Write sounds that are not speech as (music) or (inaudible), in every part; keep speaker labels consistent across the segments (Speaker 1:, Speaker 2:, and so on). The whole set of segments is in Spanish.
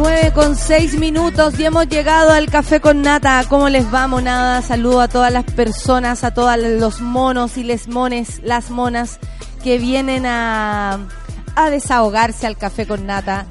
Speaker 1: 9 con 6 minutos y hemos llegado al café con nata. ¿Cómo les va, monada? Saludo a todas las personas, a todos los monos y les mones, las monas que vienen a, a desahogarse al café con nata.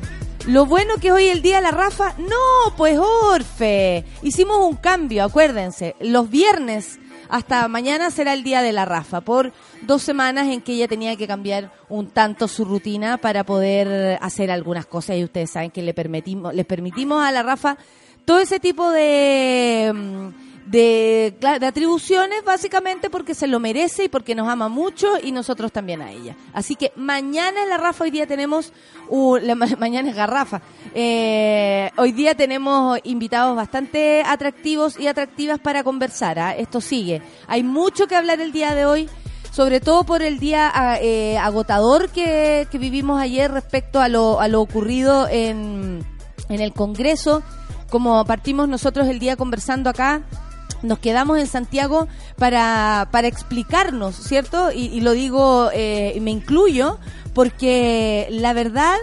Speaker 1: Lo bueno que hoy el día la Rafa, no, pues Orfe. Hicimos un cambio, acuérdense. Los viernes hasta mañana será el día de la Rafa, por dos semanas en que ella tenía que cambiar un tanto su rutina para poder hacer algunas cosas y ustedes saben que le permitimos, les permitimos a la Rafa todo ese tipo de mm, de, de, atribuciones básicamente porque se lo merece y porque nos ama mucho y nosotros también a ella. Así que mañana en la Rafa hoy día tenemos, uh, la, (laughs) mañana es Garrafa, eh, hoy día tenemos invitados bastante atractivos y atractivas para conversar. ¿ah? Esto sigue. Hay mucho que hablar el día de hoy sobre todo por el día ah, eh, agotador que, que, vivimos ayer respecto a lo, a lo ocurrido en, en el Congreso. Como partimos nosotros el día conversando acá, nos quedamos en Santiago para, para explicarnos, ¿cierto? Y, lo digo, eh, y me incluyo, porque la verdad,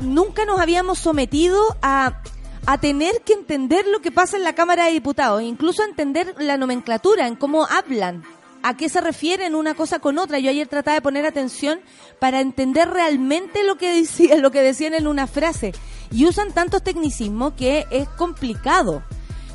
Speaker 1: nunca nos habíamos sometido a, a tener que entender lo que pasa en la Cámara de Diputados, incluso a entender la nomenclatura, en cómo hablan, a qué se refieren una cosa con otra. Yo ayer trataba de poner atención para entender realmente lo que decía, lo que decían en una frase. Y usan tantos tecnicismos que es complicado.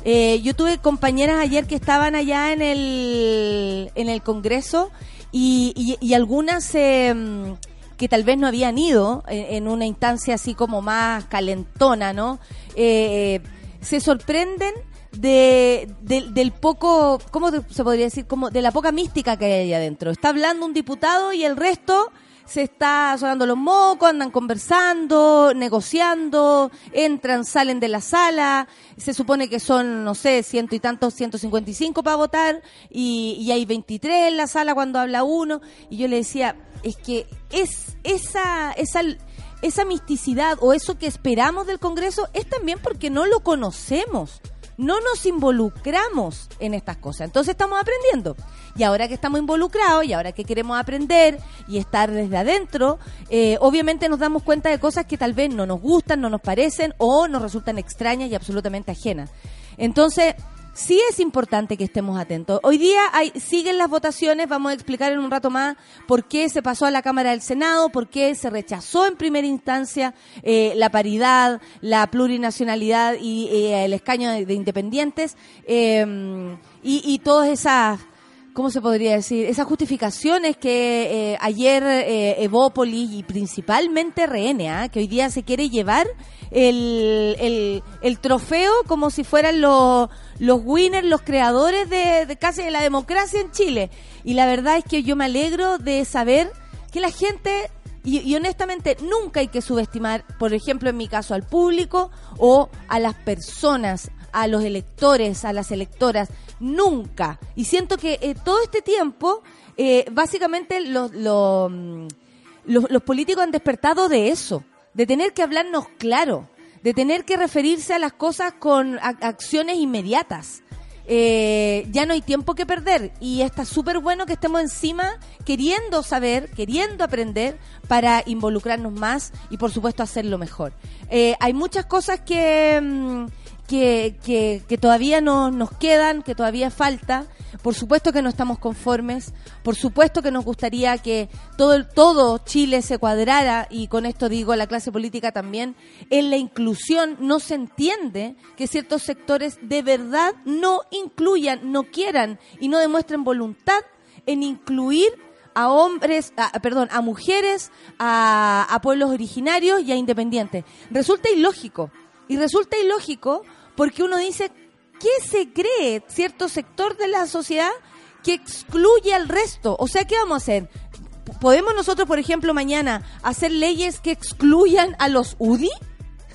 Speaker 1: Eh, yo tuve compañeras ayer que estaban allá en el, en el Congreso y, algunas em, que tal vez no habían ido en, una instancia así como más calentona, ¿no? Eh, se sorprenden de, del poco, ¿cómo se podría decir? Como de la poca mística que hay ahí adentro. Está hablando un diputado y el resto se está sonando los mocos, andan conversando, negociando, entran, salen de la sala, se supone que son, no sé, ciento y tantos, 155 para votar, y, y hay 23 en la sala cuando habla uno, y yo le decía, es que es esa, esa, esa misticidad o eso que esperamos del Congreso es también porque no lo conocemos no nos involucramos en estas cosas. Entonces estamos aprendiendo. Y ahora que estamos involucrados y ahora que queremos aprender y estar desde adentro, eh, obviamente nos damos cuenta de cosas que tal vez no nos gustan, no nos parecen o nos resultan extrañas y absolutamente ajenas. Entonces, sí es importante que estemos atentos. Hoy día hay, siguen las votaciones, vamos a explicar en un rato más por qué se pasó a la Cámara del Senado, por qué se rechazó en primera instancia eh, la paridad, la plurinacionalidad y eh, el escaño de, independientes eh, y, y todas esas ¿cómo se podría decir? Esas justificaciones que eh, ayer eh, Evópolis y principalmente RN, que hoy día se quiere llevar el, el, trofeo como si fueran los, los winners, los creadores de, casi de la democracia en Chile. Y la verdad es que yo me alegro de saber que la gente y, honestamente nunca hay que subestimar, por ejemplo, en mi caso, al público o a las personas, a los electores, a las electoras nunca. Y siento que eh, todo este tiempo, eh, básicamente los, mm, los, los, políticos han despertado de eso, de tener que hablarnos claro, de tener que referirse a las cosas con acciones inmediatas. Eh, ya no hay tiempo que perder y está súper bueno que estemos encima queriendo saber, queriendo aprender para involucrarnos más y por supuesto hacerlo mejor. hay muchas cosas que... Mm, que, que, todavía no, nos quedan, que todavía falta. Por supuesto que no estamos conformes, por supuesto que nos gustaría que todo, todo Chile se cuadrara, y con esto digo la clase política también, en la inclusión no se entiende que ciertos sectores de verdad no incluyan, no quieran y no demuestren voluntad en incluir a hombres, perdón, a mujeres, a, a pueblos originarios y a independientes. Resulta ilógico. Y resulta ilógico porque uno dice, ¿qué se cree cierto sector de la sociedad que excluye al resto? O sea, ¿qué vamos a hacer? ¿Podemos nosotros, por ejemplo, mañana hacer leyes que excluyan a los UDI?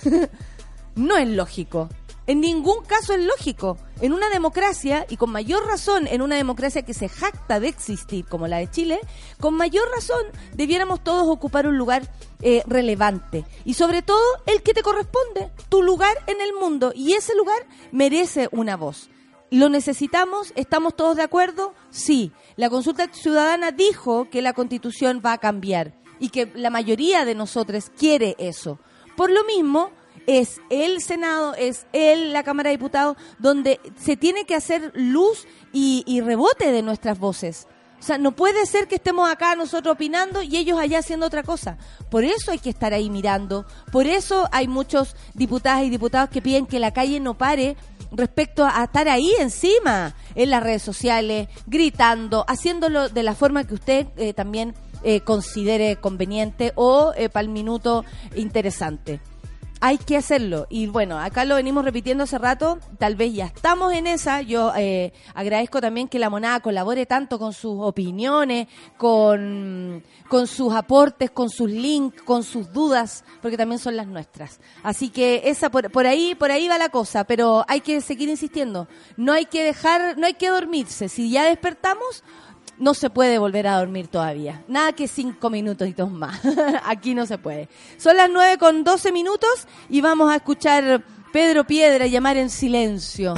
Speaker 1: (laughs) no es lógico. En ningún caso es lógico. En una democracia, y con mayor razón en una democracia que se jacta de existir como la de Chile, con mayor razón debiéramos todos ocupar un lugar eh, relevante. Y sobre todo el que te corresponde, tu lugar en el mundo. Y ese lugar merece una voz. ¿Lo necesitamos? ¿Estamos todos de acuerdo? Sí. La consulta ciudadana dijo que la constitución va a cambiar y que la mayoría de nosotros quiere eso. Por lo mismo, es el Senado, es el la Cámara de Diputados, donde se tiene que hacer luz y, rebote de nuestras voces. O sea, no puede ser que estemos acá nosotros opinando y ellos allá haciendo otra cosa. Por eso hay que estar ahí mirando. Por eso hay muchos diputadas y diputados que piden que la calle no pare respecto a estar ahí encima, en las redes sociales, gritando, haciéndolo de la forma que usted eh, también eh, considere conveniente o eh, para el minuto interesante hay que hacerlo. Y bueno, acá lo venimos repitiendo hace rato, tal vez ya estamos en esa. Yo eh, agradezco también que la monada colabore tanto con sus opiniones, con, con sus aportes, con sus links, con sus dudas, porque también son las nuestras. Así que esa por, por ahí, por ahí va la cosa, pero hay que seguir insistiendo. No hay que dejar, no hay que dormirse. Si ya despertamos, no se puede volver a dormir todavía. Nada que cinco minutitos más. (laughs) Aquí no se puede. Son las nueve con doce minutos y vamos a escuchar Pedro Piedra llamar en silencio.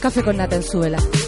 Speaker 1: Café con nata en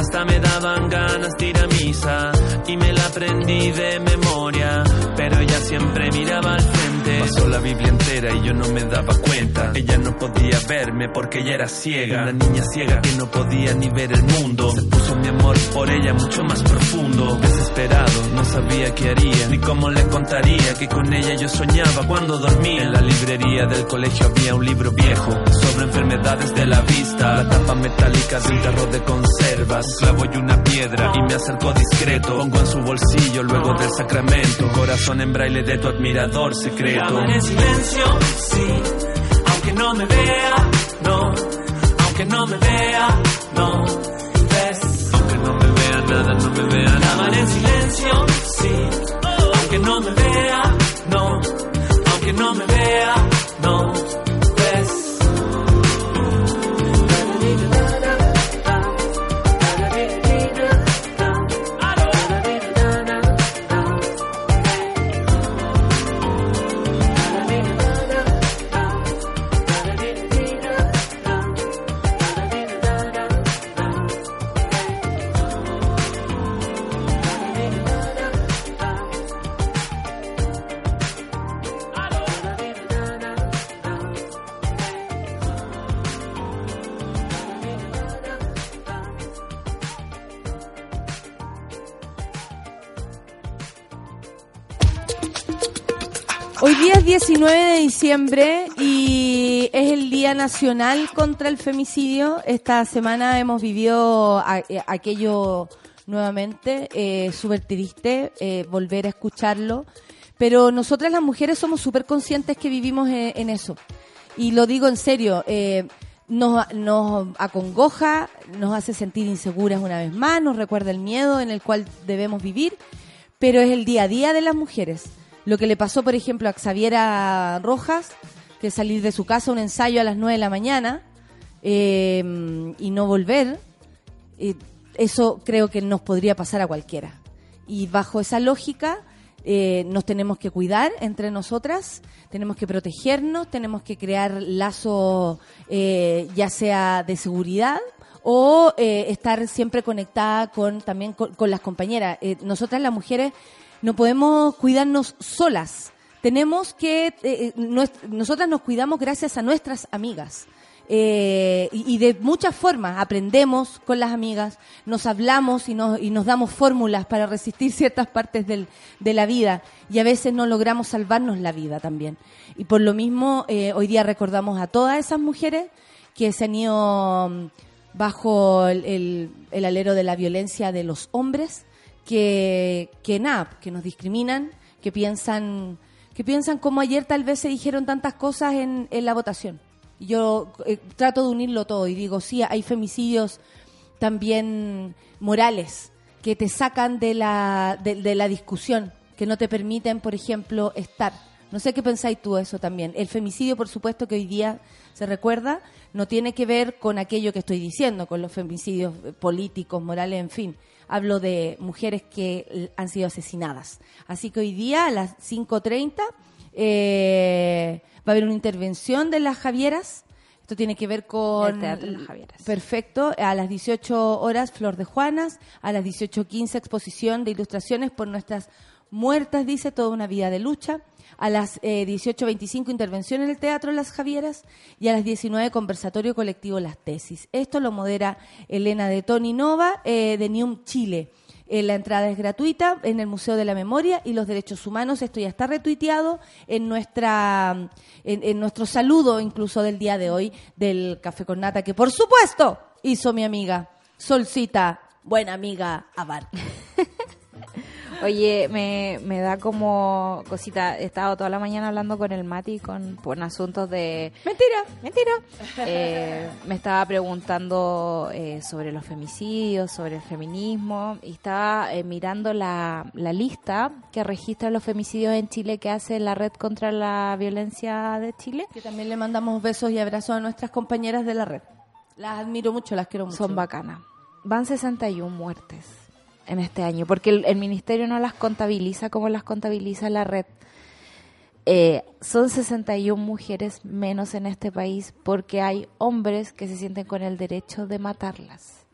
Speaker 2: hasta me daban ganas de ir a misa y me la aprendí de memoria, pero ella siempre miraba al frente. Pasó la Biblia entera y yo no me daba cuenta. Ella no podía verme porque ella era ciega, una niña ciega que no podía ni ver el mundo. Se puso mi amor por ella mucho más profundo. Desesperado, no sabía qué haría ni cómo le contaría que con ella yo soñaba cuando dormía. En la librería del colegio había un libro viejo sobre enfermedades de la vista, la tapa metálica de un tarro de conservas clavo y una piedra y me acerco discreto. Pongo en su bolsillo luego del sacramento. Corazón en braille de tu admirador secreto.
Speaker 3: en silencio, sí, aunque no me vea, no, aunque no me vea, no, ves.
Speaker 2: Aunque no me vea nada, no me vea nada.
Speaker 3: en silencio, sí, aunque no me vea, no, aunque no me vea, no.
Speaker 1: 19 de diciembre y es el Día Nacional contra el Femicidio. Esta semana hemos vivido eh, aquello nuevamente, eh, súper triste, eh, volver a escucharlo. Pero nosotras las mujeres somos súper conscientes que vivimos en, eso. Y lo digo en serio, eh, nos, nos acongoja, nos hace sentir inseguras una vez más, nos recuerda el miedo en el cual debemos vivir, pero es el día a día de las mujeres lo que le pasó, por ejemplo, a Xaviera Rojas, que salir de su casa a un ensayo a las 9 de la mañana eh, y no volver, eh, eso creo que nos podría pasar a cualquiera. Y bajo esa lógica, eh, nos tenemos que cuidar entre nosotras, tenemos que protegernos, tenemos que crear lazos ya sea de seguridad o estar siempre conectada con también con, con las compañeras. nosotras las mujeres no podemos cuidarnos solas. Tenemos que, eh, eh, nosotras nos cuidamos gracias a nuestras amigas. Eh, y, de muchas formas aprendemos con las amigas, nos hablamos y nos, y nos damos fórmulas para resistir (laughs) ciertas partes del, de la vida y a veces no logramos salvarnos la vida también. Y por lo mismo, hoy día recordamos a todas esas mujeres que se han ido mm, bajo el, el alero de la violencia de los hombres que, que nada, que nos discriminan, que piensan, que piensan como ayer tal vez se dijeron tantas cosas en, en la votación. Yo eh, trato de unirlo todo y digo, sí, hay femicidios también morales que te sacan de la, de, la discusión, que no te permiten, por ejemplo, estar. No sé qué pensáis tú eso también. El femicidio, por supuesto, que hoy día se recuerda, no tiene que ver con aquello que estoy diciendo, con los femicidios políticos, morales, en fin hablo de mujeres que han sido asesinadas. Así que hoy día a las 5.30 eh, va a haber una intervención de las Javieras. Esto tiene que ver con...
Speaker 4: El Javieras.
Speaker 1: Perfecto. A las 18 horas, Flor de Juanas. A las 18.15, exposición de ilustraciones por nuestras muertas, dice, toda una vida de lucha a las 18.25 eh, intervención en el Teatro Las Javieras y a las 19 conversatorio colectivo Las Tesis. Esto lo modera Elena de Tony Nova eh, de Nium Chile. Eh, la entrada es gratuita en el Museo de la Memoria y los Derechos Humanos. Esto ya está retuiteado en nuestra en, nuestro saludo incluso del día de hoy del Café con Nata, que por supuesto hizo mi amiga Solcita, buena amiga Abar. (laughs)
Speaker 4: Oye, me, me da como cosita. He estado toda la mañana hablando con el Mati con, asuntos de.
Speaker 1: Mentira, mentira.
Speaker 4: Eh, me estaba preguntando eh, sobre los femicidios, sobre el feminismo. Y estaba eh, mirando la, la lista que registra los femicidios en Chile que hace la Red contra la Violencia de Chile.
Speaker 1: Que también le mandamos besos y abrazos a nuestras compañeras de la red. Las admiro mucho, las quiero mucho.
Speaker 4: Son bacanas. Van 61 muertes en este año, porque el, ministerio no las contabiliza como las contabiliza la red. Eh, son 61 mujeres menos en este país porque hay hombres que se sienten con el derecho de matarlas.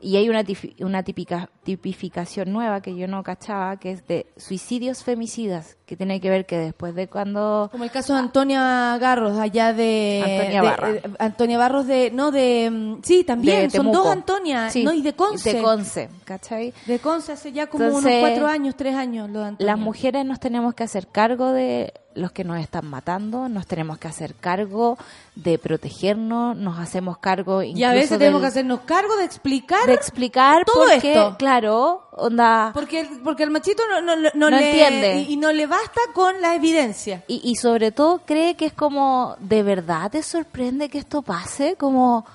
Speaker 4: Y hay una, una tipificación nueva que yo no cachaba, que es de suicidios femicidas, que tiene que ver que después de cuando...
Speaker 1: Como el caso de Antonia Garros, allá de...
Speaker 4: Antonia Barros.
Speaker 1: Eh, Antonia Barros de... No, de... Mm, sí, también, son dos Antonia, ¿no? Y de Conce.
Speaker 4: De Conce, ¿cachai?
Speaker 1: De Conce hace ya como unos cuatro años, tres años lo de Antonia.
Speaker 4: Las mujeres nos tenemos que hacer cargo de los que nos están matando, nos tenemos que hacer cargo de protegernos, nos hacemos cargo
Speaker 1: y a veces tenemos que hacernos cargo de explicar
Speaker 4: de explicar todo esto. claro, onda
Speaker 1: porque porque el machito no, no, no, le, entiende y, no le basta con la evidencia.
Speaker 4: Y, y sobre todo cree que es como de verdad te sorprende que esto pase, como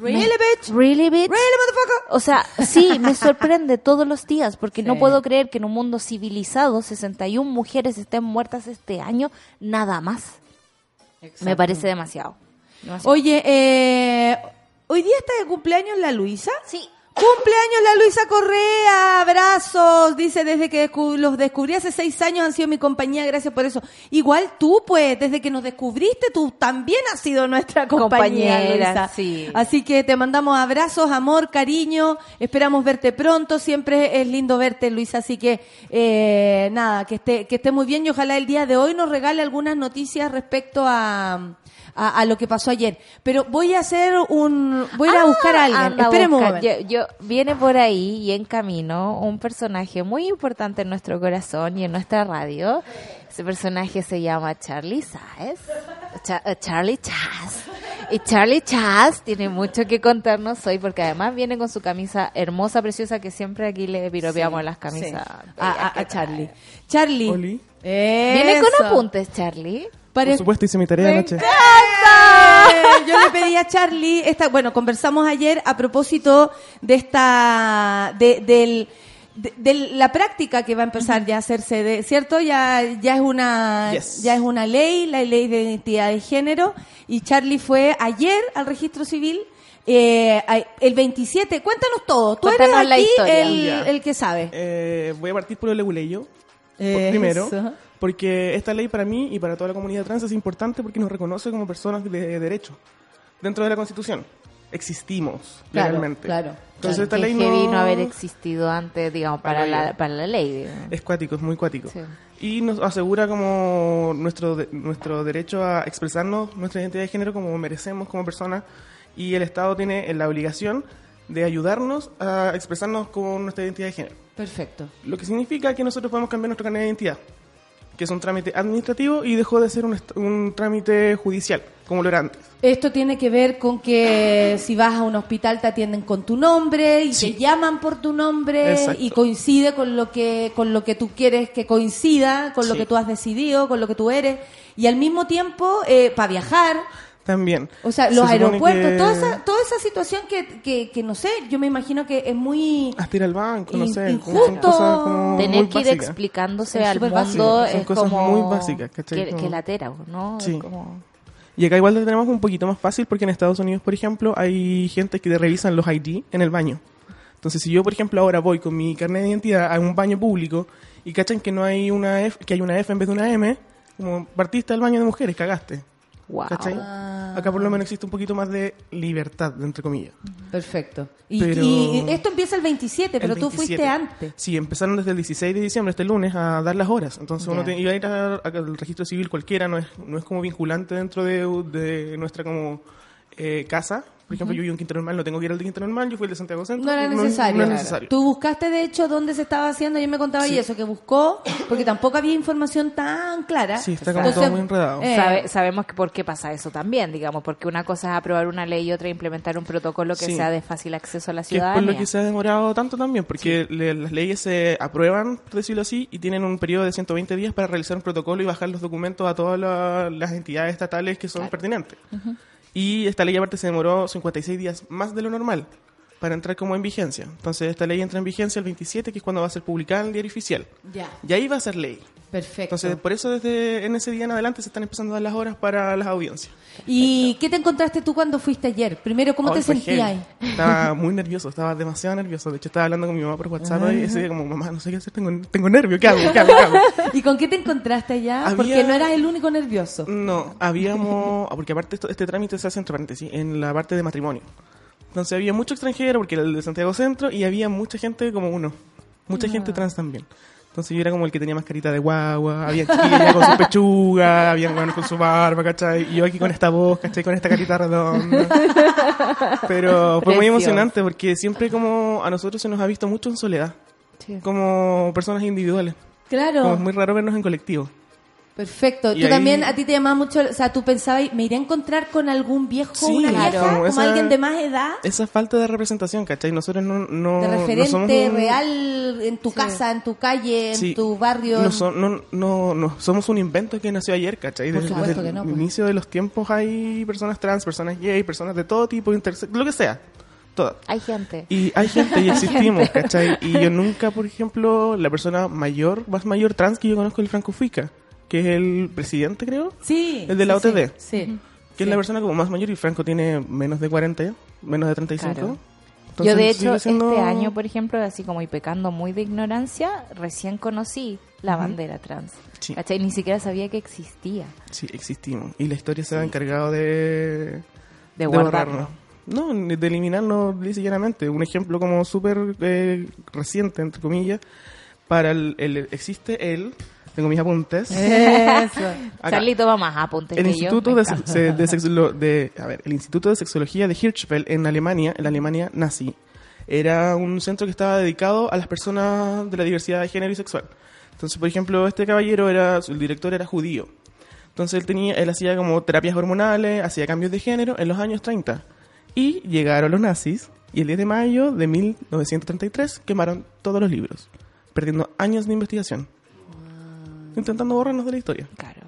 Speaker 1: Really, bitch?
Speaker 4: Really, bitch?
Speaker 1: Really, motherfucker?
Speaker 4: O sea, sí, me sorprende todos los días porque no puedo creer que en un mundo civilizado 61 mujeres estén muertas este año, nada más. Me parece demasiado.
Speaker 1: Oye, eh, ¿hoy día está de cumpleaños la Luisa?
Speaker 4: Sí.
Speaker 1: Cumpleaños la Luisa Correa, abrazos, dice, desde que los descubrí hace seis años han sido mi compañía, gracias por eso. Igual tú, pues, desde que nos descubriste, tú también has sido nuestra compañera,
Speaker 4: Sí.
Speaker 1: Así que te mandamos abrazos, amor, cariño, esperamos verte pronto, siempre es lindo verte, Luisa, así que, eh, nada, que esté, que esté muy bien y ojalá el día de hoy nos regale algunas noticias respecto a a, a lo que pasó ayer. Pero voy a hacer un, voy a buscar a alguien.
Speaker 4: Ah, Anda a
Speaker 1: Espérame un
Speaker 4: buscar.
Speaker 1: momento.
Speaker 4: Yo, yo- viene por ahí y en camino un personaje muy importante en nuestro corazón y en nuestra radio. Ese personaje se llama Charlie Saez. Cha- eh, Charlie Chaz. Y Charlie Chaz tiene mucho que contarnos hoy porque además viene con su camisa hermosa, preciosa, que siempre aquí le piropeamos las camisas.
Speaker 1: Sí. A, a- a Charlie. Charlie.
Speaker 4: Viene con apuntes, Charlie.
Speaker 1: Pare-
Speaker 5: Por supuesto, hice mi tarea anoche. (laughs)
Speaker 1: Yo le pedí a Charlie, esta, bueno, conversamos ayer a propósito de esta, de, del, de, de la práctica que va a empezar ya a hacerse, de, ¿cierto? Ya, ya es una,
Speaker 5: Yes.
Speaker 1: ya es una ley, la ley de identidad de género, y Charlie fue ayer al registro civil. eh, el 27, cuéntanos todo. Tú eres
Speaker 4: Cuéntanos
Speaker 1: aquí el, el que sabe.
Speaker 5: Eh, voy a partir por el leguleyo. por-
Speaker 1: Eso.
Speaker 5: Porque esta ley para mí y para toda la comunidad trans es importante porque nos reconoce como personas de derecho dentro de la Constitución. Existimos
Speaker 1: Claro,
Speaker 5: legalmente.
Speaker 1: claro.
Speaker 5: Entonces esta ley no...
Speaker 4: no haber existido antes, digamos, para,
Speaker 5: Para
Speaker 4: la,
Speaker 5: ella.
Speaker 4: para la ley. digamos.
Speaker 5: Es cuático, es muy cuático.
Speaker 4: Sí.
Speaker 5: Y nos asegura como nuestro, de- nuestro derecho a expresarnos nuestra identidad de género como merecemos como personas y el Estado tiene la obligación de ayudarnos a expresarnos con nuestra identidad de género.
Speaker 1: Perfecto.
Speaker 5: Lo que significa que nosotros podemos cambiar nuestro carnet de identidad, que es un trámite administrativo y dejó de ser un, un trámite judicial, como lo era antes.
Speaker 1: Esto tiene que ver con que si vas a un hospital te atienden con tu nombre y
Speaker 5: Sí.
Speaker 1: te llaman por tu nombre
Speaker 5: Exacto.
Speaker 1: y coincide con lo que con lo que tú quieres que coincida, con lo
Speaker 5: Sí.
Speaker 1: que tú has decidido, con lo que tú eres y al mismo tiempo para viajar,
Speaker 5: También.
Speaker 1: o sea,
Speaker 5: Se
Speaker 1: los aeropuertos,
Speaker 5: que
Speaker 1: toda esa toda esa situación que, que, que no sé, yo me imagino que es muy
Speaker 5: Hasta ir al banco, no sé.
Speaker 1: injusto.
Speaker 5: Son cosas como
Speaker 4: Tener
Speaker 5: muy
Speaker 4: que ir explicándose
Speaker 1: Es
Speaker 4: al mundo
Speaker 1: básico.
Speaker 5: Son
Speaker 4: es
Speaker 5: cosas
Speaker 4: como
Speaker 5: muy básicas, ¿cachai?
Speaker 4: que,
Speaker 5: Como-
Speaker 4: que latera, ¿no?
Speaker 5: Sí.
Speaker 4: Como-
Speaker 5: Y acá igual lo tenemos un poquito más fácil porque en Estados Unidos, por ejemplo, hay gente que te revisan los ID en el baño. Entonces, si yo, por ejemplo, ahora voy con mi carnet de identidad a un baño público y cachan que no hay una F, que hay una F en vez de una M, como partiste al baño de mujeres, cagaste.
Speaker 4: Wow.
Speaker 5: ¿Cachai? Acá por lo menos existe un poquito más de libertad, entre comillas.
Speaker 1: perfecto. Y,
Speaker 5: Pero-
Speaker 1: y esto empieza el 27, pero
Speaker 5: El
Speaker 1: tú
Speaker 5: 27.
Speaker 1: fuiste antes.
Speaker 5: Sí, empezaron desde el 16 de diciembre, este lunes, a dar las horas. Entonces uno te- iba a ir al registro civil cualquiera, no es, no es como vinculante dentro de, de nuestra como eh, casa. Por ejemplo, yo vivo en Quinto Normal, no tengo que ir al de Quinto Normal, yo fui al de Santiago Centro.
Speaker 1: No era necesario.
Speaker 5: No, es necesario.
Speaker 1: Tú buscaste, de hecho, dónde se estaba haciendo. Yo me contaba y eso, que buscó, porque tampoco había información tan clara.
Speaker 5: Sí, está como todo muy enredado.
Speaker 1: eh,
Speaker 4: Sabe- sabemos que por qué pasa eso también, digamos, porque una cosa es aprobar una ley y otra implementar un protocolo que
Speaker 5: Sí.
Speaker 4: sea de fácil acceso a la
Speaker 5: Que es por
Speaker 4: ciudadanía.
Speaker 5: lo que se ha demorado tanto también, porque le- las leyes se aprueban, por decirlo así, y tienen un periodo de 120 días para realizar un protocolo y bajar los documentos a todas la- las entidades estatales que son pertinentes. Y esta ley aparte se demoró 56 días más de lo normal para entrar como en vigencia. Entonces esta ley entra en vigencia el 27, que es cuando va a ser publicada en el diario oficial.
Speaker 1: Ya,
Speaker 5: Y ahí va a ser ley.
Speaker 1: perfecto.
Speaker 5: Entonces por eso desde en ese día en adelante se están empezando a dar las horas para las audiencias.
Speaker 1: ¿Y qué te encontraste tú cuando fuiste ayer? Primero, ¿cómo te sentías ahí?
Speaker 5: Estaba muy nervioso, estaba demasiado nervioso. De hecho, estaba hablando con mi mamá por WhatsApp y decía como, mamá, no sé qué hacer, tengo, tengo nervio, ¿qué hago? ¿Qué hago? ¿Qué hago? (laughs)
Speaker 1: ¿Y con qué te encontraste allá?
Speaker 5: Había-
Speaker 1: Porque no eras el único nervioso.
Speaker 5: No, habíamos, ah, porque aparte esto- este trámite se hace entre paréntesis, en la parte de matrimonio. Entonces había mucho extranjero, porque era el de Santiago Centro, y había mucha gente como uno, mucha gente trans también. Entonces yo era como el que tenía mascarita de guagua, había chiquillas con su pechuga, había buenos con su barba, ¿cachai? Y yo aquí con esta voz, ¿cachai? Con esta carita redonda. Pero fue muy emocionante porque siempre como a nosotros se nos ha visto mucho en soledad,
Speaker 4: Sí.
Speaker 5: como personas individuales. Como
Speaker 1: Claro,
Speaker 5: es muy raro vernos en colectivo.
Speaker 1: Perfecto.
Speaker 5: Y
Speaker 1: Tú
Speaker 5: ahí-
Speaker 1: también, a ti te llamaba mucho, o sea, tú pensabas, ¿me iré a encontrar con algún viejo,
Speaker 5: Sí,
Speaker 1: una vieja,
Speaker 5: claro,
Speaker 1: como
Speaker 5: esa-
Speaker 1: alguien de más edad?
Speaker 5: Esa falta de representación, ¿cachai? Nosotros no, no,
Speaker 1: de
Speaker 5: no
Speaker 1: referente
Speaker 5: somos un-
Speaker 1: real en tu casa, en tu calle, en
Speaker 5: Sí,
Speaker 1: tu barrio.
Speaker 5: No, son- no, no, no, somos un invento que nació ayer, ¿cachai?
Speaker 1: Por
Speaker 5: Desde,
Speaker 1: supuesto
Speaker 5: desde
Speaker 1: que no,
Speaker 5: el
Speaker 1: pues.
Speaker 5: inicio de los tiempos hay personas trans, personas gay, personas de todo tipo, lo que sea. Todo.
Speaker 4: Hay gente.
Speaker 5: Y hay (laughs) gente y existimos, ¿cachai? Y yo nunca, por ejemplo, la persona mayor, más mayor trans que yo conozco es el Franco Fuica, que es el presidente, creo,
Speaker 1: Sí.
Speaker 5: El de la
Speaker 1: sí,
Speaker 5: OTD.
Speaker 1: Sí. sí.
Speaker 5: que es la persona como más mayor y Franco tiene menos de 40, ya, menos de 35.
Speaker 4: Claro.
Speaker 5: Entonces,
Speaker 4: Yo, de hecho,
Speaker 5: siendo-
Speaker 4: este año, por ejemplo, así como y pecando muy de ignorancia, recién conocí la bandera trans.
Speaker 5: Sí.
Speaker 4: ¿Cachai? Ni siquiera sabía que existía.
Speaker 5: Sí, existimos. Y la historia se ha encargado de...
Speaker 4: De guardarlo.
Speaker 5: borrarnos. No, de eliminarlo llanamente. Un ejemplo como súper eh, reciente, entre comillas, para el, el- Existe el tengo mis apuntes.
Speaker 1: Eso. (laughs)
Speaker 5: Acá.
Speaker 4: Charlie toma más apuntes
Speaker 5: El
Speaker 4: que
Speaker 5: Instituto
Speaker 4: yo.
Speaker 5: de,
Speaker 4: Me encanta.
Speaker 5: se- de Sexolo- de- a ver, el Instituto de Sexología de Hirschfeld en Alemania, en la Alemania nazi, era un centro que estaba dedicado a las personas de la diversidad de género y sexual. Entonces, por ejemplo, este caballero era, el director era judío. Entonces él tenía, él hacía como terapias hormonales, hacía cambios de género en los años 30. Y llegaron los nazis y el 10 de mayo de 1933 quemaron todos los libros, perdiendo años de investigación. Intentando borrarnos de la historia.
Speaker 4: Claro.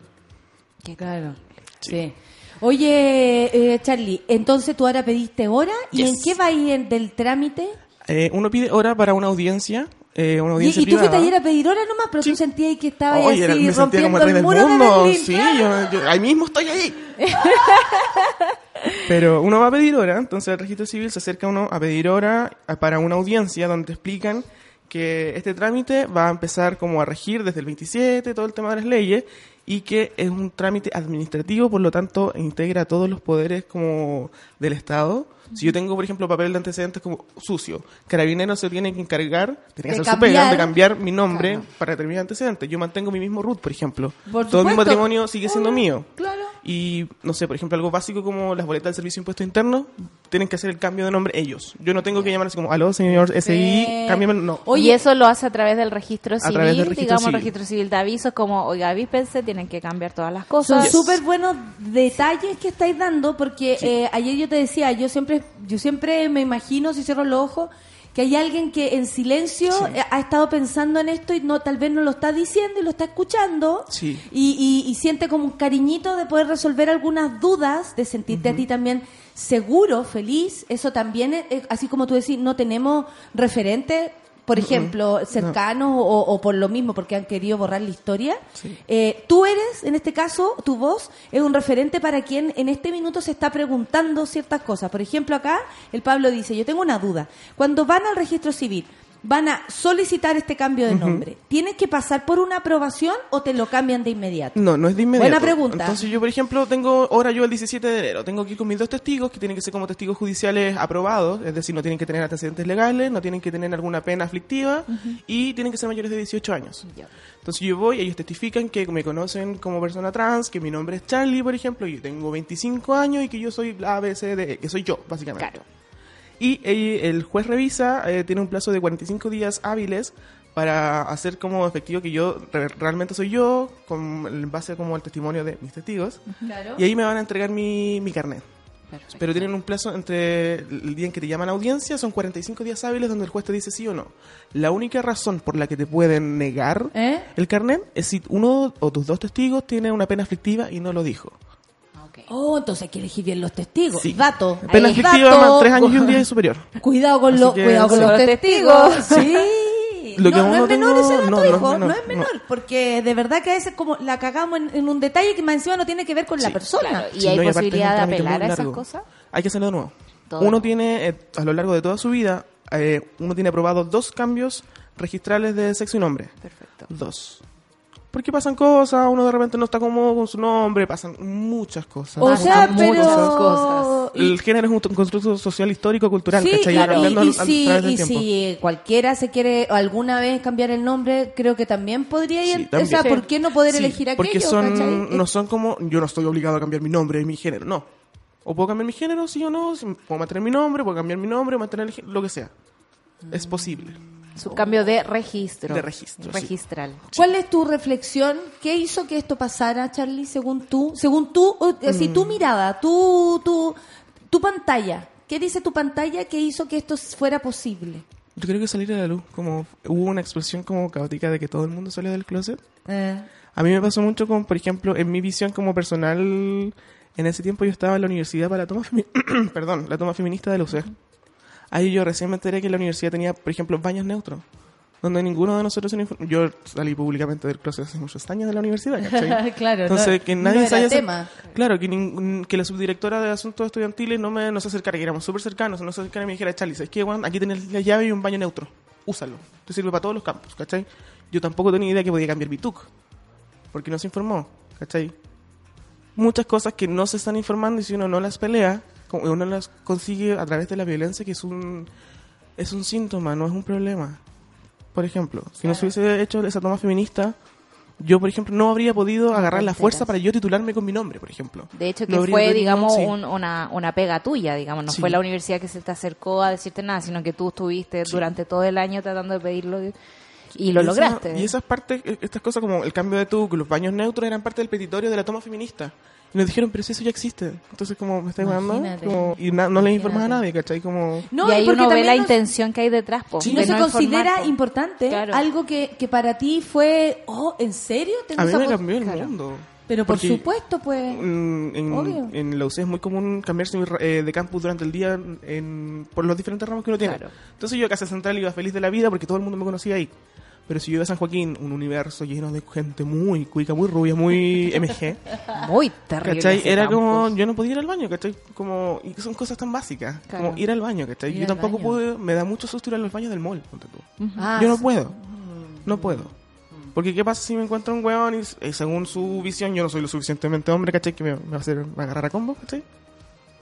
Speaker 1: Claro. Sí. Oye, eh, Charlie, entonces tú ahora pediste hora y
Speaker 5: Yes.
Speaker 1: en qué va a ir del trámite?
Speaker 5: Eh, uno pide hora para una audiencia, eh, una
Speaker 1: Y,
Speaker 5: audiencia
Speaker 1: y tú fuiste ayer a pedir hora nomás, pero
Speaker 5: Sí.
Speaker 1: tú sentías que estabas
Speaker 5: Oye, era-
Speaker 1: así
Speaker 5: me sentía como
Speaker 1: rompiendo
Speaker 5: el rey
Speaker 1: el
Speaker 5: del
Speaker 1: muro de
Speaker 5: mundo.
Speaker 1: Berlín.
Speaker 5: Sí, yo, yo- ahí mismo estoy ahí. (laughs) Pero uno va a pedir hora, entonces el registro civil se acerca uno a pedir hora a- para una audiencia donde te explican que este trámite va a empezar como a regir desde el 27, todo el tema de las leyes, y que es un trámite administrativo, por lo tanto integra todos los poderes como del Estado. Si yo tengo, por ejemplo, papel de antecedentes como sucio, Carabineros se tiene que encargar, tiene que
Speaker 1: De
Speaker 5: hacer su pega,
Speaker 1: cambiar.
Speaker 5: de cambiar mi nombre para determinar antecedentes. Yo mantengo mi mismo root, por ejemplo.
Speaker 1: Por
Speaker 5: Todo mi matrimonio sigue siendo mío.
Speaker 1: Claro.
Speaker 5: Y, no sé, por ejemplo, algo básico como las boletas del Servicio de Impuesto Interno, tienen que hacer el cambio de nombre ellos. Yo no tengo que llamar así como, aló, señor SI,
Speaker 1: Sí.
Speaker 5: cámbiame, no.
Speaker 4: Oye, y eso lo hace a través del registro
Speaker 5: A
Speaker 4: civil,
Speaker 5: través del registro
Speaker 4: digamos,
Speaker 5: civil.
Speaker 4: registro civil de avisos, como, oiga, avíspense, tienen que cambiar todas las
Speaker 1: Son
Speaker 4: cosas.
Speaker 1: súper buenos detalles que estáis dando porque eh, ayer yo te decía, yo siempre, yo siempre me imagino, si cierro los ojos, que hay alguien que en silencio
Speaker 5: Sí.
Speaker 1: ha estado pensando en esto y no tal vez no lo está diciendo y lo está escuchando
Speaker 5: Sí.
Speaker 1: y, y- y siente como un cariñito de poder resolver algunas dudas, de sentirte a ti también seguro, feliz. Eso también, es- así como tú decís, no tenemos referentes, por ejemplo, cercanos o, o por lo mismo, porque han querido borrar la historia.
Speaker 5: Sí.
Speaker 1: Eh, tú eres, en este caso, tu voz es un referente para quien en este minuto se está preguntando ciertas cosas. Por ejemplo, acá el Pablo dice, yo tengo una duda. Cuando van al registro civil, van a solicitar este cambio de nombre, ¿tienes que pasar por una aprobación o te lo cambian de inmediato?
Speaker 5: No, no es de inmediato.
Speaker 1: Buena pregunta.
Speaker 5: Entonces yo, por ejemplo, tengo ahora yo el 17 de enero, tengo que ir con mis dos testigos que tienen que ser como testigos judiciales aprobados, es decir, no tienen que tener antecedentes legales, no tienen que tener alguna pena aflictiva y tienen que ser mayores de 18 años. Entonces yo voy, ellos testifican que me conocen como persona trans, que mi nombre es Charlie, por ejemplo, y yo tengo 25 años y que yo soy la ABCD, que soy yo, básicamente.
Speaker 4: Claro.
Speaker 5: Y eh, el juez revisa, eh, tiene un plazo de 45 días hábiles para hacer como efectivo que yo re- realmente soy yo, con, en base como al testimonio de mis testigos.
Speaker 1: Claro.
Speaker 5: Y ahí me van a entregar mi, mi carnet.
Speaker 4: Perfecto.
Speaker 5: Pero tienen un plazo entre el día en que te llaman a audiencia, son 45 días hábiles donde el juez te dice sí o no. La única razón por la que te pueden negar
Speaker 1: ¿Eh?
Speaker 5: el carnet es si uno o tus dos testigos tiene una pena aflictiva y no lo dijo.
Speaker 1: Oh, entonces hay que elegir bien los testigos.
Speaker 5: Sí.
Speaker 1: Dato.
Speaker 5: Pena más tres años y un día es (laughs) superior.
Speaker 1: Cuidado con, los
Speaker 5: que,
Speaker 1: cuidado con
Speaker 5: sí.
Speaker 1: los
Speaker 4: Los
Speaker 1: testigos. Sí.
Speaker 5: Lo que
Speaker 1: no, es menor
Speaker 5: tengo-
Speaker 1: ese dato,
Speaker 5: no, no es
Speaker 1: hijo. No, es menor.
Speaker 5: no.
Speaker 1: Porque de verdad que a veces como la cagamos en, en un detalle que más encima no tiene que ver con la persona.
Speaker 4: Claro, ¿Y
Speaker 5: Sí,
Speaker 4: hay posibilidad de apelar a esas
Speaker 5: largo.
Speaker 4: cosas?
Speaker 5: Hay que hacerlo de nuevo.
Speaker 4: Todo.
Speaker 5: Uno tiene, eh, a lo largo de toda su vida, eh, uno tiene aprobado dos cambios registrales de sexo y nombre.
Speaker 4: Perfecto.
Speaker 5: Dos. Porque pasan cosas, uno de repente no está cómodo con su nombre, pasan muchas cosas.
Speaker 1: O
Speaker 5: muchas,
Speaker 1: sea,
Speaker 5: muchas
Speaker 1: pero...
Speaker 4: cosas.
Speaker 1: y-
Speaker 5: El género es un constructo social, histórico, cultural,
Speaker 1: Sí,
Speaker 5: ¿cachai?
Speaker 1: y-
Speaker 5: a
Speaker 1: si, y si cualquiera se quiere alguna vez cambiar el nombre, creo que también podría ir.
Speaker 5: Sí,
Speaker 1: o sea,
Speaker 5: Sí.
Speaker 1: ¿por qué no poder
Speaker 5: Sí,
Speaker 1: elegir aquello?
Speaker 5: Porque son,
Speaker 1: cachai?
Speaker 5: no son como, yo no estoy obligado a cambiar mi nombre y mi género, no. O puedo cambiar mi género, sí o no, si- puedo mantener mi nombre, puedo cambiar mi nombre, mantener el lo que sea. Es posible.
Speaker 4: Su cambio de registro.
Speaker 5: De registro, sí.
Speaker 4: Registral.
Speaker 1: ¿Cuál es tu reflexión? ¿Qué hizo que esto pasara, Charlie, según tú? Según tú,
Speaker 5: Mm.
Speaker 1: tu mirada, tu, tu, tu pantalla. ¿Qué dice tu pantalla que hizo que esto fuera posible?
Speaker 5: Yo creo que salir a la luz, como hubo una expresión como caótica de que todo el mundo salió del closet. A mí me pasó mucho con, por ejemplo, en mi visión como personal, en ese tiempo yo estaba en la universidad para la toma, femi- (clears throat) perdón, la toma feminista de la UCE. Ahí yo recién me enteré que la universidad tenía, por ejemplo, baños neutros, donde ninguno de nosotros se Yo salí públicamente del closet hace muchos años de la universidad, ¿cachai? (laughs)
Speaker 1: claro,
Speaker 5: Entonces,
Speaker 1: no-
Speaker 5: que
Speaker 1: no
Speaker 5: nadie
Speaker 1: era
Speaker 5: se haya
Speaker 1: tema.
Speaker 5: Claro, que, que la subdirectora de asuntos estudiantiles no, me, no se acercara, que éramos súper cercanos, no se acercara y me dijera, Charlie, ¿sabes qué, weón? Aquí tenés la llave y un baño neutro. Úsalo. Te sirve para todos los campos, ¿cachai? Yo tampoco tenía idea que podía cambiar mi TUC, porque no se informó, ¿cachai? Muchas cosas que no se están informando y si uno no las pelea, uno las consigue a través de la violencia, que es un, es un síntoma, no es un problema. Por ejemplo, si no se hubiese hecho esa toma feminista, yo, por ejemplo, no habría podido agarrar la fuerza para yo titularme con mi nombre, por ejemplo.
Speaker 4: De hecho, que
Speaker 5: No
Speaker 4: fue,
Speaker 5: tenido-
Speaker 4: digamos,
Speaker 5: sí.
Speaker 4: un- una, una pega tuya, digamos. No
Speaker 5: Sí.
Speaker 4: fue la universidad que se te acercó a decirte nada, sino que tú estuviste durante todo el año tratando de pedirlo y- y lo
Speaker 5: esa-
Speaker 4: lograste.
Speaker 5: y esas partes, eh, estas cosas como el cambio de tubo, los baños neutros eran parte del petitorio de la toma feminista. Y nos dijeron, pero si eso ya existe. Entonces, como, ¿me estáis jugando? Y na- no les informas a nadie, ¿cachai? Como...
Speaker 1: No,
Speaker 4: y ahí
Speaker 1: porque
Speaker 4: uno ve la
Speaker 1: nos-
Speaker 4: intención que hay detrás, po,
Speaker 5: Sí.
Speaker 1: no se considera importante
Speaker 4: Claro.
Speaker 1: algo que, que para ti fue, oh, ¿en serio? ¿Tengo
Speaker 5: A mí me cambió el
Speaker 1: Claro.
Speaker 5: mundo.
Speaker 1: Pero por
Speaker 5: Porque,
Speaker 1: supuesto, pues.
Speaker 5: En,
Speaker 1: Obvio.
Speaker 5: en la UC es muy común cambiarse eh, de campus durante el día en- por los diferentes ramos que uno tiene.
Speaker 4: Claro.
Speaker 5: Entonces yo a Casa Central iba feliz de la vida porque todo el mundo me conocía ahí. Pero si yo iba a San Joaquín, un universo lleno de gente muy cuica, muy rubia, muy (laughs) MG,
Speaker 4: Muy terrible.
Speaker 5: ¿cachai? Era
Speaker 4: campus.
Speaker 5: como, yo no podía ir al baño, ¿cachai? Como, y son cosas tan básicas,
Speaker 4: Claro.
Speaker 5: como ir al baño, ¿cachai?
Speaker 1: Ir
Speaker 5: yo tampoco
Speaker 1: baño.
Speaker 5: pude, me da mucho susto ir a los baños del mall, ponte tú.
Speaker 1: Ah,
Speaker 5: Yo no puedo. No puedo. Porque qué pasa si me encuentro un weón y eh, según su visión yo no soy lo suficientemente hombre, ¿cachai? Que me, me va a hacer me va a agarrar a combo, ¿cachai?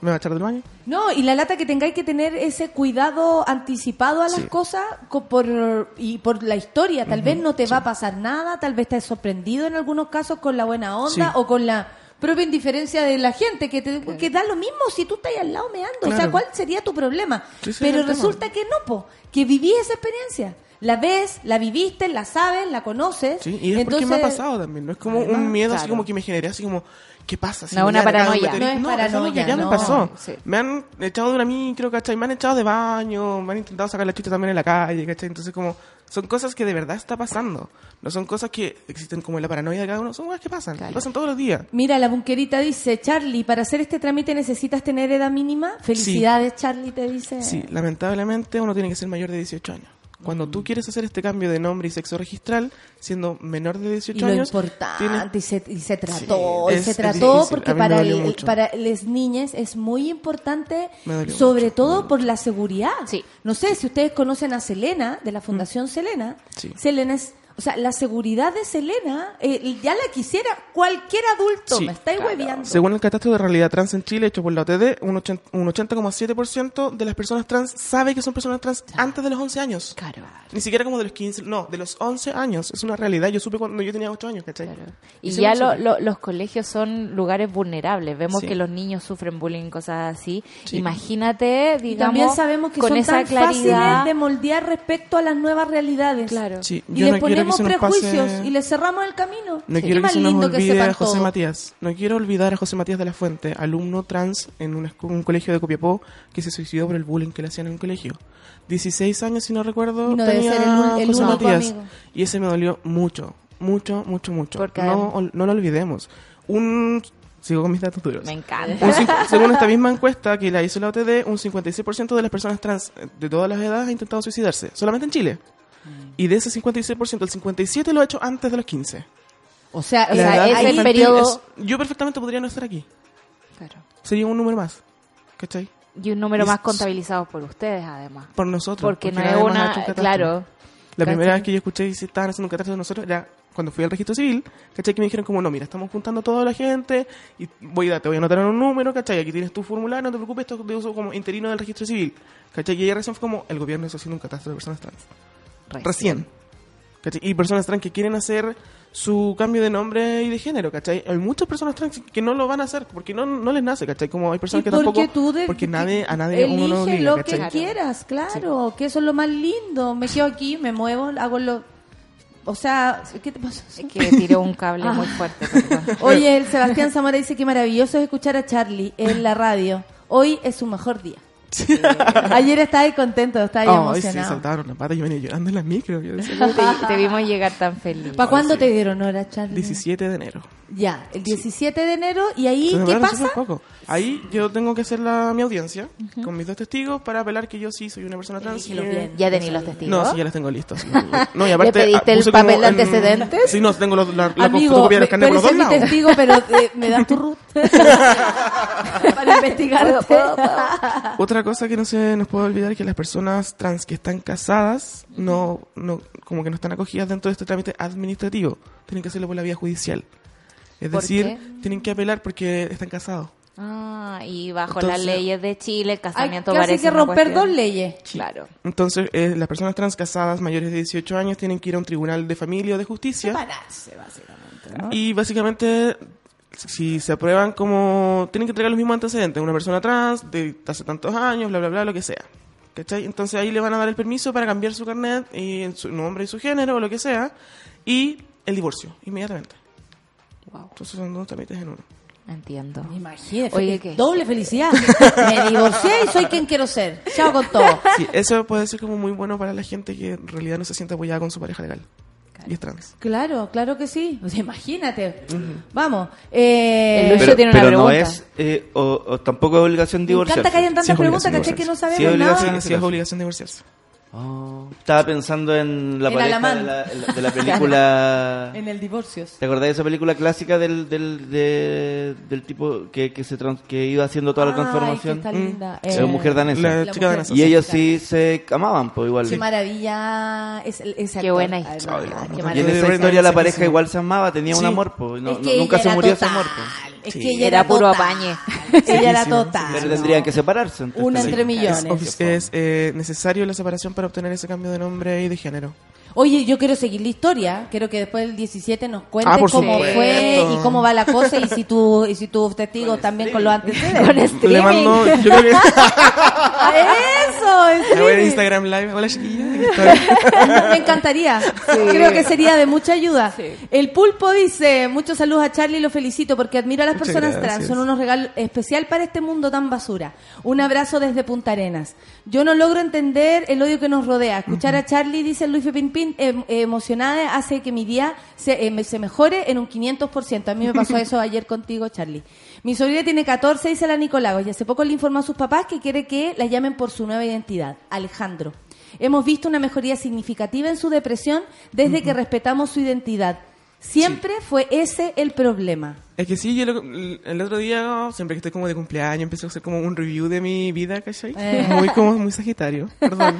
Speaker 5: Me va a echar del baño.
Speaker 1: No, y la lata que tengáis que tener ese cuidado anticipado a las
Speaker 5: Sí.
Speaker 1: cosas co- por, y por la historia. Tal vez no te va a pasar nada, tal vez estás sorprendido en algunos casos con la buena onda
Speaker 5: Sí.
Speaker 1: o con la propia indiferencia de la gente, que, te, que da lo mismo si tú estás al lado meando. O sea. ¿cuál sería tu problema? Pero resulta que no, po, que viví esa experiencia. La ves, la viviste, la sabes, la conoces.
Speaker 5: Sí, y es porque me ha
Speaker 1: Entonces,
Speaker 5: pasado también. No es como
Speaker 1: Además,
Speaker 5: un miedo así como que me generé así como, ¿qué pasa? Si
Speaker 4: No, una paranoia.
Speaker 1: No es paranoia,
Speaker 5: ya
Speaker 1: no.
Speaker 5: me pasó.
Speaker 4: Sí.
Speaker 5: Me han echado de una micro, ¿cachai? Me han echado de baño, me han intentado sacar la chucha también en la calle, ¿cachai? Entonces como, son cosas que de verdad está pasando. No son cosas que existen como en la paranoia de cada uno, son cosas que pasan. Pasan todos los días.
Speaker 1: Mira, la bunkerita dice, Charlie, para hacer este trámite necesitas tener edad mínima. Felicidades, Charlie, te dice.
Speaker 5: Sí, lamentablemente uno tiene que ser mayor de 18 años. Cuando tú quieres hacer este cambio de nombre y sexo registral, siendo menor de 18
Speaker 1: Y lo
Speaker 5: años,
Speaker 1: importante,
Speaker 5: tienes-
Speaker 1: y, se, y se trató,
Speaker 5: Sí,
Speaker 1: y
Speaker 5: es-
Speaker 1: se trató porque para, el- para las niñas es muy importante, sobre
Speaker 5: mucho,
Speaker 1: todo por la seguridad.
Speaker 4: Sí.
Speaker 1: No sé si ustedes conocen a Selena, de la Fundación Selena.
Speaker 5: Mm. Sí.
Speaker 1: Selena es, o sea, la seguridad de Selena, eh, ya la quisiera cualquier adulto,
Speaker 5: Sí.
Speaker 1: me estáis hueveando.
Speaker 5: Según el catastro de realidad trans en Chile hecho por la OTD, un 80 un 80,7% de las personas trans sabe que son personas trans antes de los 11 años.
Speaker 4: Claro.
Speaker 5: Ni siquiera como de los 15, no, de los 11 años. Es una realidad. Yo supe cuando yo tenía 8 años, ¿cachai?
Speaker 4: Claro. Y ya lo- los colegios son lugares vulnerables. Vemos
Speaker 5: Sí.
Speaker 4: que los niños sufren bullying, cosas así.
Speaker 5: Sí.
Speaker 4: Imagínate,
Speaker 1: Y
Speaker 4: digamos,
Speaker 1: también sabemos que
Speaker 4: con
Speaker 1: son
Speaker 4: esa
Speaker 1: tan
Speaker 4: claridad.
Speaker 1: fáciles de moldear respecto a las nuevas realidades.
Speaker 4: Claro.
Speaker 5: Sí,
Speaker 1: Y
Speaker 5: yo no que nos
Speaker 1: prejuicios
Speaker 5: pase-
Speaker 1: y les cerramos el camino.
Speaker 5: No
Speaker 1: Qué
Speaker 5: quiero que se nos
Speaker 1: que
Speaker 5: olvide
Speaker 1: sepan
Speaker 5: a José
Speaker 1: todo.
Speaker 5: Matías. No quiero olvidar a José Matías de la Fuente, alumno trans en un, escu- un colegio de Copiapó que se suicidó por el bullying que le hacían en un colegio. 16 años, si no recuerdo,
Speaker 1: Y no debe
Speaker 5: tenía
Speaker 1: ser el el
Speaker 5: José Matías.
Speaker 1: amigo.
Speaker 5: Y ese me dolió mucho, mucho, mucho, mucho.
Speaker 4: Porque
Speaker 5: no, no lo olvidemos. Un... Sigo con mis datos duros.
Speaker 4: Me
Speaker 5: Un
Speaker 4: encanta.
Speaker 5: cincu- según esta misma encuesta que la hizo la OTD, un 56% de las personas trans de todas las edades ha intentado suicidarse, solamente en Chile. Y de ese 56%, el 57% lo ha hecho antes de los 15.
Speaker 1: O sea,
Speaker 4: O sea, es el periodo-
Speaker 5: es- yo perfectamente podría no estar aquí.
Speaker 4: Claro.
Speaker 5: Sería un número más. ¿Cachai?
Speaker 4: Y un número
Speaker 5: Y
Speaker 4: más contabilizado por ustedes, además.
Speaker 5: Por nosotros.
Speaker 4: Porque, no es una...
Speaker 5: un.
Speaker 4: Claro.
Speaker 5: La primera
Speaker 4: ¿cachai?
Speaker 5: vez que yo escuché que se estaban haciendo un catastro de nosotros era cuando fui al registro civil, ¿cachai? Que me dijeron como, no, mira, estamos juntando a toda la gente y voy a, te voy a anotar en un número, ¿cachai? Aquí tienes tu formulario, no te preocupes, esto es de uso como interino del registro civil, ¿cachai? Y ahí recién fue como, el gobierno está haciendo un catastro de personas trans. Recién. ¿cachai? Y personas trans que quieren hacer su cambio de nombre y de género, ¿cachai? Hay muchas personas trans que no lo van a hacer porque no, no les nace, ¿cachai? Como hay personas
Speaker 1: ¿Y
Speaker 5: que
Speaker 1: por
Speaker 5: tampoco...
Speaker 1: tú de-
Speaker 5: porque
Speaker 1: que-
Speaker 5: nadie, a nadie uno no obliga,
Speaker 1: lo
Speaker 5: ¿cachai?
Speaker 1: que quieras, claro, que eso es lo más lindo. Me quedo aquí, me muevo, hago lo... O sea, ¿qué te pasa?
Speaker 4: Es que tiró un cable muy fuerte. perdón. (laughs)
Speaker 1: Oye, el Sebastián Zamora dice que maravilloso es escuchar a Charlie en la radio. Hoy es su mejor día. (laughs) Ayer estaba ahí contento, estaba ahí
Speaker 5: Ay, sí,
Speaker 1: emocionado.
Speaker 5: saltaron las patas y venía llorando en la micro. Yo decía,
Speaker 4: Te, te vimos llegar tan feliz.
Speaker 1: ¿Para cuándo te dieron hora, Charlie?
Speaker 5: 17 de enero.
Speaker 1: Ya, el 17 de enero. ¿Y ahí qué pasa?
Speaker 5: poco. Ahí yo tengo que hacer la, mi audiencia con mis dos testigos para apelar que yo sí soy una persona trans. Y-
Speaker 1: bien.
Speaker 4: ¿Ya tenéis los testigos?
Speaker 5: No, sí, ya los tengo listos. No, y aparte,
Speaker 4: ¿Le pediste
Speaker 5: ah,
Speaker 4: el
Speaker 5: puse
Speaker 4: papel de
Speaker 5: en-
Speaker 4: antecedentes?
Speaker 5: Sí, no, tengo los- la, la
Speaker 1: Amigo,
Speaker 5: fotocopia de
Speaker 1: me,
Speaker 5: los carnets por dos
Speaker 1: mi
Speaker 5: lados.
Speaker 1: testigo, pero eh, me das tu (laughs) root (laughs) para investigarte.
Speaker 5: Otra cosa que no se nos puede olvidar es que las personas trans que están casadas no, no, como que no están acogidas dentro de este trámite administrativo. Tienen que hacerlo por la vía judicial. Es
Speaker 4: ¿Por
Speaker 5: decir,
Speaker 4: qué?
Speaker 5: tienen que apelar porque están casados.
Speaker 4: Ah, y bajo
Speaker 5: Entonces-
Speaker 4: las leyes de Chile, el
Speaker 1: Hay
Speaker 4: casamiento
Speaker 1: casi
Speaker 4: parece
Speaker 1: que romper dos leyes.
Speaker 4: Claro.
Speaker 5: Entonces, eh, las personas trans casadas mayores de 18 años tienen que ir a un tribunal de familia o de justicia.
Speaker 1: Separarse, básicamente, ¿no?
Speaker 5: Y básicamente, si se aprueban como... Tienen que entregar los mismos antecedentes. Una persona trans de hace tantos años, bla, bla, bla, lo que sea. ¿Cachai? Entonces ahí le van a dar el permiso para cambiar su carnet y su nombre y su género o lo que sea. Y el divorcio, inmediatamente. Entonces son dos trámites en uno.
Speaker 4: Entiendo.
Speaker 1: Imagínate.
Speaker 4: Oye, ¿qué?
Speaker 1: Doble felicidad. Me divorcié y soy quien quiero ser. Chao con todo.
Speaker 5: Sí, eso puede ser como muy bueno para la gente que en realidad no se siente apoyada con su pareja legal. Y es trans.
Speaker 1: Claro, claro que sí. O sea, imagínate. Vamos. Eh,
Speaker 4: El Lucho
Speaker 6: Pero,
Speaker 4: tiene una
Speaker 6: pero no
Speaker 4: pregunta.
Speaker 6: es, eh, o, o tampoco es obligación
Speaker 1: me
Speaker 6: divorciarse.
Speaker 1: encanta que hayan
Speaker 5: Sí,
Speaker 1: tantas
Speaker 5: es
Speaker 1: preguntas, ¿cachai? Que no sabemos
Speaker 6: Sí,
Speaker 1: nada.
Speaker 6: obligación.
Speaker 5: Sí, sí, es obligación divorciarse.
Speaker 6: Oh, estaba pensando en la
Speaker 1: En
Speaker 6: pareja de la, la- de la (laughs) película...
Speaker 1: En el divorcio.
Speaker 6: ¿Te acordás de esa película clásica del, del, de- del tipo que, que, se trans- que iba haciendo toda la
Speaker 1: Ay, que
Speaker 6: transformación?
Speaker 1: está linda.
Speaker 6: Era mujer danesa.
Speaker 5: La,
Speaker 1: La
Speaker 5: chica
Speaker 1: mujer-
Speaker 5: danesa.
Speaker 6: Y ellos sí se amaban, pues igual.
Speaker 1: Qué maravilla. Es, ese
Speaker 4: Qué buena
Speaker 1: Ay,
Speaker 4: historia.
Speaker 1: qué
Speaker 4: Qué
Speaker 6: Y en esa historia la pareja igual se amaba, tenía un amor, pues. No-
Speaker 1: Es que
Speaker 6: nunca se murió
Speaker 1: total.
Speaker 6: ese amor. pues.
Speaker 1: Es
Speaker 5: Sí.
Speaker 1: que ella
Speaker 4: Era
Speaker 1: era
Speaker 4: puro apañe. (laughs)
Speaker 1: Ella era total.
Speaker 6: Pero tendrían que separarse. entonces.
Speaker 1: Una entre
Speaker 5: Es,
Speaker 1: millones.
Speaker 5: ofici- es, eh, necesario la separación para obtener ese cambio de nombre y de género.
Speaker 1: Oye, yo quiero seguir la historia. Quiero que después del 17 nos cuentes
Speaker 5: Ah,
Speaker 1: cómo
Speaker 5: supuesto.
Speaker 1: fue y cómo va la cosa y si tú y si tus testigos también con los antecedentes.
Speaker 4: Con
Speaker 5: Le
Speaker 4: streaming.
Speaker 5: mando, yo creo que (laughs)
Speaker 1: Eso,
Speaker 5: le voy a. Instagram Live. Hola chiquilla.
Speaker 1: Me encantaría. Creo que sería de mucha ayuda. El pulpo dice, muchos saludos a Charlie, lo felicito porque admiro a las
Speaker 5: Muchas
Speaker 1: personas
Speaker 5: gracias.
Speaker 1: trans. Son unos regalos especial para este mundo tan basura. Un abrazo desde Punta Arenas. Yo no logro entender el odio que nos rodea. Escuchar a Charlie, dice Luis Pinpin, em- emocionada, hace que mi día se, eh, me- se mejore en un 500%. A mí me pasó (laughs) eso ayer contigo, Charlie. Mi sobrina tiene 14, dice la Nicolagos, y hace poco le informó a sus papás que quiere que la llamen por su nueva identidad, Alejandro. Hemos visto una mejoría significativa en su depresión desde que respetamos su identidad. Siempre fue ese el problema.
Speaker 5: Es que sí, yo lo- el otro día, siempre que estoy como de cumpleaños, empecé a hacer como un review de mi vida, ¿cachai?
Speaker 1: Eh.
Speaker 5: Muy como muy sagitario, perdón. (laughs)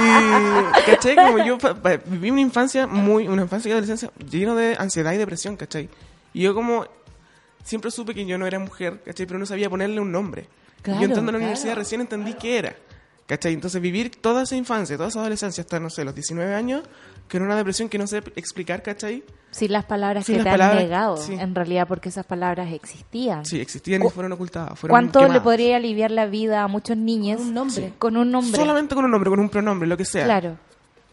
Speaker 5: y, ¿cachai? Como yo viví una infancia muy, una infancia y adolescencia lleno de ansiedad y depresión, ¿cachai? Y yo como siempre supe que yo no era mujer, ¿cachai? Pero no sabía ponerle un nombre.
Speaker 1: Claro,
Speaker 5: yo entrando a la
Speaker 1: claro.
Speaker 5: universidad recién entendí qué era. ¿Cachai? Entonces vivir toda esa infancia, toda esa adolescencia hasta, no sé, los 19 años, que era una depresión que no sé explicar, ¿cachai?
Speaker 4: Sin las palabras
Speaker 5: Sin
Speaker 4: que
Speaker 5: las
Speaker 4: te
Speaker 5: palabras,
Speaker 4: han negado,
Speaker 5: sí.
Speaker 4: en realidad, porque esas palabras existían.
Speaker 5: Sí, existían y fueron ocultadas. Fueron
Speaker 4: ¿Cuánto le
Speaker 5: quemadas.
Speaker 4: podría aliviar la vida a muchos niños
Speaker 1: Con un nombre.
Speaker 4: con un nombre?
Speaker 5: Solamente con un nombre, con un pronombre, lo que sea.
Speaker 4: Claro.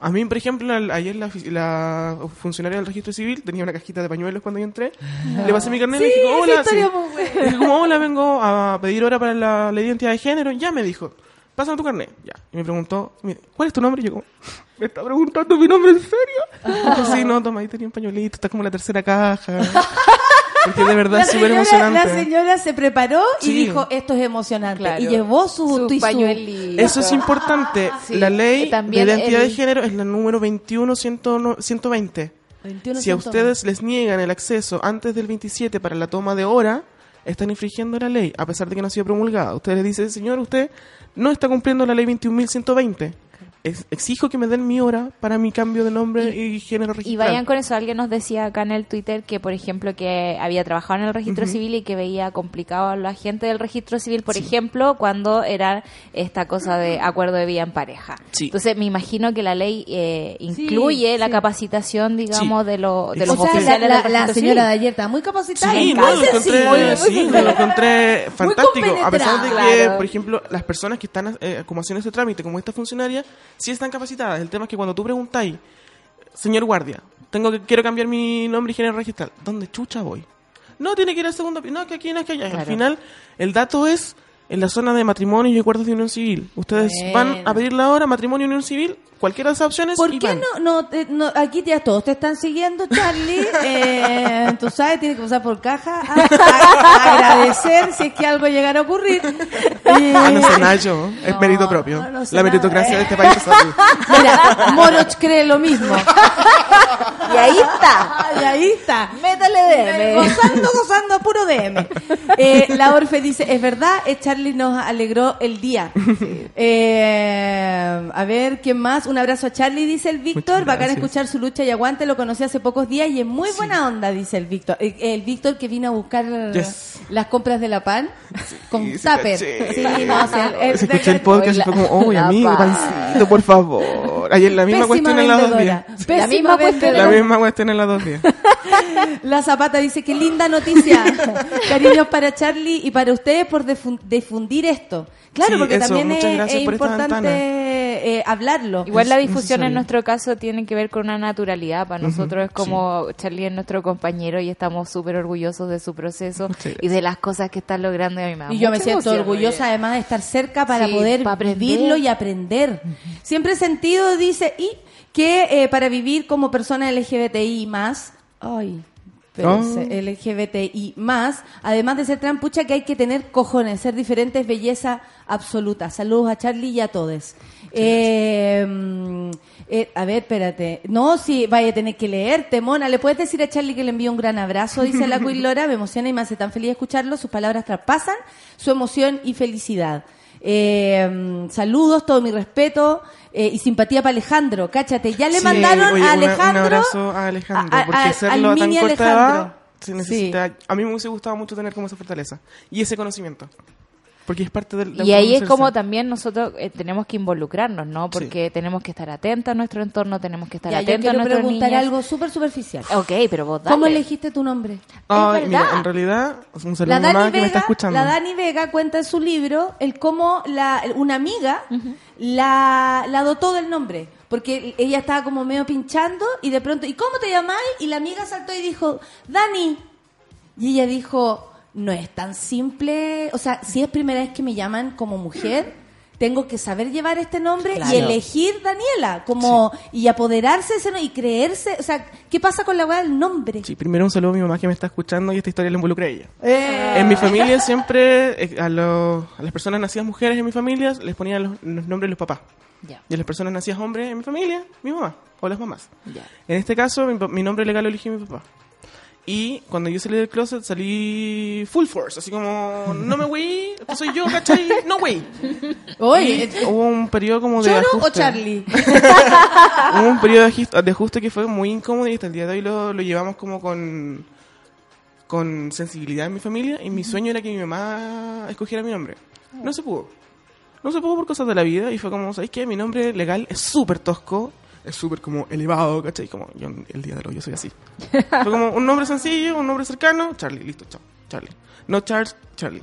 Speaker 5: A mí, por ejemplo, al- ayer la, ofici- la funcionaria del registro civil tenía una cajita de pañuelos cuando yo entré. Le pasé mi carnet y le dije,
Speaker 1: esa
Speaker 5: hola. sí.
Speaker 1: buena.
Speaker 5: Le dije, como, hola, vengo a pedir hora para la, la identidad de género. Ya me dijo, pásame tu carnet. Ya. Y me preguntó, mire, ¿cuál es tu nombre? Y yo como, ¿me está preguntando mi nombre en serio? (laughs) Dijo, sí, no, toma, ahí tenía un pañuelito, está como en la tercera caja. (laughs) Porque de verdad
Speaker 1: La
Speaker 5: es súper
Speaker 1: señora,
Speaker 5: emocionante.
Speaker 1: la señora se preparó y
Speaker 5: Sí.
Speaker 1: dijo, esto es emocionante.
Speaker 4: Claro.
Speaker 1: Y llevó su,
Speaker 4: Su
Speaker 1: tu y su-
Speaker 4: pañuelito.
Speaker 5: Eso es importante.
Speaker 4: Sí.
Speaker 5: La ley
Speaker 4: También
Speaker 5: de identidad
Speaker 4: el-
Speaker 5: de género es la número 21120.
Speaker 1: 21
Speaker 5: Si a
Speaker 1: 120.
Speaker 5: ustedes les niegan el acceso antes del 27 para la toma de hora, están infringiendo la ley, a pesar de que no ha sido promulgada. Ustedes les dicen, señor, usted no está cumpliendo la ley 21.120. Ex- exijo que me den mi hora para mi cambio de nombre y, género
Speaker 4: Y
Speaker 5: registrado.
Speaker 4: vayan con eso. Alguien nos decía acá en el Twitter que, por ejemplo, que había trabajado en el registro civil y que veía complicado a la gente del registro civil, por ejemplo, cuando era esta cosa de acuerdo de vida en pareja.
Speaker 5: Sí.
Speaker 4: Entonces, me imagino que la ley eh, incluye la
Speaker 1: sí.
Speaker 4: capacitación, digamos,
Speaker 5: Sí.
Speaker 4: de, lo- de los
Speaker 1: O sea, la,
Speaker 4: oficiales
Speaker 1: la-
Speaker 4: del
Speaker 1: la
Speaker 4: registro
Speaker 1: señora de ayer está muy capacitada.
Speaker 5: Sí, no, lo encontré,
Speaker 1: sí, muy- muy
Speaker 5: sí,
Speaker 1: sensible.
Speaker 5: lo encontré fantástico. A pesar de que, por ejemplo, las personas que están eh, como haciendo este trámite, como esta funcionaria, sí están capacitadas. El tema es que cuando tú preguntáis, señor guardia, tengo que quiero cambiar mi nombre y género registral, ¿dónde chucha voy? No, tiene que ir al segundo piso, no, que aquí, no, que allá. Al final, el dato es en la zona de matrimonio y acuerdos de unión civil. Ustedes
Speaker 1: Bueno.
Speaker 5: van a pedir la hora, matrimonio y unión civil, cualquiera de esas opciones.
Speaker 1: ¿Por
Speaker 5: y
Speaker 1: qué
Speaker 5: van.
Speaker 1: no, no, te- no- aquí ya todos te están siguiendo, Charlie? (laughs) Eh, tú sabes, tienes que pasar por caja a, a- agradecer si es que algo llegara a ocurrir.
Speaker 5: Ah, no sé nada yo, es
Speaker 1: No,
Speaker 5: mérito propio.
Speaker 1: no, no sé
Speaker 5: la meritocracia de este país es.
Speaker 1: Mira, Moroch cree lo mismo.
Speaker 4: Y ahí está.
Speaker 1: Y ahí está.
Speaker 4: Métale DM.
Speaker 1: Gozando, gozando, puro DM. Eh, la Orfe dice, es verdad, es Charlie Charlie nos alegró el día. (laughs) Eh, a ver, ¿quién más? Un abrazo a Charlie, dice el Víctor. Bacán escuchar su lucha y aguante. Lo conocí hace pocos días y es muy buena onda, dice el Víctor. Eh, El, Víctor que vino a buscar
Speaker 5: Yes.
Speaker 1: las compras de la pan con
Speaker 5: sí,
Speaker 1: tupper.
Speaker 5: caché.
Speaker 1: Sí, no, o sea, el-
Speaker 5: Se escuché el podcast y fue como, oh, amigo, pancito, por favor. Ayer la misma cuestión en las dos días.
Speaker 1: Pésima
Speaker 4: La misma cuestión en
Speaker 1: vendedora.
Speaker 5: La misma cuestión en las dos días. (laughs)
Speaker 1: La Zapata dice que linda noticia. Cariños para Charlie y para ustedes por difun- difundir esto. Claro,
Speaker 5: Sí,
Speaker 1: porque
Speaker 5: eso,
Speaker 1: también
Speaker 5: muchas
Speaker 1: es, importante eh, hablarlo.
Speaker 4: Igual la difusión en nuestro caso tiene que ver con una naturalidad. Para nosotros es como Charlie es nuestro compañero y estamos súper orgullosos de su proceso y de las cosas que está logrando. Y,
Speaker 1: Y yo me siento
Speaker 4: emoción,
Speaker 1: orgullosa
Speaker 4: oye.
Speaker 1: además de estar cerca para
Speaker 4: Sí,
Speaker 1: poder
Speaker 4: para
Speaker 1: vivirlo y aprender. Siempre he sentido, dice, y que eh, para vivir como persona LGBTI más, ay, espérense,
Speaker 5: Oh.
Speaker 1: LGBTI más, además de ser trampucha, que hay que tener cojones, ser diferente es belleza absoluta. Saludos a Charlie y a todos. Eh, eh, a ver, espérate. No, sí, vaya a tener que leerte, Mona. ¿Le puedes decir a Charlie que le envío un gran abrazo? Dice la Queen Lora. Me emociona y me hace tan feliz escucharlo. Sus palabras traspasan su emoción y felicidad. Eh, saludos, todo mi respeto eh, y simpatía para Alejandro. Cáchate, ya le
Speaker 5: Sí,
Speaker 1: mandaron
Speaker 5: oye,
Speaker 1: a
Speaker 5: una- un
Speaker 1: Alejandro.
Speaker 5: abrazo a Alejandro,
Speaker 1: a- a-
Speaker 5: porque
Speaker 1: al
Speaker 5: serlo a tan
Speaker 1: mini
Speaker 5: corta
Speaker 1: Alejandro.
Speaker 5: edad, se necesita, a mí me hubiese gustado mucho tener como esa fortaleza y ese conocimiento. Porque es parte del... de
Speaker 4: Y ahí es como también nosotros eh, tenemos que involucrarnos, ¿no? Porque tenemos que estar atentos a nuestro entorno, tenemos que estar
Speaker 1: Ya, yo
Speaker 4: atentos a
Speaker 1: quiero
Speaker 4: nuestros
Speaker 1: preguntar
Speaker 4: niños.
Speaker 1: algo súper superficial.
Speaker 4: Ok, pero vos dale.
Speaker 1: ¿Cómo elegiste tu nombre?
Speaker 5: Ay,
Speaker 4: Es
Speaker 5: mira,
Speaker 4: verdad.
Speaker 5: en realidad, un saludo
Speaker 1: La
Speaker 5: a mamá
Speaker 1: Dani,
Speaker 5: que me está
Speaker 1: Vega,
Speaker 5: escuchando.
Speaker 1: la Dani Vega cuenta en su libro el cómo la, una amiga la, la dotó del nombre. Porque ella estaba como medio pinchando y de pronto, ¿y cómo te llamáis? Y la amiga saltó y dijo, Dani. Y ella dijo, no es tan simple. O sea, si es primera vez que me llaman como mujer, tengo que saber llevar este nombre
Speaker 4: Claro.
Speaker 1: y elegir Daniela. como Y apoderarse de ese nombre y creerse. O sea, ¿qué pasa con la weá del nombre?
Speaker 5: Sí, primero un saludo a mi mamá que me está escuchando y esta historia la involucra a ella.
Speaker 1: Eh,
Speaker 5: En mi familia siempre, eh, a, los- a las personas nacidas mujeres en mi familia, les ponían los, los nombres de los papás. Y a las personas nacidas hombres en mi familia, mi mamá o las mamás. En este caso, mi, nombre legal lo eligió mi papá. Y cuando yo salí del closet, salí full force, así como, no me güey, esto soy yo, ¿cachai? No güey.
Speaker 1: Oye,
Speaker 5: Y hubo un periodo como de
Speaker 1: ¿Choro
Speaker 5: ajuste.
Speaker 1: o Charlie? (laughs)
Speaker 5: Hubo un periodo de ajuste que fue muy incómodo y hasta el día de hoy lo, lo llevamos como con, con sensibilidad en mi familia y mi sueño era que mi mamá escogiera mi nombre. No se pudo. No se pudo por cosas de la vida y fue como, ¿sabéis qué? Mi nombre legal es súper tosco, es súper como elevado, ¿cachai? Como yo el día de hoy yo soy así. fue como un nombre sencillo, un nombre cercano, Charlie, listo, chao, Charlie. No Charles, Charlie.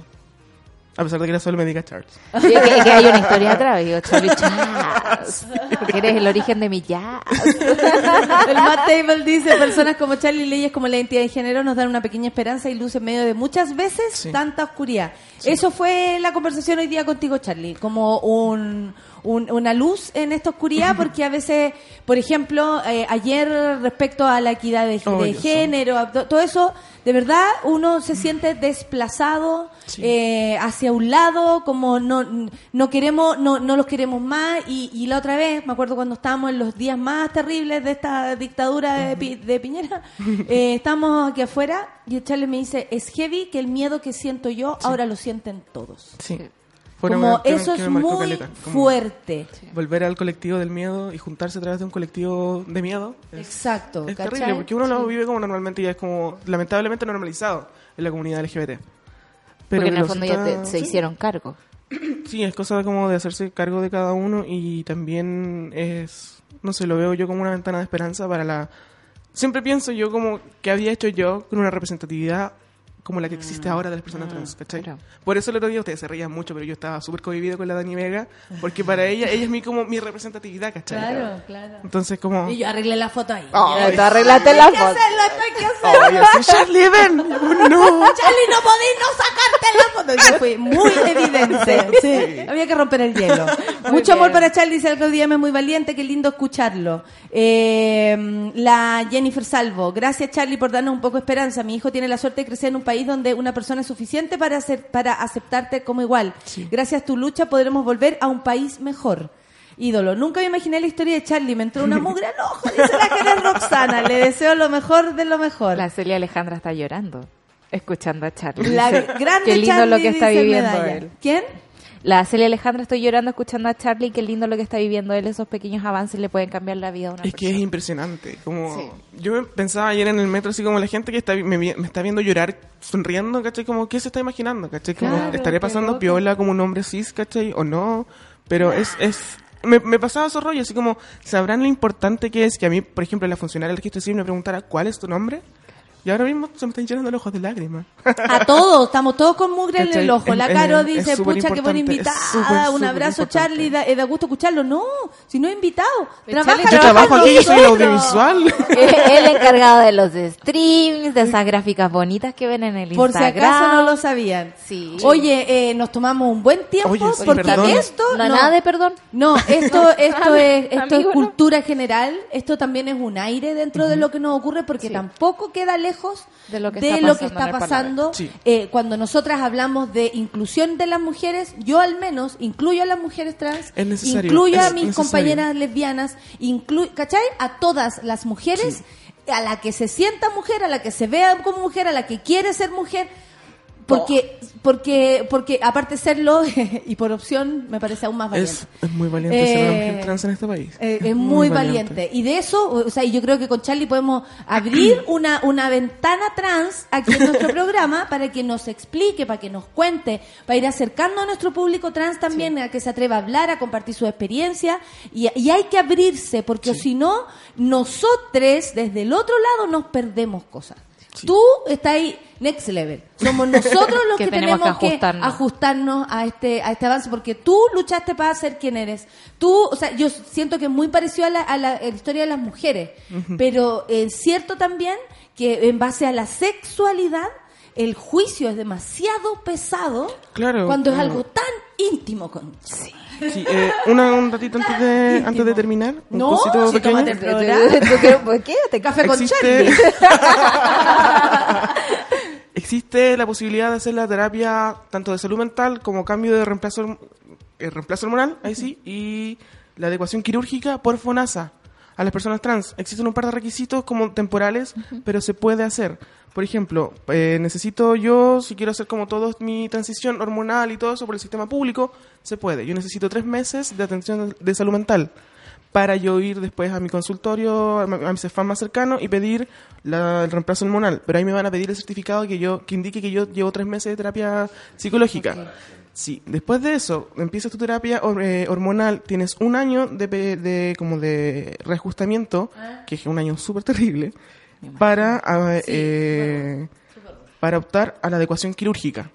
Speaker 5: A pesar de que era solo me diga Charles. (laughs)
Speaker 4: Sí, que, que hay una historia atrás, digo, (laughs) Charlie Jazz, porque eres el origen de mi jazz. (laughs)
Speaker 1: El Matt Table dice, personas como Charlie, leyes como la identidad de género nos dan una pequeña esperanza y luz en medio de muchas veces
Speaker 5: Sí.
Speaker 1: tanta oscuridad. Eso fue la conversación hoy día contigo, Charlie, como un, un- una luz en esta oscuridad, porque a veces, por ejemplo, eh, ayer respecto a la equidad de,
Speaker 5: Oh,
Speaker 1: de género, a todo eso, de verdad uno se siente desplazado
Speaker 5: Sí.
Speaker 1: eh, hacia un lado, como no, no queremos, no, no los queremos más, y, y la otra vez, me acuerdo cuando estábamos en los días más terribles de esta dictadura de, Pi- de Piñera, eh, estábamos aquí afuera y el Charlie me dice, es heavy que el miedo que siento yo, ahora lo sienten todos.
Speaker 5: Sí.
Speaker 1: Como eso
Speaker 5: que
Speaker 1: es muy
Speaker 5: caleta,
Speaker 1: fuerte.
Speaker 5: volver al colectivo del miedo y juntarse a través de un colectivo de miedo es,
Speaker 1: Exacto.
Speaker 5: es
Speaker 1: ¿cachai?
Speaker 5: terrible porque uno lo vive como normalmente y es como lamentablemente normalizado en la comunidad LGBT.
Speaker 4: Porque en el fondo ya te- se
Speaker 5: sí,
Speaker 4: hicieron cargo. (clears throat)
Speaker 5: Sí, es cosa como de hacerse cargo de cada uno y también es, no sé, lo veo yo como una ventana de esperanza para la... Siempre pienso yo como que había hecho yo con una representatividad como la que existe ahora de las personas trans, ¿cachai?
Speaker 4: claro.
Speaker 5: Por eso el otro día ustedes se reían mucho, pero yo estaba súper convivido con la Dani Vega, porque para ella, ella es mi como mi representatividad, ¿cachai?
Speaker 1: Claro, claro.
Speaker 5: Entonces como...
Speaker 1: Y yo arreglé la foto ahí.
Speaker 5: Ay,
Speaker 4: Tú arreglaste la
Speaker 1: Hay que
Speaker 4: foto.
Speaker 1: hacerlo, hay que hacerlo.
Speaker 5: Ay, así, Charlie, ven. No.
Speaker 1: Charlie, no podéis no sacarte la foto. Yo fui muy evidente. Sí, Había que romper el hielo. Mucho amor para Charlie, dice algo día es muy valiente, qué lindo escucharlo. Eh, la Jennifer Salvo, gracias Charlie por darnos un poco de esperanza. Mi hijo tiene la suerte de crecer en un país donde una persona es suficiente para, hacer, para aceptarte como igual. Gracias a tu lucha podremos volver a un país mejor. Ídolo, nunca me imaginé la historia de Charlie, me entró una (laughs) mugre al ojo, dice la que eres Roxana, le deseo lo mejor de lo mejor.
Speaker 4: La Celia Alejandra está llorando. escuchando a Charlie.
Speaker 1: La grande
Speaker 4: Qué lindo
Speaker 1: Charlie
Speaker 4: lo que está viviendo
Speaker 1: medalla.
Speaker 4: él.
Speaker 1: ¿Quién?
Speaker 4: La Celia Alejandra, estoy llorando escuchando a Charlie. Qué lindo lo que está viviendo él. Esos pequeños avances le pueden cambiar la vida a una
Speaker 5: Es que es impresionante. Como Yo pensaba ayer en el metro, así como la gente que está, me, está viendo llorar, sonriendo, ¿cachai? Como, ¿qué se está imaginando? ¿cachai? Como,
Speaker 4: Claro,
Speaker 5: ¿estaré pasando
Speaker 4: loco.
Speaker 5: piola como un hombre cis, ¿cachai? ¿O no? Pero es... es me, me pasaba esos rollos, así como, ¿sabrán lo importante que es que a mí, por ejemplo, la funcionaria del registro civil me preguntara cuál es tu nombre? Y ahora mismo se me están llenando los ojos de lágrimas.
Speaker 1: A todos, estamos todos con mugre en el ojo. La
Speaker 5: Es-
Speaker 1: Caro
Speaker 5: es-
Speaker 1: dice,
Speaker 5: es
Speaker 1: pucha, qué buena
Speaker 5: es
Speaker 1: invitada,
Speaker 5: súper,
Speaker 1: un abrazo. Charlie, da, eh, da gusto escucharlo. No, si no es invitado,
Speaker 4: Pero
Speaker 1: trabaja.
Speaker 5: Yo trabajo aquí, yo soy el audiovisual. (laughs)
Speaker 4: el encargado de los streams, de esas gráficas bonitas que ven en el
Speaker 1: Por si
Speaker 4: Instagram.
Speaker 1: acaso no lo sabían.
Speaker 4: Sí.
Speaker 1: Oye, eh, nos tomamos un buen tiempo
Speaker 5: Oye, sí,
Speaker 1: porque
Speaker 5: perdón.
Speaker 1: esto
Speaker 4: No, nada de perdón.
Speaker 1: No, esto, (laughs) esto es, esto es
Speaker 4: Amigo, no.
Speaker 1: cultura general, esto también es un aire dentro de lo que nos ocurre porque
Speaker 4: Sí.
Speaker 1: tampoco queda lejos
Speaker 4: De lo que
Speaker 1: de
Speaker 4: está
Speaker 1: lo que
Speaker 4: pasando
Speaker 1: está
Speaker 4: en el
Speaker 1: pasando.
Speaker 5: Sí.
Speaker 1: Eh, cuando nosotras hablamos de inclusión de las mujeres, yo al menos incluyo a las mujeres trans, incluyo a mis
Speaker 5: necesario.
Speaker 1: compañeras lesbianas, inclu ¿cachai? A todas las mujeres, a la que se sienta mujer, a la que se vea como mujer, a la que quiere ser mujer. Porque, porque, porque aparte serlo, (laughs) y por opción, me parece aún más valiente.
Speaker 5: Es, es muy valiente ser una mujer trans en este país.
Speaker 1: Eh, es muy, valiente. Y de eso, o sea, y yo creo que con Charlie podemos abrir (clears throat) una, una ventana trans aquí en nuestro programa para que nos explique, para que nos cuente, para ir acercando a nuestro público trans también, a que se atreva a hablar, a compartir su experiencia. Y, y hay que abrirse, porque si no, nosotros desde el otro lado nos perdemos cosas. Tú estás ahí next level. Somos (laughs) nosotros los
Speaker 4: Que
Speaker 1: que,
Speaker 4: tenemos
Speaker 1: tenemos
Speaker 4: que
Speaker 1: que
Speaker 4: ajustarnos.
Speaker 1: a este a este avance porque tú luchaste para ser quien eres. Tú, o sea, yo siento que es muy parecido a la, a la- a la historia de las mujeres, pero es cierto también que en base a la sexualidad el juicio es demasiado pesado
Speaker 5: Claro,
Speaker 1: cuando es algo tan íntimo con
Speaker 5: Sí, eh, una, un ratito antes de, (laughs) antes de terminar. Un
Speaker 1: No,
Speaker 5: cosito
Speaker 1: si
Speaker 5: pequeño.
Speaker 1: tómate el programa. (laughs)
Speaker 4: ¿Por qué? Te
Speaker 1: Café con
Speaker 5: Existe-
Speaker 1: Charlie. (laughs)
Speaker 5: Existe la posibilidad de hacer la terapia tanto de salud mental como cambio de reemplazo, eh, reemplazo hormonal, ahí sí, y la adecuación quirúrgica por FONASA a las personas trans. Existen un par de requisitos como temporales, pero se puede hacer. Por ejemplo, eh, necesito yo, si quiero hacer como todo mi transición hormonal y todo eso por el sistema público, se puede. Yo necesito tres meses de atención de salud mental para yo ir después a mi consultorio, a mi CEFAM más cercano y pedir la- el reemplazo hormonal. Pero ahí me van a pedir el certificado que yo que indique que yo llevo tres meses de terapia psicológica. Sí, después de eso, empiezas tu terapia eh, hormonal, tienes un año de, de como de reajustamiento, que es un año súper terrible, para, ah, eh, para optar a la adecuación quirúrgica.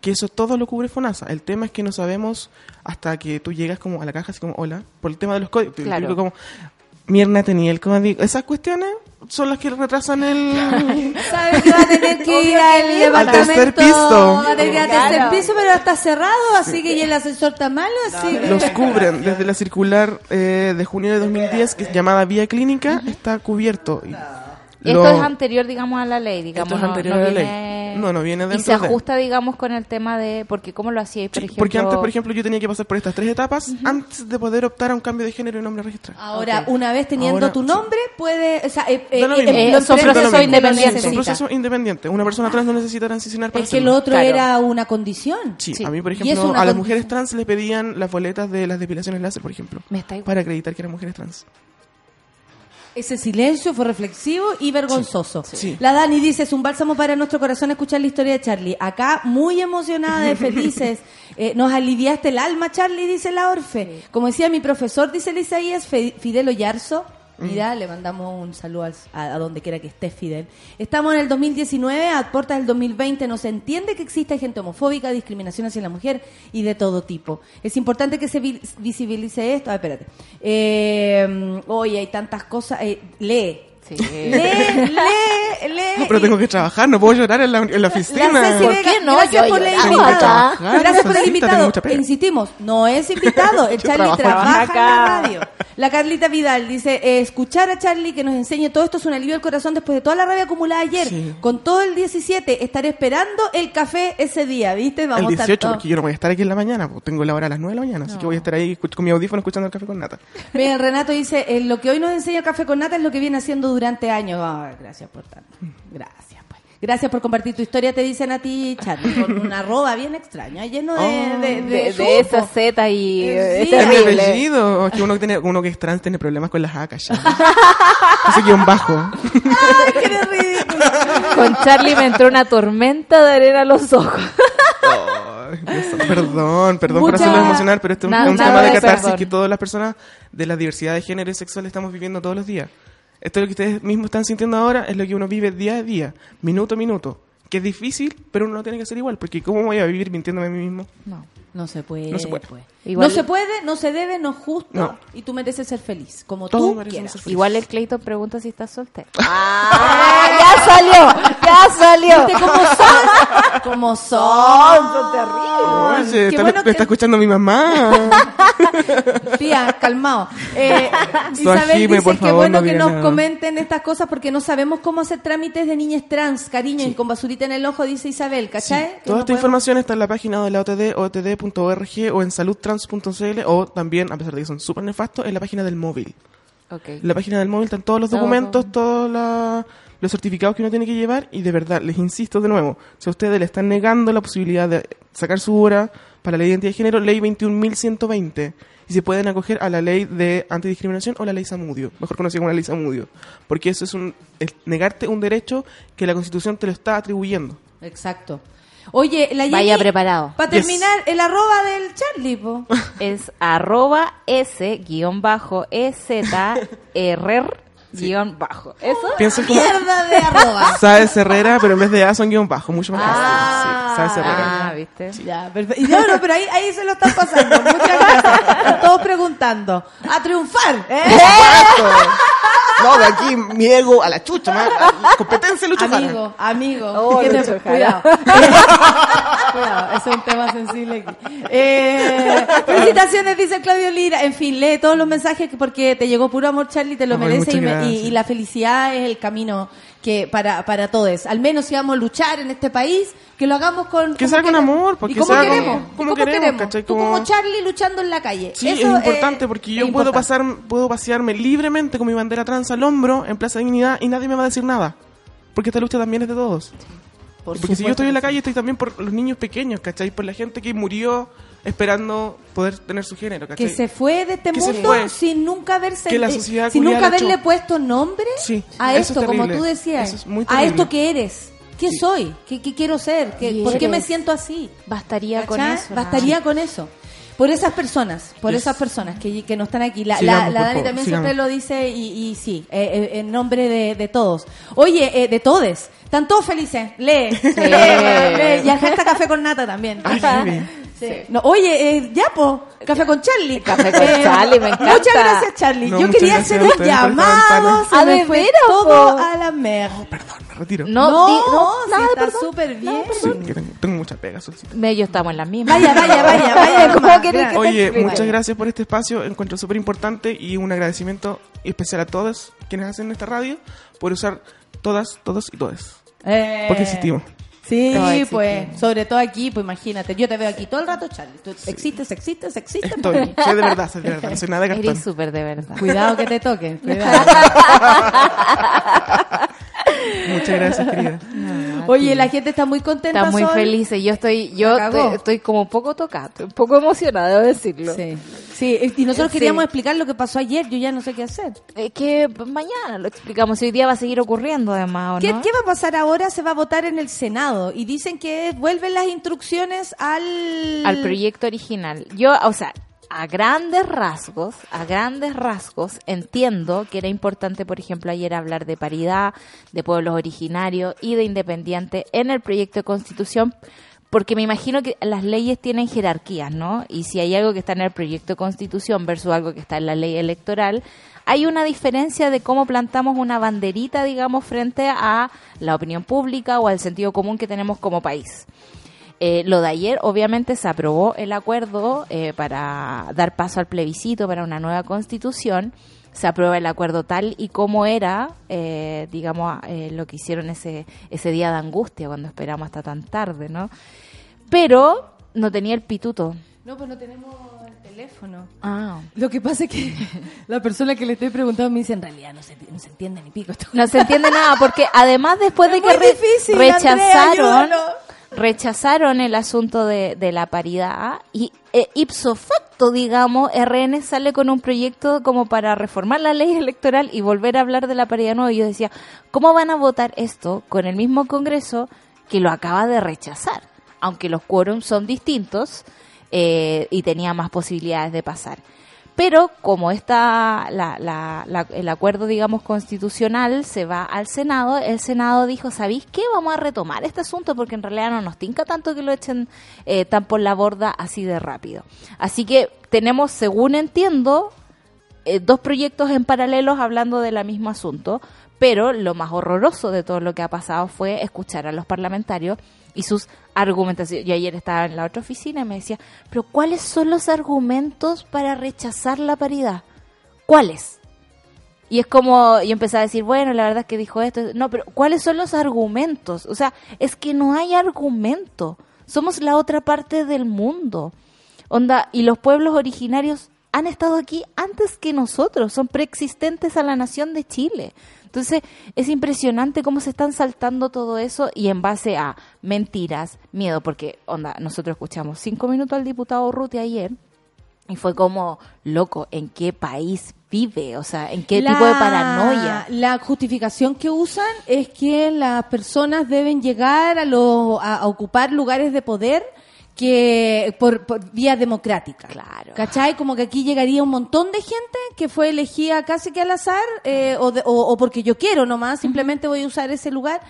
Speaker 5: Que eso todo lo cubre FONASA. El tema es que no sabemos hasta que tú llegas como a la caja, así como, hola, por el tema de los códigos.
Speaker 4: Claro.
Speaker 5: explico como, mierda, tenía el código. Esas cuestiones son las que retrasan el... (laughs)
Speaker 1: Sabes que va a tener que ir al
Speaker 5: Al
Speaker 1: departamento.
Speaker 5: tercer piso.
Speaker 1: Va a tener que ir al
Speaker 4: Claro.
Speaker 1: tercer piso, pero está cerrado, así que y el ascensor está malo, así que-
Speaker 5: los cubren desde la circular eh, de junio de 2010 que es llamada vía clínica está cubierto Y
Speaker 4: Esto
Speaker 5: lo-
Speaker 4: es anterior, digamos, a la ley, digamos.
Speaker 5: Esto es
Speaker 4: no-
Speaker 5: anterior
Speaker 4: no
Speaker 5: a la ley.
Speaker 4: viene-
Speaker 5: No, no viene
Speaker 4: Y
Speaker 5: dentro
Speaker 4: se
Speaker 5: de-
Speaker 4: ajusta, digamos, con el tema de... Porque ¿cómo lo hacíais, por
Speaker 5: Sí,
Speaker 4: ejemplo?
Speaker 5: porque antes por ejemplo yo tenía que pasar por estas tres etapas antes de poder optar a un cambio de género y nombre registrado
Speaker 1: Ahora, una vez teniendo
Speaker 5: Ahora,
Speaker 1: tu
Speaker 5: sí.
Speaker 1: nombre, puede. O sea, eh, eh,
Speaker 5: lo
Speaker 1: eh, eh,
Speaker 4: Eh,
Speaker 1: los
Speaker 4: son procesos independientes.
Speaker 5: es un
Speaker 1: necesita.
Speaker 5: proceso independiente una persona trans no necesita transicionar para
Speaker 1: Es que lo
Speaker 5: hacerlo.
Speaker 1: otro
Speaker 4: Claro.
Speaker 1: era una condición.
Speaker 5: Sí,
Speaker 4: Sí.
Speaker 5: a mí, por
Speaker 1: Y
Speaker 5: ejemplo, a las mujeres trans les pedían las boletas de las depilaciones láser, por ejemplo,
Speaker 4: Me está igual.
Speaker 5: para acreditar que eran mujeres trans.
Speaker 1: Ese silencio fue reflexivo y vergonzoso.
Speaker 5: Sí.
Speaker 1: La Dani dice, es un bálsamo para nuestro corazón escuchar la historia de Charlie. Acá, muy emocionada de felices. (laughs) Eh, nos aliviaste el alma, Charlie, dice la Orfe. Como decía mi profesor, dice el Isaías, Fidel Oyarzo. Mira, le mandamos un saludo al- a, a donde quiera que esté Fidel. Estamos en el 2019, a puertas del 2020. No se entiende que existe gente homofóbica, discriminación hacia la mujer y de todo tipo. Es importante que se vi- visibilice esto. Ah, espérate. Eh, Oye, hay tantas cosas. Eh, lee.
Speaker 4: Sí.
Speaker 1: Lee, lee, lee.
Speaker 5: No, pero tengo que trabajar, no puedo llorar en la, en la oficina.
Speaker 1: La
Speaker 4: ¿Por qué no?
Speaker 1: Gracias
Speaker 4: Yo
Speaker 1: por la
Speaker 4: lloraba.
Speaker 1: invitada.
Speaker 5: Trabajar,
Speaker 1: Gracias por el invitado. Insistimos, no es invitado. (laughs) El Charlie trabaja
Speaker 4: acá.
Speaker 1: en la radio. La Carlita Vidal dice, eh, escuchar a Charlie que nos enseñe todo esto es un alivio al corazón después de toda la rabia acumulada ayer.
Speaker 5: Sí.
Speaker 1: Con todo el 17, estaré esperando el café ese día, ¿viste? Vamos
Speaker 5: el
Speaker 1: a estar
Speaker 5: 18,
Speaker 1: todos-
Speaker 5: porque yo no voy a estar aquí en la mañana, pues tengo la hora a las 9 de la mañana, así que voy a estar ahí con mi audífono escuchando el café con nata.
Speaker 1: Mira, Renato dice, eh, lo que hoy nos enseña el café con nata es lo que viene haciendo durante años. Ah, gracias por tanto. Gracias, pues. Gracias por compartir tu historia, te dicen a ti, Charlie, con una arroba bien extraña, lleno de...
Speaker 5: Oh.
Speaker 1: de,
Speaker 4: De,
Speaker 1: de
Speaker 4: de esa. Z y
Speaker 1: Eh,
Speaker 4: es
Speaker 1: sí.
Speaker 5: ¿Es mi
Speaker 4: terrible.
Speaker 5: apellido? Es que uno, que tiene, uno que es trans tiene problemas con las acas ya. Ese guion bajo.
Speaker 1: Ay, qué ridículo.
Speaker 4: Con Charlie me entró una tormenta de arena a los ojos.
Speaker 5: Dios, perdón, perdón por
Speaker 1: Mucha-
Speaker 5: hacerlo emocional, pero este es un-
Speaker 4: Nada-
Speaker 5: un
Speaker 4: nada
Speaker 5: tema de
Speaker 4: de
Speaker 5: catarsis
Speaker 4: perdón.
Speaker 5: que todas las personas de la diversidad de género y sexual estamos viviendo todos los días. Esto es lo que ustedes mismos están sintiendo ahora, es lo que uno vive día a día, minuto a minuto. Que es difícil, pero uno lo tiene que hacer igual, porque ¿cómo voy a vivir mintiéndome a mí mismo?
Speaker 4: No.
Speaker 1: No se puede.
Speaker 5: No se puede.
Speaker 1: pues.
Speaker 4: Igual-
Speaker 1: No se puede, no se debe, no es justo.
Speaker 5: No.
Speaker 1: Y tú mereces ser feliz, como
Speaker 5: Todos
Speaker 1: tú quieras.
Speaker 4: Igual el Clayton pregunta si estás soltero. ¡Ah! ¡Ya salió! ¡Ya salió!
Speaker 1: ¿Viste cómo son? Como son.
Speaker 4: Son terribles.
Speaker 5: Oye, está,
Speaker 1: bueno
Speaker 5: me
Speaker 1: que-
Speaker 5: está escuchando mi mamá. (laughs)
Speaker 1: Tía, calmado. Eh, Isabel dice
Speaker 5: por
Speaker 1: que
Speaker 5: favor,
Speaker 1: bueno
Speaker 5: no
Speaker 1: que nos
Speaker 5: nada.
Speaker 1: comenten estas cosas porque no sabemos cómo hacer trámites de niñas trans, cariño, y con basurita en el ojo, dice Isabel, ¿cachai? Que
Speaker 5: Toda
Speaker 1: no
Speaker 5: esta
Speaker 1: podemos-
Speaker 5: información está en la página de la OTD, otd.org o en saludtrans.cl o también, a pesar de que son súper nefastos, en la página del móvil. En la página del móvil están todos los documentos, todos la- los certificados que uno tiene que llevar y de verdad, les insisto de nuevo, si a ustedes le están negando la posibilidad de sacar su hora para la identidad de género, ley 21.120 y se pueden acoger a la ley de antidiscriminación o la ley Samudio, mejor conocida como la ley Samudio, porque eso es un es negarte un derecho que la Constitución te lo está atribuyendo.
Speaker 1: Exacto. Oye, la
Speaker 4: Vaya preparado.
Speaker 1: Para
Speaker 5: Yes.
Speaker 1: terminar, el arroba del Charlie, po.
Speaker 4: Es arroba S guion bajo E R guion bajo. ¿Eso?
Speaker 5: Piensen como
Speaker 1: Mierda de (laughs) arroba.
Speaker 5: Sáez Herrera, pero en vez de A son guion bajo, mucho más fácil. Sí, Sáez Herrera.
Speaker 4: Ah, ¿viste?
Speaker 1: Ya, perfecto. Y no, no, pero ahí, ahí se lo están pasando. Muchas gracias. Están todos preguntando. ¡A triunfar! ¿eh?
Speaker 5: No, de aquí mi ego a la chucha, ma- a- competencia Lucho Jara.
Speaker 1: Amigo, amigo.
Speaker 4: Oh, (laughs) Lucho Jara.
Speaker 1: cuidado. (laughs) cuidado, es un tema sensible aquí. Eh, felicitaciones, dice Claudio Lira. En fin, lee todos los mensajes que- porque te llegó puro amor, Charlie, te lo mereces. Y, me- y-
Speaker 5: gracias.
Speaker 1: y la felicidad es el camino que para, para todos. Al menos si vamos a luchar en este país, que lo hagamos con...
Speaker 5: Que sea con amor, porque
Speaker 1: ¿Y cómo
Speaker 5: sea
Speaker 1: queremos? ¿Y
Speaker 5: como
Speaker 1: cómo
Speaker 5: queremos, Como-
Speaker 1: Charlie luchando en la calle.
Speaker 5: Sí,
Speaker 1: Eso,
Speaker 5: es importante
Speaker 1: eh,
Speaker 5: porque
Speaker 1: es
Speaker 5: yo puedo pasar, puedo pasearme libremente con mi bandera trans al hombro en Plaza Dignidad y nadie me va a decir nada. Porque esta lucha también es de todos.
Speaker 1: Por
Speaker 5: porque si yo estoy en la calle, estoy también por los niños pequeños, ¿cachai? Por la gente que murió esperando poder tener su género, ¿cachai?
Speaker 1: que se fue de este
Speaker 5: Que
Speaker 1: mundo sin nunca haberse
Speaker 5: Que la
Speaker 1: eh,
Speaker 5: sociedad
Speaker 1: sin nunca
Speaker 5: le
Speaker 1: haberle puesto nombre
Speaker 5: Sí,
Speaker 1: a
Speaker 5: eso es
Speaker 1: esto como tú decías
Speaker 5: Eso es muy
Speaker 1: a esto que eres qué soy qué, qué quiero ser ¿Qué- por qué me siento así
Speaker 4: Bastaría con eso.
Speaker 1: bastaría con eso por esas personas, por
Speaker 5: Yes.
Speaker 1: esas personas que, que no están aquí. La,
Speaker 5: Sigamos,
Speaker 1: la, Dani
Speaker 5: favor,
Speaker 1: también
Speaker 5: sigamos.
Speaker 1: siempre lo dice y, y sí, eh, eh, en nombre de, de todos. Oye, eh, de todes, están todos felices. Lee, (laughs) lee, lee. Y al hashtag café con nata también.
Speaker 5: Ay.
Speaker 1: Sí. No, oye, eh, ya, po, café con Charlie. Eh,
Speaker 4: Café con Charlie, me encanta.
Speaker 1: Muchas gracias, Charlie.
Speaker 5: No,
Speaker 1: Yo
Speaker 5: muchas
Speaker 1: quería hacer
Speaker 5: a
Speaker 1: un llamado.
Speaker 5: ventana.
Speaker 1: Se
Speaker 4: Ah,
Speaker 1: me
Speaker 4: ¿de
Speaker 1: fue
Speaker 4: veras,
Speaker 1: todo
Speaker 4: po?
Speaker 1: a la mer.
Speaker 5: Perdón, me retiro.
Speaker 4: No,
Speaker 1: No,
Speaker 4: di- no, nada,
Speaker 1: está súper bien.
Speaker 5: Sí, tengo, tengo mucha pega, Solcita.
Speaker 4: Ellos estamos en las mismas.
Speaker 1: Vaya, vaya, vaya, vaya. (laughs)
Speaker 4: ¿Cómo querés que te
Speaker 5: Oye,
Speaker 4: explique?
Speaker 5: muchas gracias por este espacio. Encuentro súper importante y un agradecimiento especial a todos quienes hacen esta radio por usar todas, todos y todas.
Speaker 1: Eh,
Speaker 5: Porque existimos.
Speaker 1: Sí, pues, sobre todo aquí, pues imagínate, yo te veo aquí todo el rato, Charlie. Tú existes, existes, existes.
Speaker 5: Estoy, soy de verdad, soy de verdad, no soy nada de cartón.
Speaker 4: Eres súper de verdad.
Speaker 1: Cuidado que te toquen, (laughs) cuidado.
Speaker 5: Muchas gracias, querida. (laughs)
Speaker 1: Oye, la gente está muy contenta.
Speaker 4: Está muy
Speaker 1: Sol.
Speaker 4: feliz. y Yo estoy, yo estoy, estoy como un poco tocada, un poco emocionada, debo decirlo.
Speaker 1: Sí, sí, y nosotros
Speaker 4: Sí.
Speaker 1: queríamos explicar lo que pasó ayer, yo ya no sé qué hacer.
Speaker 4: Es que mañana lo explicamos. Hoy día va a seguir ocurriendo, además, ¿o
Speaker 1: ¿Qué,
Speaker 4: no?
Speaker 1: qué va a pasar ahora? Se va a votar en el Senado y dicen que vuelven las instrucciones al...
Speaker 4: al proyecto original. Yo, o sea, a grandes rasgos, a grandes rasgos, entiendo que era importante, por ejemplo, ayer hablar de paridad, de pueblos originarios y de independiente en el proyecto de constitución, porque me imagino que las leyes tienen jerarquías, ¿no? Y si hay algo que está en el proyecto de constitución versus algo que está en la ley electoral, hay una diferencia de cómo plantamos una banderita, digamos, frente a la opinión pública o al sentido común que tenemos como país. Eh, lo de ayer, obviamente, se aprobó el acuerdo eh, para dar paso al plebiscito para una nueva constitución. Se aprueba el acuerdo tal y como era, eh, digamos, eh, lo que hicieron ese, ese día de angustia cuando esperamos hasta tan tarde, ¿no? Pero no tenía el pituto.
Speaker 1: No, pues no tenemos el teléfono.
Speaker 4: Ah.
Speaker 1: Lo que pasa es que (laughs) la persona que le estoy preguntando me dice, en realidad no se, no se entiende ni pico esto.
Speaker 4: No se entiende nada, porque además después de que
Speaker 1: muy
Speaker 4: re-
Speaker 1: difícil,
Speaker 4: rechazaron,
Speaker 1: Andrea.
Speaker 4: Rechazaron el asunto de, de la paridad y eh, ipso facto, digamos, RN sale con un proyecto como para reformar la ley electoral y volver a hablar de la paridad nueva. Y yo decía, ¿cómo van a votar esto con el mismo Congreso que lo acaba de rechazar? Aunque los quórums son distintos eh, y tenía más posibilidades de pasar. Pero como está la, la- la- el acuerdo, digamos, constitucional se va al Senado, el Senado dijo, ¿sabéis qué? Vamos a retomar este asunto porque en realidad no nos tinca tanto que lo echen eh, tan por la borda así de rápido. Así que tenemos, según entiendo, eh, dos proyectos en paralelos hablando del mismo asunto, pero lo más horroroso de todo lo que ha pasado fue escuchar a los parlamentarios y sus argumentaciones. Yo ayer estaba en la otra oficina y me decía, pero ¿cuáles son los argumentos para rechazar la paridad? ¿Cuáles? Y es como, yo empecé a decir, bueno, la verdad es que dijo esto. No, pero ¿cuáles son los argumentos? O sea, es que no hay argumento. Somos la otra parte del mundo. Onda, y los pueblos originarios han estado aquí antes que nosotros, son preexistentes a la nación de Chile. Entonces, es impresionante cómo se están saltando todo eso y en base a mentiras, miedo, porque, onda, nosotros escuchamos cinco minutos al diputado Ruti ayer y fue como, loco, ¿en qué país vive? O sea, ¿en qué
Speaker 1: La-
Speaker 4: tipo de paranoia?
Speaker 1: La justificación que usan es que las personas deben llegar a, a, a ocupar lugares de poder que por, por vía democrática.
Speaker 4: Claro.
Speaker 1: ¿Cachai? Como que aquí llegaría un montón de gente que fue elegida casi que al azar eh, o, de- o- o porque yo quiero nomás, simplemente voy a usar ese lugar.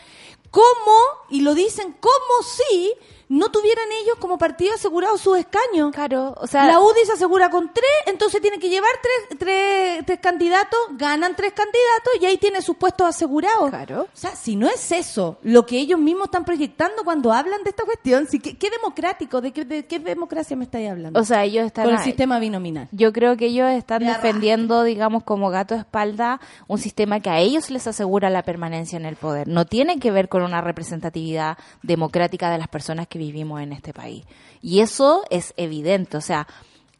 Speaker 1: ¿Cómo? Y lo dicen como si no tuvieran ellos como partido asegurado su escaño.
Speaker 4: Claro, o sea,
Speaker 1: La UDI se asegura con tres, entonces tiene que llevar tres, tres, tres candidatos, ganan tres candidatos y ahí tiene sus puestos asegurados.
Speaker 4: Claro.
Speaker 1: O sea, si no es eso lo que ellos mismos están proyectando cuando hablan de esta cuestión, si, ¿qué, qué democrático? ¿De qué, de qué democracia me estáis hablando?
Speaker 4: o sea, ellos están
Speaker 1: con el sistema binominal.
Speaker 4: Yo creo que ellos están
Speaker 1: De
Speaker 4: defendiendo, digamos, como gato de espalda, un sistema que a ellos les asegura la permanencia en el poder. No tiene que ver con una representatividad democrática de las personas que vivimos en este país. Y eso es evidente. O sea,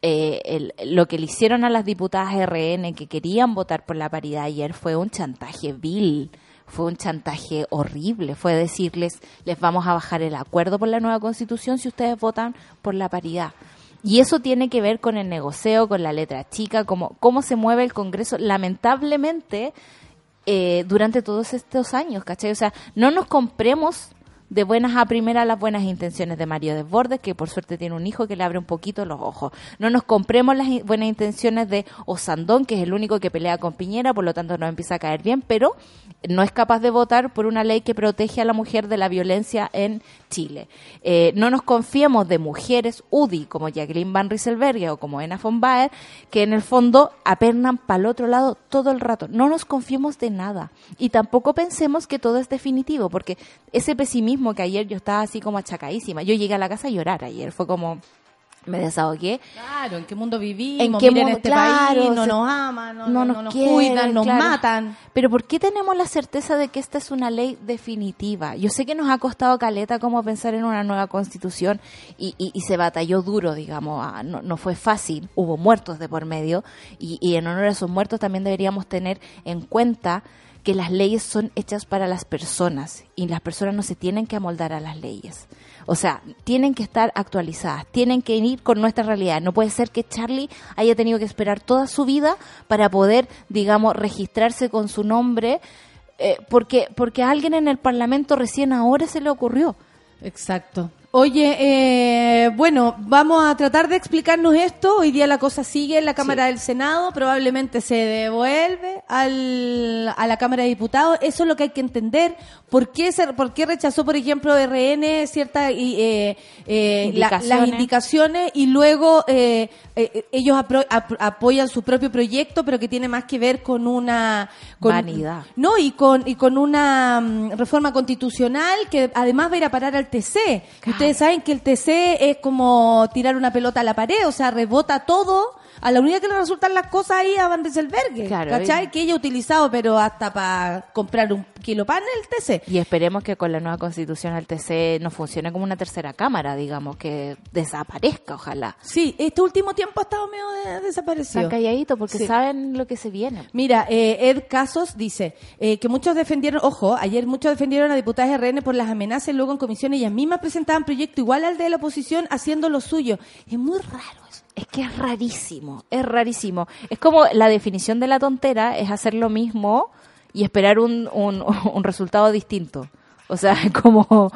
Speaker 4: eh, el- lo que le hicieron a las diputadas RN que querían votar por la paridad ayer fue un chantaje vil. Fue un chantaje horrible. Fue decirles, les vamos a bajar el acuerdo por la nueva constitución si ustedes votan por la paridad. Y eso tiene que ver con el negocio, con la letra chica, cómo, cómo se mueve el Congreso. Lamentablemente, eh, durante todos estos años, ¿cachai? O sea, no nos compremos de buenas a primeras las buenas intenciones de Mario Desbordes, que por suerte tiene un hijo que le abre un poquito los ojos. No nos compremos las buenas intenciones de Osandón, que es el único que pelea con Piñera, por lo tanto nos empieza a caer bien, pero no es capaz de votar por una ley que protege a la mujer de la violencia en Chile. Eh, no nos confiemos de mujeres UDI como Jacqueline Van Rieselberghe o como Ena von Baer, que en el fondo apernan para el otro lado todo el rato. No nos confiemos de nada. Y tampoco pensemos que todo es definitivo, porque ese pesimismo que ayer yo estaba así como achacadísima. Yo llegué a la casa a llorar ayer. Fue como, me desahogué.
Speaker 1: Claro, ¿en qué mundo vivimos?
Speaker 4: ¿En qué
Speaker 1: Miren
Speaker 4: mundo?
Speaker 1: este
Speaker 4: Claro,
Speaker 1: país, no
Speaker 4: se-
Speaker 1: nos aman, no,
Speaker 4: no
Speaker 1: no
Speaker 4: nos
Speaker 1: nos,
Speaker 4: quieren,
Speaker 1: cuidan, nos
Speaker 4: claro.
Speaker 1: matan.
Speaker 4: Pero ¿por qué tenemos la certeza de que esta es una ley definitiva? Yo sé que nos ha costado caleta como pensar en una nueva constitución y, y- y se batalló duro, digamos, ah, no, no fue fácil, hubo muertos de por medio y, y en honor a esos muertos también deberíamos tener en cuenta que las leyes son hechas para las personas y las personas no se tienen que amoldar a las leyes. O sea, tienen que estar actualizadas, tienen que ir con nuestra realidad. No puede ser que Charlie haya tenido que esperar toda su vida para poder, digamos, registrarse con su nombre, eh, porque, porque a alguien en el Parlamento recién ahora se le ocurrió.
Speaker 1: Exacto. Oye, eh, bueno, vamos a tratar de explicarnos esto. Hoy día la cosa sigue en la Cámara del Senado, probablemente se devuelve al, a la Cámara de Diputados. Eso es lo que hay que entender. ¿Por qué, se, por qué rechazó, por ejemplo, RN ciertas eh, eh, la- las
Speaker 4: Indicaciones.
Speaker 1: indicaciones y luego eh, eh, ellos apro- ap- apoyan su propio proyecto, pero que tiene más que ver con una... Con,
Speaker 4: Vanidad.
Speaker 1: no, y con, y con una mm, reforma constitucional que además va a ir a parar al TC. Ustedes saben que el TC es como tirar una pelota a la pared, o sea, rebota todo A la única que le resultan las cosas ahí a Van Rieselberghe,
Speaker 4: Claro,
Speaker 1: ¿cachai?
Speaker 4: y-
Speaker 1: Que ella ha utilizado, pero hasta para comprar un kilo pan en el TC.
Speaker 4: Y esperemos que con la nueva constitución el TC no funcione como una tercera cámara, digamos, que desaparezca, ojalá.
Speaker 1: Sí, este último tiempo ha estado medio de-
Speaker 4: Están
Speaker 1: desaparecido.
Speaker 4: calladitos porque
Speaker 1: Sí.
Speaker 4: saben lo que se viene.
Speaker 1: Mira, eh, Ed Casos dice eh, que muchos defendieron, ojo, ayer muchos defendieron a diputadas RN por las amenazas luego en comisión ellas mismas presentaban proyecto igual al de la oposición haciendo lo suyo. Es muy raro eso.
Speaker 4: Es que es rarísimo, es rarísimo. Es como la definición de la tontera es hacer lo mismo y esperar un, un, (laughs) un resultado distinto. O sea, (laughs) como,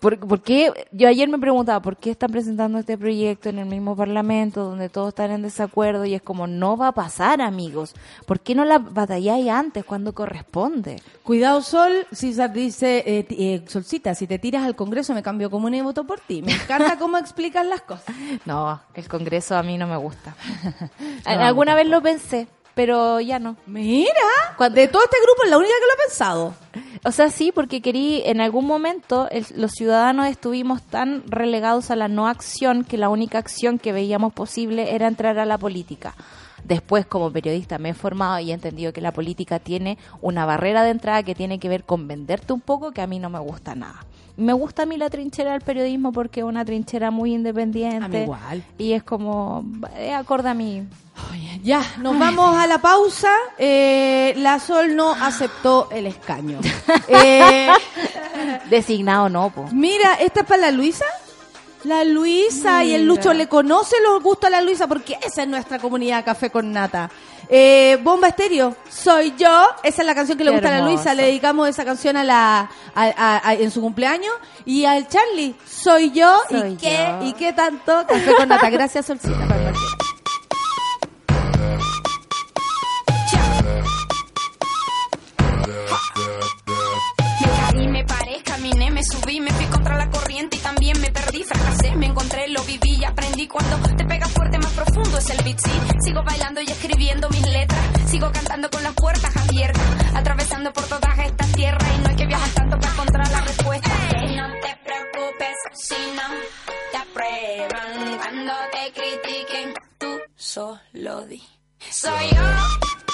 Speaker 4: ¿por, por qué? Yo ayer me preguntaba, ¿por qué están presentando este proyecto en el mismo parlamento donde todos están en desacuerdo? Y es como, no va a pasar, amigos. ¿Por qué no la batalláis antes, cuando corresponde?
Speaker 1: Cuidado, Sol. César dice, eh, eh, Solcita, si te tiras al Congreso me cambio comuna y voto por ti. Me encanta (laughs) cómo explicas las cosas.
Speaker 4: No, el Congreso a mí no me gusta. (laughs)
Speaker 1: No,
Speaker 4: Alguna vez lo pensé, pero ya no.
Speaker 1: Mira,
Speaker 4: Cuando-
Speaker 1: de todo este grupo es la única que lo ha pensado.
Speaker 4: O sea, sí, porque querí, en algún momento el- los ciudadanos estuvimos tan relegados a la no acción que la única acción que veíamos posible era entrar a la política. Después, como periodista, me he formado y he entendido que la política tiene una barrera de entrada que tiene que ver con venderte un poco, que a mí no me gusta nada. Me gusta a mí la trinchera del periodismo porque es una trinchera muy independiente.
Speaker 1: A mí igual.
Speaker 4: Y es como, es acorde a mí.
Speaker 1: Oye, ya, nos vamos a la pausa. Eh, la Sol no aceptó el escaño. (laughs) Eh,
Speaker 4: Designado no, po.
Speaker 1: mira, ¿esta es para la Luisa? La Luisa y el. Lucho le conoce los gustos a la Luisa porque esa es nuestra comunidad Café con Nata. Eh, Bomba Estéreo, soy yo. Esa es la canción que le
Speaker 4: Qué
Speaker 1: gusta a la. Luisa. Le dedicamos esa canción a la a- a- a- en su cumpleaños. Y al Charlie, soy yo.
Speaker 4: Soy
Speaker 1: ¿Y qué?
Speaker 4: yo.
Speaker 1: ¿Y qué tanto? Café con Nata. Gracias, Solcita.
Speaker 7: caí, me paré, caminé, me subí, me fui contra la corriente y también me perdí, fracasé, me encontré, lo viví y. Cuando te pega fuerte, más profundo es el beat, sí. Sigo bailando y escribiendo mis letras, sigo cantando con las puertas abiertas, atravesando por todas estas tierras y no hay que viajar tanto para encontrar la respuesta. No te preocupes si no te aprueban cuando te critiquen, tú solo di. Soy yo.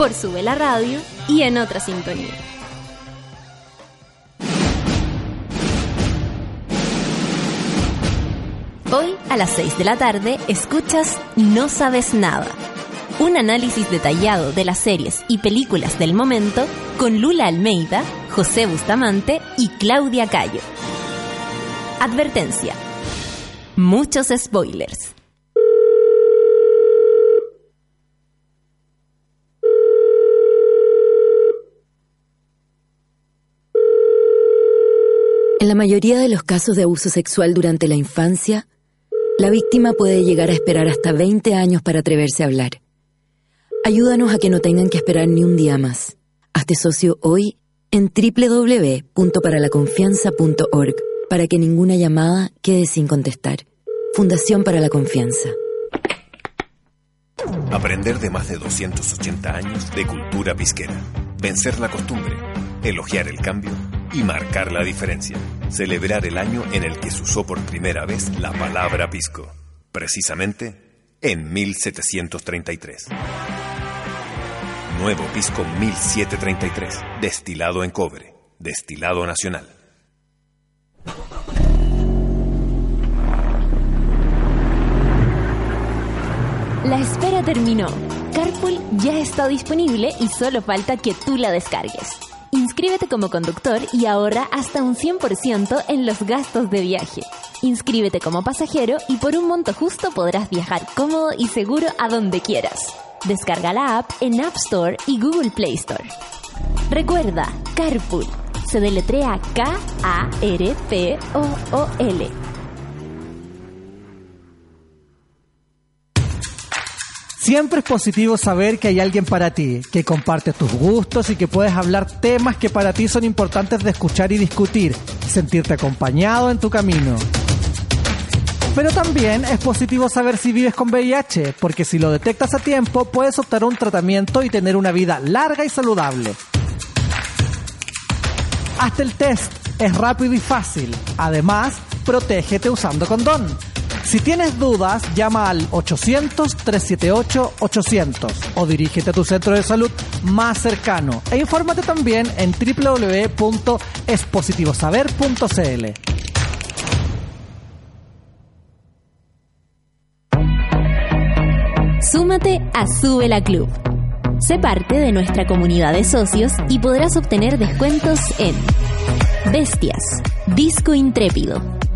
Speaker 8: por Sube la Radio y en otra sintonía. Hoy a las 6 de la tarde escuchas No Sabes Nada. Un análisis detallado de las series y películas del momento con Lula Almeida, José Bustamante y Claudia Cayo. Advertencia. Muchos spoilers.
Speaker 9: En la mayoría de los casos de abuso sexual durante la infancia, la víctima puede llegar a esperar hasta 20 años para atreverse a hablar. Ayúdanos a que no tengan que esperar ni un día más. Hazte socio hoy en www.paralaconfianza.org para que ninguna llamada quede sin contestar. Fundación para la Confianza.
Speaker 10: Aprender de más de 280 años de cultura pisquera. Vencer la costumbre, elogiar el cambio y marcar la diferencia. Celebrar el año en el que se usó por primera vez la palabra pisco. Precisamente en 1733. Nuevo Pisco 1733. Destilado en cobre. Destilado nacional.
Speaker 8: La espera terminó. Carpool ya está disponible y solo falta que tú la descargues. Inscríbete como conductor y ahorra hasta un 100% en los gastos de viaje. Inscríbete como pasajero y por un monto justo podrás viajar cómodo y seguro a donde quieras. Descarga la app en App Store y Google Play Store. Recuerda, Carpool. Se deletrea K-A-R-P-O-O-L.
Speaker 11: Siempre es positivo saber que hay alguien para ti, que comparte tus gustos y que puedes hablar temas que para ti son importantes de escuchar y discutir, sentirte acompañado en tu camino. Pero también es positivo saber si vives con VIH, porque si lo detectas a tiempo puedes optar a un tratamiento y tener una vida larga y saludable. Hazte el test, es rápido y fácil. Además, protégete usando condón. Si tienes dudas, llama al 800-378-800 o dirígete a tu centro de salud más cercano e infórmate también en www.espositivosaber.cl.
Speaker 8: Súmate a Sube la Club. Sé parte de nuestra comunidad de socios y podrás obtener descuentos en Bestias, Disco Intrépido,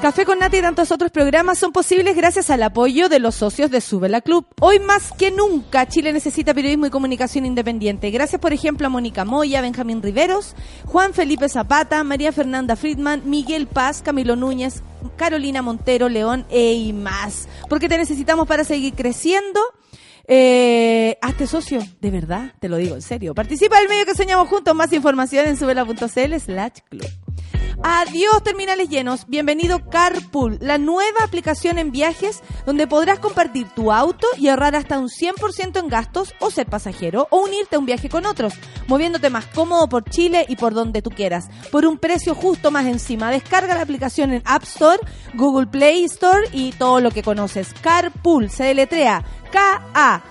Speaker 1: Café con Nata y tantos otros programas son posibles gracias al apoyo de los socios de Sube la Club. Hoy más que nunca Chile necesita periodismo y comunicación independiente. Gracias, por ejemplo, a Mónica Moya, Benjamín Riveros, Juan Felipe Zapata, María Fernanda Friedman, Miguel Paz, Camilo Núñez, Carolina Montero, León e y más. Porque te necesitamos para seguir creciendo. Eh, hazte socio, de verdad, te lo digo en serio. Participa del medio que soñamos juntos. Más información en subela.cl slash club. Adiós terminales llenos, bienvenido Carpool, la nueva aplicación en viajes donde podrás compartir tu auto y ahorrar hasta un 100% en gastos o ser pasajero o unirte a un viaje con otros, moviéndote más cómodo por Chile y por donde tú quieras, por un precio justo más encima. Descarga la aplicación en App Store, Google Play Store y todo lo que conoces. Carpool se deletrea K-A-R-P-O-O-L,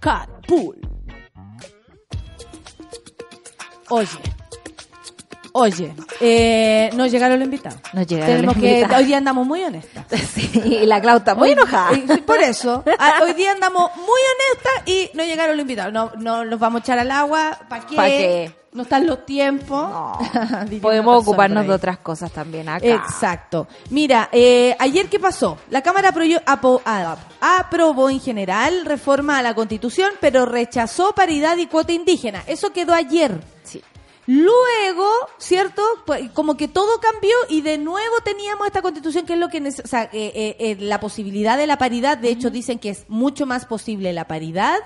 Speaker 1: Carpool. Oye. Oye, eh, nos llegaron los invitados.
Speaker 4: Nos llegaron
Speaker 1: Tenemos
Speaker 4: los
Speaker 1: que,
Speaker 4: invitados.
Speaker 1: hoy día andamos muy honestas. (laughs)
Speaker 4: Sí, y la Clau está muy
Speaker 1: Hoy-
Speaker 4: enojada.
Speaker 1: Por eso, a- (laughs) hoy día andamos muy honestas y no llegaron los invitados. No, no los vamos a echar al agua. ¿Para qué?
Speaker 4: ¿Pa' qué?
Speaker 1: No están los tiempos. (laughs)
Speaker 4: Podemos ocuparnos de otras cosas también acá.
Speaker 1: Exacto. Mira, eh, ayer qué pasó? La Cámara ah, aprobó en general reforma a la Constitución, pero rechazó paridad y cuota indígena. Eso quedó ayer.
Speaker 4: Sí.
Speaker 1: Luego, ¿cierto? Pues, Como que todo cambió y de nuevo teníamos esta constitución que es lo que... O sea, eh, eh, eh, la posibilidad de la paridad, de hecho dicen que es mucho más posible la paridad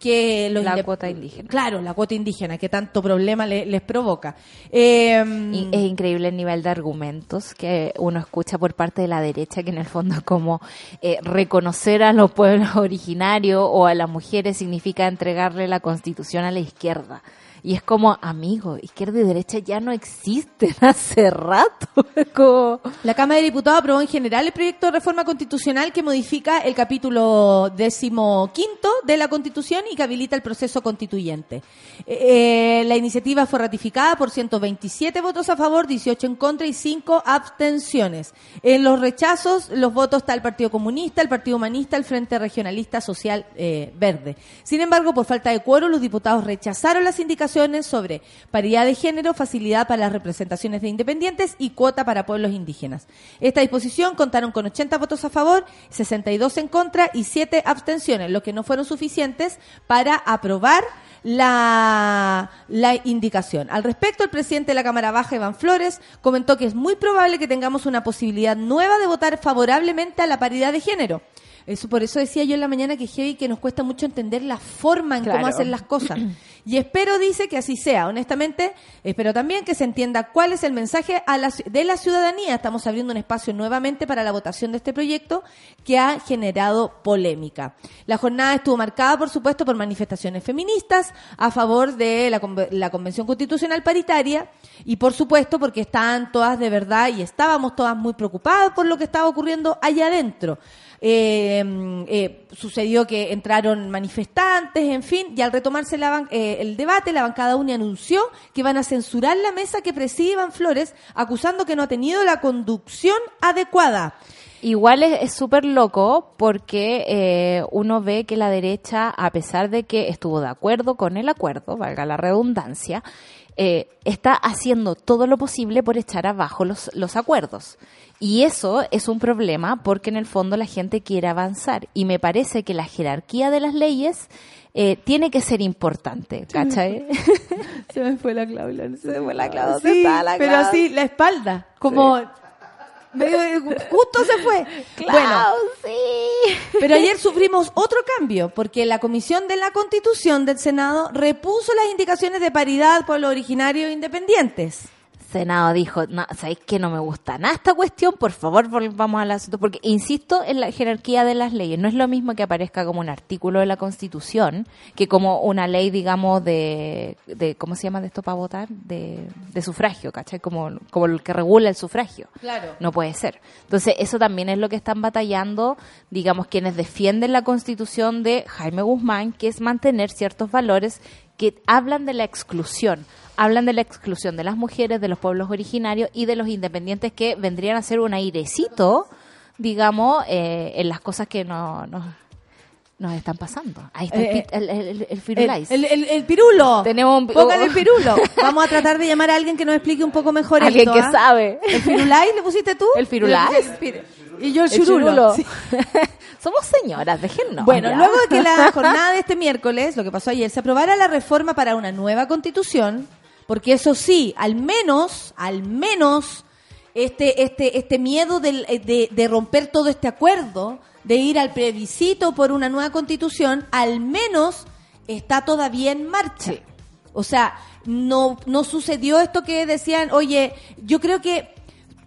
Speaker 1: que los
Speaker 4: La cuota indígena.
Speaker 1: Claro, la cuota indígena, que tanto problema le- les provoca. Eh,
Speaker 4: Y es increíble el nivel de argumentos que uno escucha por parte de la derecha, que en el fondo es como eh, reconocer a los pueblos (laughs) originarios o a las mujeres significa entregarle la constitución a la izquierda. Y es como, amigo, izquierda y derecha ya no existen (laughs) hace rato. (laughs)
Speaker 1: La Cámara de Diputados aprobó en general el proyecto de reforma constitucional que modifica el capítulo decimoquinto de la Constitución y que habilita el proceso constituyente. Eh, la iniciativa fue ratificada por 127 votos a favor, 18 en contra y 5 abstenciones. En los rechazos, los votos está el Partido Comunista, el Partido Humanista, el Frente Regionalista Social eh, Verde. Sin embargo, por falta de quórum, los diputados rechazaron las indicaciones sobre paridad de género, facilidad para las representaciones de independientes y cuota para pueblos indígenas. Esta disposición contaron con 80 votos a favor, 62 en contra y 7 abstenciones, lo que no fueron suficientes para aprobar la, la indicación. Al respecto, el presidente de la Cámara Baja, Iván Flores, comentó que es muy probable que tengamos una posibilidad nueva de votar favorablemente a la paridad de género. Eso, por eso decía yo en la mañana que heavy que nos cuesta mucho entender la forma en cómo hacen las cosas. (clears throat) Y espero, dice, que así sea. Honestamente, espero también que se entienda cuál es el mensaje a la ci- de la ciudadanía. Estamos abriendo un espacio nuevamente para la votación de este proyecto que ha generado polémica. La jornada estuvo marcada, por supuesto, por manifestaciones feministas a favor de la, la Convención Constitucional Paritaria y, por supuesto, porque estaban todas de verdad y estábamos todas muy preocupadas por lo que estaba ocurriendo allá adentro. Eh, eh, sucedió que entraron manifestantes, en fin, y al retomarse la eh, el debate, la bancada UNI anunció que van a censurar la mesa que preside Iván Flores, acusando que no ha tenido la conducción adecuada.
Speaker 4: Igual es es súper loco porque eh, uno ve que la derecha, a pesar de que estuvo de acuerdo con el acuerdo, valga la redundancia, eh, está haciendo todo lo posible por echar abajo los, los acuerdos. Y eso es un problema porque en el fondo la gente quiere avanzar. Y me parece que la jerarquía de las leyes eh, tiene que ser importante, ¿cachai? (laughs)
Speaker 1: Se me fue la Claudia. Se me fue
Speaker 4: la Clau, ¿dónde
Speaker 1: Sí, pero así, la espalda, como... medio justo se fue. Bueno,
Speaker 4: sí.
Speaker 1: Pero ayer sufrimos otro cambio, porque la Comisión de la Constitución del Senado repuso las indicaciones de paridad por los originarios independientes.
Speaker 4: Senado dijo, no, ¿sabéis que no me gusta nada esta cuestión? Por favor, volvamos al asunto. Porque insisto en la jerarquía de las leyes. No es lo mismo que aparezca como un artículo de la Constitución que como una ley, digamos, de, de ¿cómo se llama de esto para votar? De, de sufragio, ¿cachai? Como, como el que regula el sufragio.
Speaker 1: Claro.
Speaker 4: No puede ser. Entonces, eso también es lo que están batallando, digamos, quienes defienden la constitución de Jaime Guzmán, que es mantener ciertos valores que hablan de la exclusión. Hablan de la exclusión de las mujeres, de los pueblos originarios y de los independientes que vendrían a ser un airecito, digamos, eh, en las cosas que no, no- nos están pasando. Ahí está el,
Speaker 1: Eh,
Speaker 4: el, el, el- el Firulais.
Speaker 1: el- el- pirulo.
Speaker 4: Tenemos un
Speaker 1: Póngale el pirulo. Vamos a tratar de llamar a alguien que nos explique un poco mejor
Speaker 4: Alguien
Speaker 1: esto,
Speaker 4: que
Speaker 1: ¿ah?
Speaker 4: sabe.
Speaker 1: ¿El firulais le pusiste tú?
Speaker 4: ¿El firulais?
Speaker 1: Y yo el, churulo. Sí.
Speaker 4: Somos señoras, déjennos.
Speaker 1: Bueno,
Speaker 4: ya.
Speaker 1: luego de que la (laughs) jornada de este miércoles, lo que pasó ayer, se aprobara la reforma para una nueva constitución, porque eso sí, al menos, al menos, este, este, este miedo eh, de, de romper todo este acuerdo, de ir al plebiscito por una nueva constitución, al menos está todavía en marcha. O sea, no, no sucedió esto que decían, oye, yo creo que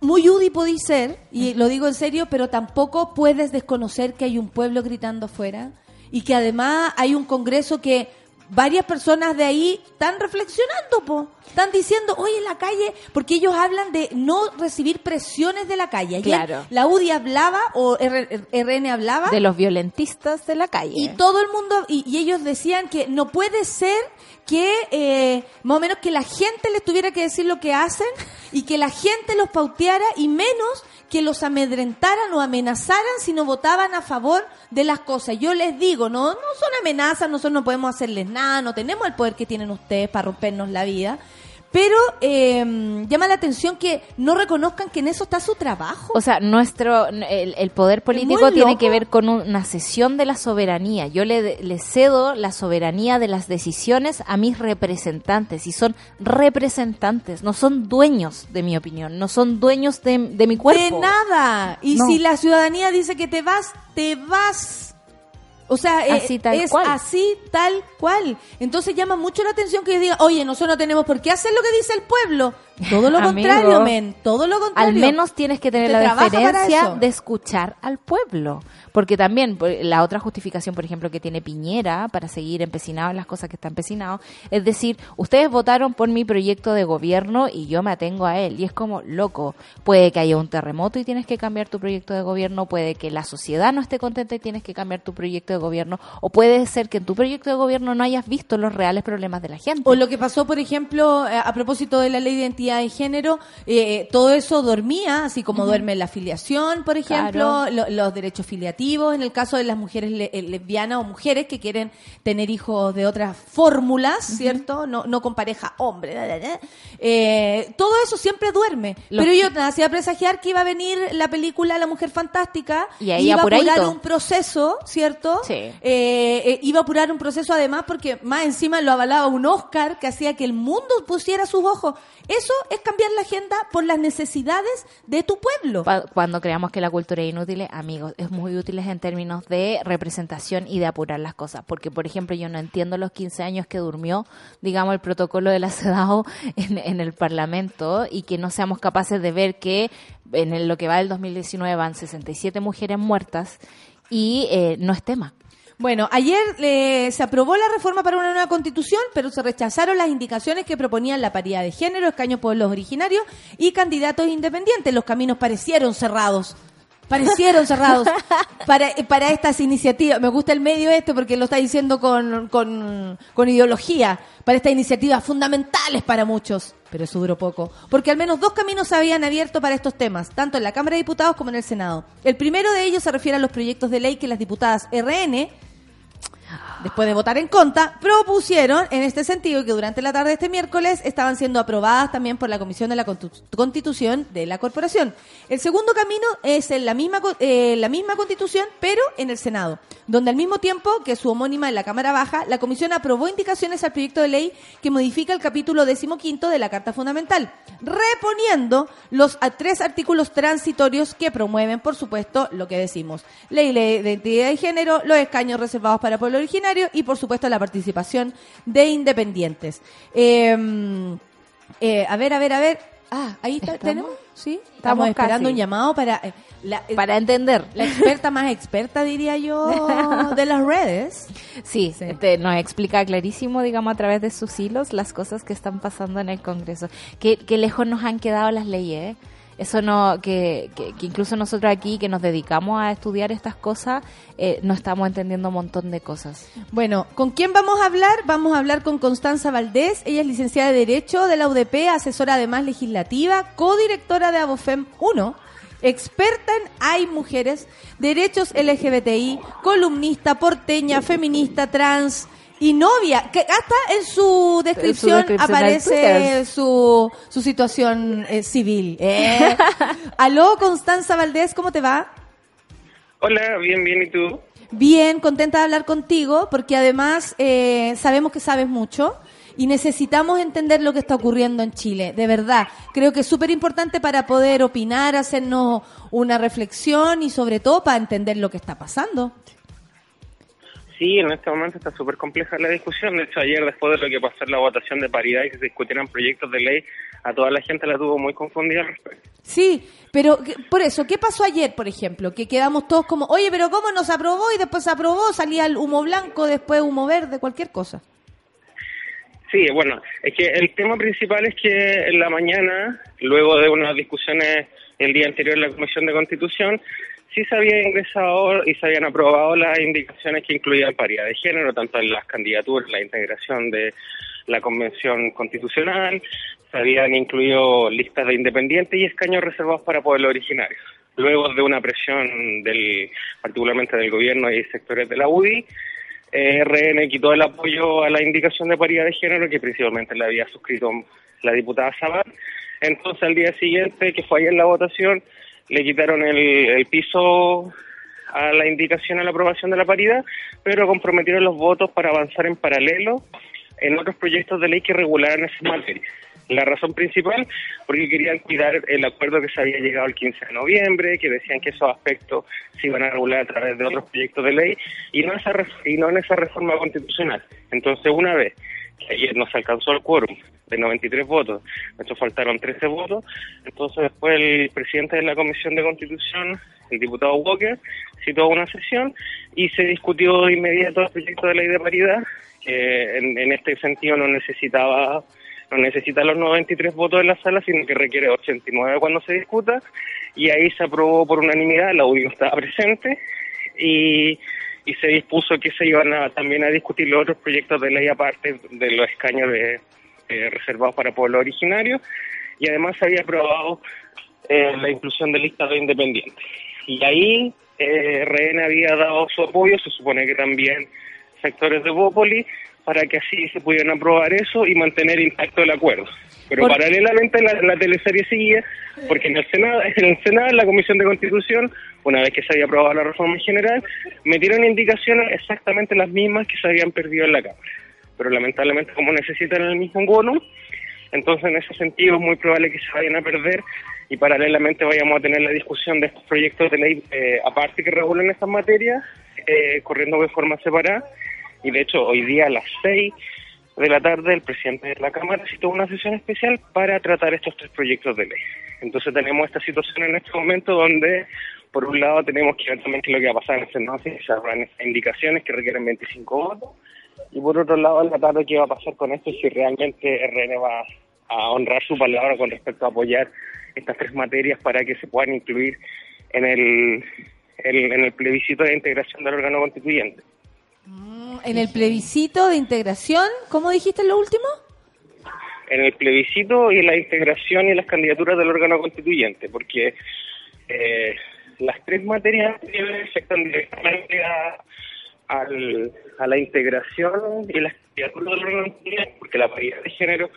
Speaker 1: muy UDI podéis ser, y lo digo en serio, pero tampoco puedes desconocer que hay un pueblo gritando afuera y que además hay un Congreso que varias personas de ahí están reflexionando, po. Están diciendo, oye, en la calle, porque ellos hablan de no recibir presiones de la calle. Ayer
Speaker 4: Claro.
Speaker 1: La UDI hablaba, o R- RN hablaba,
Speaker 4: De los violentistas de la calle.
Speaker 1: y todo el mundo, y, y ellos decían que no puede ser que eh, más o menos que la gente les tuviera que decir lo que hacen y que la gente los pauteara y menos que los amedrentaran o amenazaran si no votaban a favor de las cosas. Yo les digo, no, no son amenazas, nosotros no podemos hacerles nada, no tenemos el poder que tienen ustedes para rompernos la vida. Pero eh, llama la atención que no reconozcan que en eso está su trabajo.
Speaker 4: O sea, nuestro el, el poder político tiene que ver con una cesión de la soberanía. Yo le, le cedo la soberanía de las decisiones a mis representantes y son representantes, no son dueños de mi opinión, no son dueños de, de mi cuerpo.
Speaker 1: De nada. Y
Speaker 4: No.
Speaker 1: si la ciudadanía dice que te vas, te vas. O sea, eh,
Speaker 4: Así tal
Speaker 1: es
Speaker 4: cual.
Speaker 1: así tal cual. Entonces llama mucho la atención que diga, oye, nosotros no tenemos por qué hacer lo que dice el pueblo. Todo lo
Speaker 4: Amigo,
Speaker 1: contrario, men. Todo lo contrario.
Speaker 4: Al menos tienes que tener la
Speaker 1: eso.
Speaker 4: de escuchar al pueblo. Porque también la otra justificación, por ejemplo, que tiene Piñera para seguir empecinado en las cosas que está empecinado, es decir, ustedes votaron por mi proyecto de gobierno y yo me atengo a él. Y es como, loco, puede que haya un terremoto y tienes que cambiar tu proyecto de gobierno, puede que la sociedad no esté contenta y tienes que cambiar tu proyecto de gobierno, o puede ser que en tu proyecto de gobierno no hayas visto los reales problemas de la gente.
Speaker 1: O lo que pasó, por ejemplo, eh, a propósito de la ley de identidad de género, eh, todo eso dormía, así como duerme la afiliación, por ejemplo,
Speaker 4: Claro.
Speaker 1: lo- los derechos filiativos, en el caso de las mujeres le- eh, lesbianas o mujeres que quieren tener hijos de otras fórmulas, ¿cierto? No, no con pareja hombre. da, da, da. Eh, todo eso siempre duerme. Pero yo te hacía presagiar que iba a venir la película La Mujer Fantástica
Speaker 4: Y ahí
Speaker 1: iba a apurar un proceso, ¿cierto?
Speaker 4: Sí.
Speaker 1: Eh, eh, iba a apurar un proceso además porque más encima lo avalaba un Oscar que hacía que el mundo pusiera sus ojos. Eso es cambiar la agenda por las necesidades de tu pueblo.
Speaker 4: Cuando creamos que la cultura es inútil, amigos, es muy útil en términos de representación y de apurar las cosas. Porque, por ejemplo, yo no entiendo los 15 años que durmió, digamos, el protocolo de la CEDAW (laughs) en, el Parlamento y que no seamos capaces de ver que en lo que va del 2019 van 67 mujeres muertas y eh, no es tema.
Speaker 1: Bueno, ayer eh, se aprobó la reforma para una nueva constitución, pero se rechazaron las indicaciones que proponían la paridad de género, escaños pueblos originarios y candidatos independientes. Los caminos parecieron cerrados. Parecieron cerrados (laughs) para, para estas iniciativas. Me gusta el medio este porque lo está diciendo con, con, con ideología. Para estas iniciativas fundamentales para muchos. Pero eso duró poco. Porque al menos dos caminos se habían abierto para estos temas, tanto en la Cámara de Diputados como en el Senado. El primero de ellos se refiere a los proyectos de ley que las diputadas RN después de votar en contra, propusieron en este sentido que durante la tarde de este miércoles estaban siendo aprobadas también por la Comisión de la Constitución de la Corporación. El segundo camino es en la misma, eh, la misma Constitución, pero en el Senado, donde al mismo tiempo que su homónima en la Cámara Baja, la Comisión aprobó indicaciones al proyecto de ley que modifica el capítulo decimoquinto de la Carta Fundamental, reponiendo los tres artículos transitorios que promueven, por supuesto, lo que decimos, ley de identidad de género, los escaños reservados para pueblo originario y, por supuesto, la participación de independientes. Eh, eh, a ver, a ver, a ver. Ah, ahí está, tenemos. Sí, estamos,
Speaker 4: Estamos
Speaker 1: esperando
Speaker 4: casi.
Speaker 1: un llamado para eh, la, eh,
Speaker 4: Para entender.
Speaker 1: la experta más experta, diría yo, (laughs) de las redes.
Speaker 4: Sí,
Speaker 1: Sí.
Speaker 4: este, nos explica clarísimo, digamos, a través de sus hilos las cosas que están pasando en el Congreso. Qué, qué lejos nos han quedado las leyes, ¿eh? Eso no, que, que, que incluso nosotros aquí que nos dedicamos a estudiar estas cosas, eh, no estamos entendiendo un montón de cosas.
Speaker 1: Bueno, ¿con quién vamos a hablar? Vamos a hablar con Constanza Valdés. Ella es licenciada de Derecho de la UDP, asesora además legislativa, codirectora de Abofem 1, experta en Hay Mujeres, Derechos LGBTI, columnista, porteña, feminista, trans y novia. Que hasta en su descripción, aparece su, su situación eh, civil. ¿eh? (laughs) Aló, Constanza Valdés, ¿cómo te va?
Speaker 12: Hola, bien, bien, ¿y tú?
Speaker 1: Bien, contenta de hablar contigo, porque además eh, sabemos que sabes mucho y necesitamos entender lo que está ocurriendo en Chile, de verdad. Creo que es súper importante para poder opinar, hacernos una reflexión y sobre todo para entender lo que está pasando.
Speaker 12: Sí, en este momento está súper compleja la discusión. De hecho, ayer, después de lo que pasó en la votación de paridad y que se discutieran proyectos de ley, a toda la gente la tuvo muy confundida al respecto.
Speaker 1: Sí, pero ¿qué- por eso, ¿qué pasó ayer, por ejemplo? Que quedamos todos como, oye, pero ¿cómo nos aprobó? Y después se aprobó, salía el humo blanco, después humo verde, cualquier cosa.
Speaker 12: Sí, bueno, es que el tema principal es que en la mañana, luego de unas discusiones el día anterior en la Comisión de Constitución, sí se había ingresado y se habían aprobado las indicaciones que incluían paridad de género, tanto en las candidaturas, la integración de la Convención Constitucional, se habían incluido listas de independientes y escaños reservados para pueblos originarios. Luego de una presión del, particularmente del gobierno y sectores de la UDI, eh, RN quitó el apoyo a la indicación de paridad de género que principalmente le había suscrito la diputada Sabat. Entonces al día siguiente, que fue ayer la votación, le quitaron el, el piso a la indicación a la aprobación de la paridad, pero comprometieron los votos para avanzar en paralelo en otros proyectos de ley que regularan esas materias. La razón principal, porque querían cuidar el acuerdo que se había llegado el 15 de noviembre, que decían que esos aspectos se iban a regular a través de otros proyectos de ley y no, esa, y no en esa reforma constitucional. Entonces, una vez ayer nos alcanzó el quórum de 93 votos, nos faltaron 13 votos, entonces después el presidente de la Comisión de Constitución, el diputado Walker, citó una sesión y se discutió de inmediato el proyecto de ley de paridad, que en, este sentido no necesitaba no necesita los 93 votos de la sala, sino que requiere 89 cuando se discuta, y ahí se aprobó por unanimidad, la UDI no estaba presente, y, y se dispuso que se iban a, también a discutir los otros proyectos de ley aparte de los escaños de, eh, reservados para pueblos originarios, y además se había aprobado eh, la inclusión de listas de independientes. Y ahí eh, RN había dado su apoyo, se supone que también sectores de Bópoli, para que así se pudieran aprobar eso y mantener intacto el acuerdo. Pero
Speaker 1: Por-
Speaker 12: paralelamente la, la teleserie seguía, porque en el Senado, (laughs) en el Senado, en la Comisión de Constitución, una vez que se había aprobado la reforma en general, metieron indicaciones exactamente las mismas que se habían perdido en la Cámara. Pero lamentablemente, como necesitan el mismo bono, entonces en ese sentido es muy probable que se vayan a perder y paralelamente vayamos a tener la discusión de estos proyectos de ley eh, aparte que regulan estas materias, eh, corriendo de forma separada. Y de hecho, hoy día a las 6 de la tarde el presidente de la Cámara citó una sesión especial para tratar estos tres proyectos de ley. Entonces tenemos esta situación en este momento donde, por un lado, tenemos que ver también qué es lo que va a pasar en el Senado si se estas indicaciones que requieren 25 votos. Y por otro lado, en la tarde, qué va a pasar con esto y si realmente RN va a honrar su palabra con respecto a apoyar estas tres materias para que se puedan incluir en el- en el plebiscito de integración del órgano constituyente.
Speaker 1: En el plebiscito de integración, ¿cómo dijiste lo último?
Speaker 12: en el plebiscito y en la integración y las candidaturas del órgano constituyente, porque eh, las tres materias afectan directamente a, al- a la integración y las candidaturas del órgano constituyente, porque la paridad de género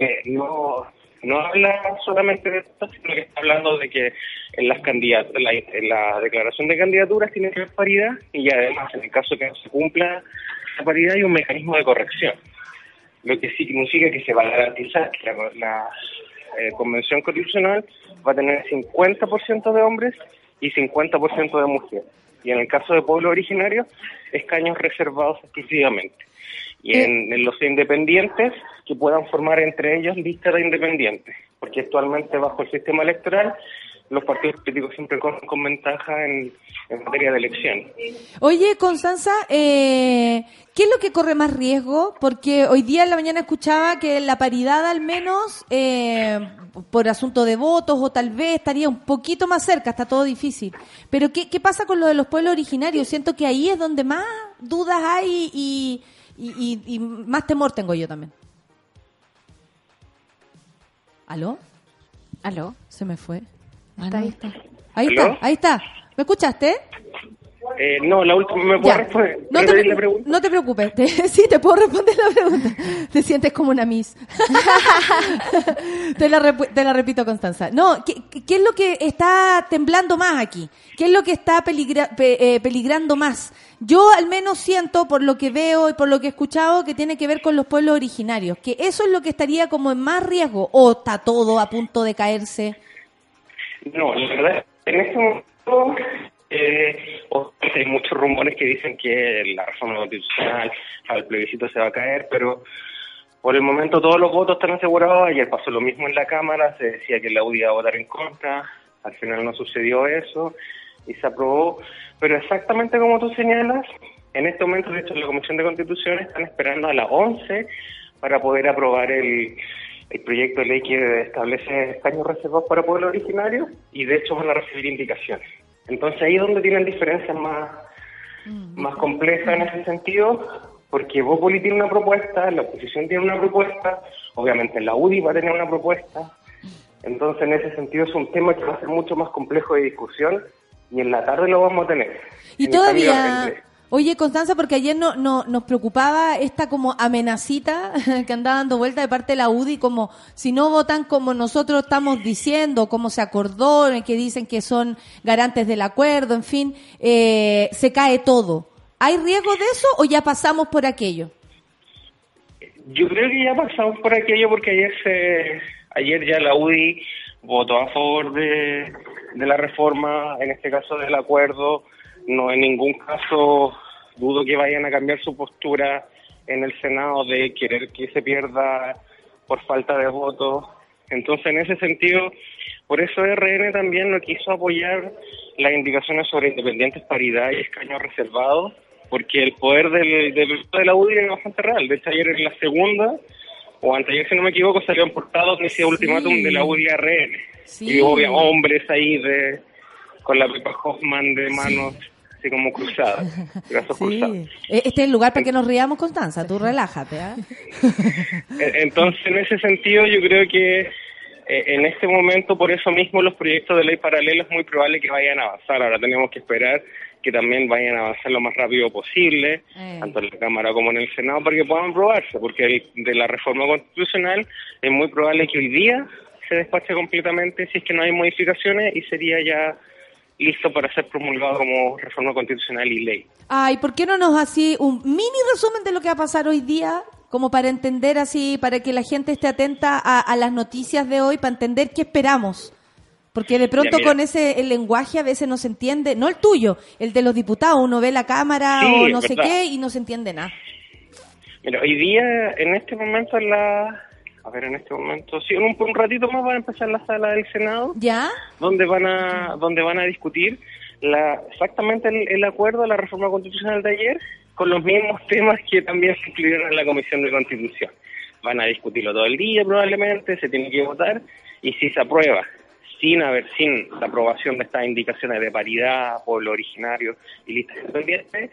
Speaker 12: eh, no, no habla solamente de esto, sino que está hablando de que en las candidat la, declaración de candidaturas tiene que haber paridad y además en el caso que no se cumpla la paridad hay un mecanismo de corrección lo que significa que se va a garantizar que la, la, eh, Convención Constitucional va a tener 50% de hombres y 50% de mujeres. Y en el caso de pueblos originarios, escaños reservados exclusivamente. Y en, en los independientes, que puedan formar entre ellos listas de independientes. Porque actualmente, bajo el sistema electoral, los partidos políticos siempre corren con ventaja en, en materia de elecciones.
Speaker 1: Oye, Constanza, eh, ¿qué es lo que corre más riesgo? Porque hoy día en la mañana escuchaba que la paridad al menos, eh, por asunto de votos o tal vez estaría un poquito más cerca, está todo difícil. Pero ¿qué, qué pasa con lo de los pueblos originarios? Siento que ahí es donde más dudas hay y, y, y- y más temor tengo yo también. ¿Aló?
Speaker 4: ¿Aló?
Speaker 1: Se me fue.
Speaker 4: Está ahí, está.
Speaker 1: Ahí
Speaker 12: ¿Aló?
Speaker 1: está, ahí está. ¿Me escuchaste?
Speaker 12: Eh, no, la última, ¿me puedo responder?
Speaker 1: No te,
Speaker 12: la pregunta?
Speaker 1: no te preocupes. Te- (laughs) sí, te puedo responder la pregunta. Te sientes como una miss. (laughs) te, la repu- te la repito, Constanza. No, ¿qué, qué- qué es lo que está temblando más aquí? ¿Qué es lo que está peligra- pe- eh, peligrando más? Yo al menos siento, por lo que veo y por lo que he escuchado, que tiene que ver con los pueblos originarios. Que eso es lo que estaría como en más riesgo. ¿O está todo a punto de caerse?
Speaker 12: No, la verdad, en este momento Eh, hay muchos rumores que dicen que la reforma constitucional al plebiscito se va a caer, pero por el momento todos los votos están asegurados. Ayer pasó lo mismo en la Cámara, se decía que la UDI iba a votar en contra, al final no sucedió eso y se aprobó. Pero exactamente como tú señalas, en este momento, de hecho, la Comisión de Constitución están esperando a las 11 para poder aprobar el, el proyecto de ley que establece escaños reservados para pueblos originarios y de hecho van a recibir indicaciones. Entonces ahí es donde tienen diferencias más, más complejas en ese sentido, porque Bópoli tiene una propuesta, la oposición tiene una propuesta, obviamente la UDI va a tener una propuesta, entonces en ese sentido es un tema que va a ser mucho más complejo de discusión y en la tarde lo vamos a tener.
Speaker 1: Y
Speaker 12: En
Speaker 1: todavía, oye Constanza, porque ayer no, no, nos preocupaba esta como amenacita (laughs) que andaba dando vuelta de parte de la UDI, como si no votan como nosotros estamos diciendo, como se acordó, que dicen que son garantes del acuerdo, en fin, eh, se cae todo. ¿Hay riesgo de eso o ya pasamos por aquello?
Speaker 12: Yo creo que ya pasamos por aquello porque ayer se, ayer ya la UDI votó a favor de, de la reforma, en este caso del acuerdo. No en ningún caso dudo que vayan a cambiar su postura en el Senado de querer que se pierda por falta de votos. Entonces, en ese sentido, por eso RN también no quiso apoyar las indicaciones sobre independientes, paridad y escaños reservados, porque el poder del, del- de la UDI es bastante real. De hecho, ayer en la segunda, o anteayer, si no me equivoco, salió en portada que decía ultimátum de la UDI a RN.
Speaker 1: Sí.
Speaker 12: Y obvio, hombres ahí de con la Pepa Hoffman de manos así como cruzadas, (laughs) brazos cruzados.
Speaker 1: Eh, Este es el lugar para que nos riamos, Constanza. Tú relájate. ¿ah?
Speaker 12: Eh, Entonces, en ese sentido, yo creo que eh, en este momento, por eso mismo, los proyectos de ley paralelos es muy probable que vayan a avanzar. Ahora tenemos que esperar que también vayan a avanzar lo más rápido posible,
Speaker 1: Eh.
Speaker 12: tanto en la Cámara como en el Senado, para que puedan aprobarse, porque el- de la reforma constitucional es muy probable que hoy día se despache completamente si es que no hay modificaciones y sería ya listo para ser promulgado como reforma constitucional y ley.
Speaker 1: Ay, ¿por qué no nos así un mini resumen de lo que va a pasar hoy día? Como para entender así, para que la gente esté atenta a, a las noticias de hoy, para entender qué esperamos. Porque de pronto
Speaker 12: Ya,
Speaker 1: con ese el lenguaje a veces no se entiende, no el tuyo, el de los diputados, uno ve la cámara
Speaker 12: Sí,
Speaker 1: o no sé
Speaker 12: verdad.
Speaker 1: qué y no se entiende nada.
Speaker 12: Mira, hoy día, en este momento, en la... A ver, en este momento, sí, en un, un ratito más van a empezar la sala del Senado,
Speaker 1: ¿Ya?
Speaker 12: donde van a donde van a discutir la, exactamente el, el acuerdo de la reforma constitucional de ayer con los mismos temas que también se incluyeron en la Comisión de Constitución. Van a discutirlo todo el día probablemente, se tiene que votar y si se aprueba sin haber sin la aprobación de estas indicaciones de paridad, pueblo originario y listas independientes,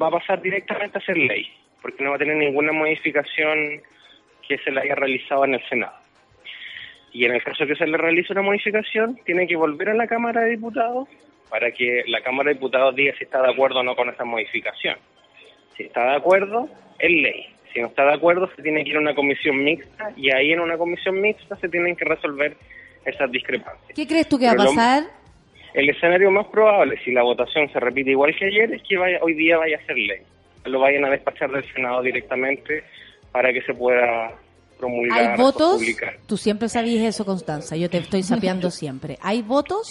Speaker 12: va a pasar directamente a ser ley, porque no va a tener ninguna modificación que se le haya realizado en el Senado. Y en el caso que se le realice una modificación, tiene que volver a la Cámara de Diputados para que la Cámara de Diputados diga si está de acuerdo o no con esa modificación. Si está de acuerdo, es ley. Si no está de acuerdo, se tiene que ir a una comisión mixta y ahí en una comisión mixta se tienen que resolver esas discrepancias.
Speaker 1: ¿Qué crees tú que va a
Speaker 12: lo-
Speaker 1: pasar?
Speaker 12: El escenario más probable, si la votación se repite igual que ayer, es que vaya, hoy día vaya a ser ley. Lo vayan a despachar del Senado directamente para que se pueda promulgar
Speaker 1: ¿Hay votos?
Speaker 12: publicar.
Speaker 1: Tú siempre sabías eso, Constanza. Yo te estoy sapeando (laughs) siempre. ¿Hay votos?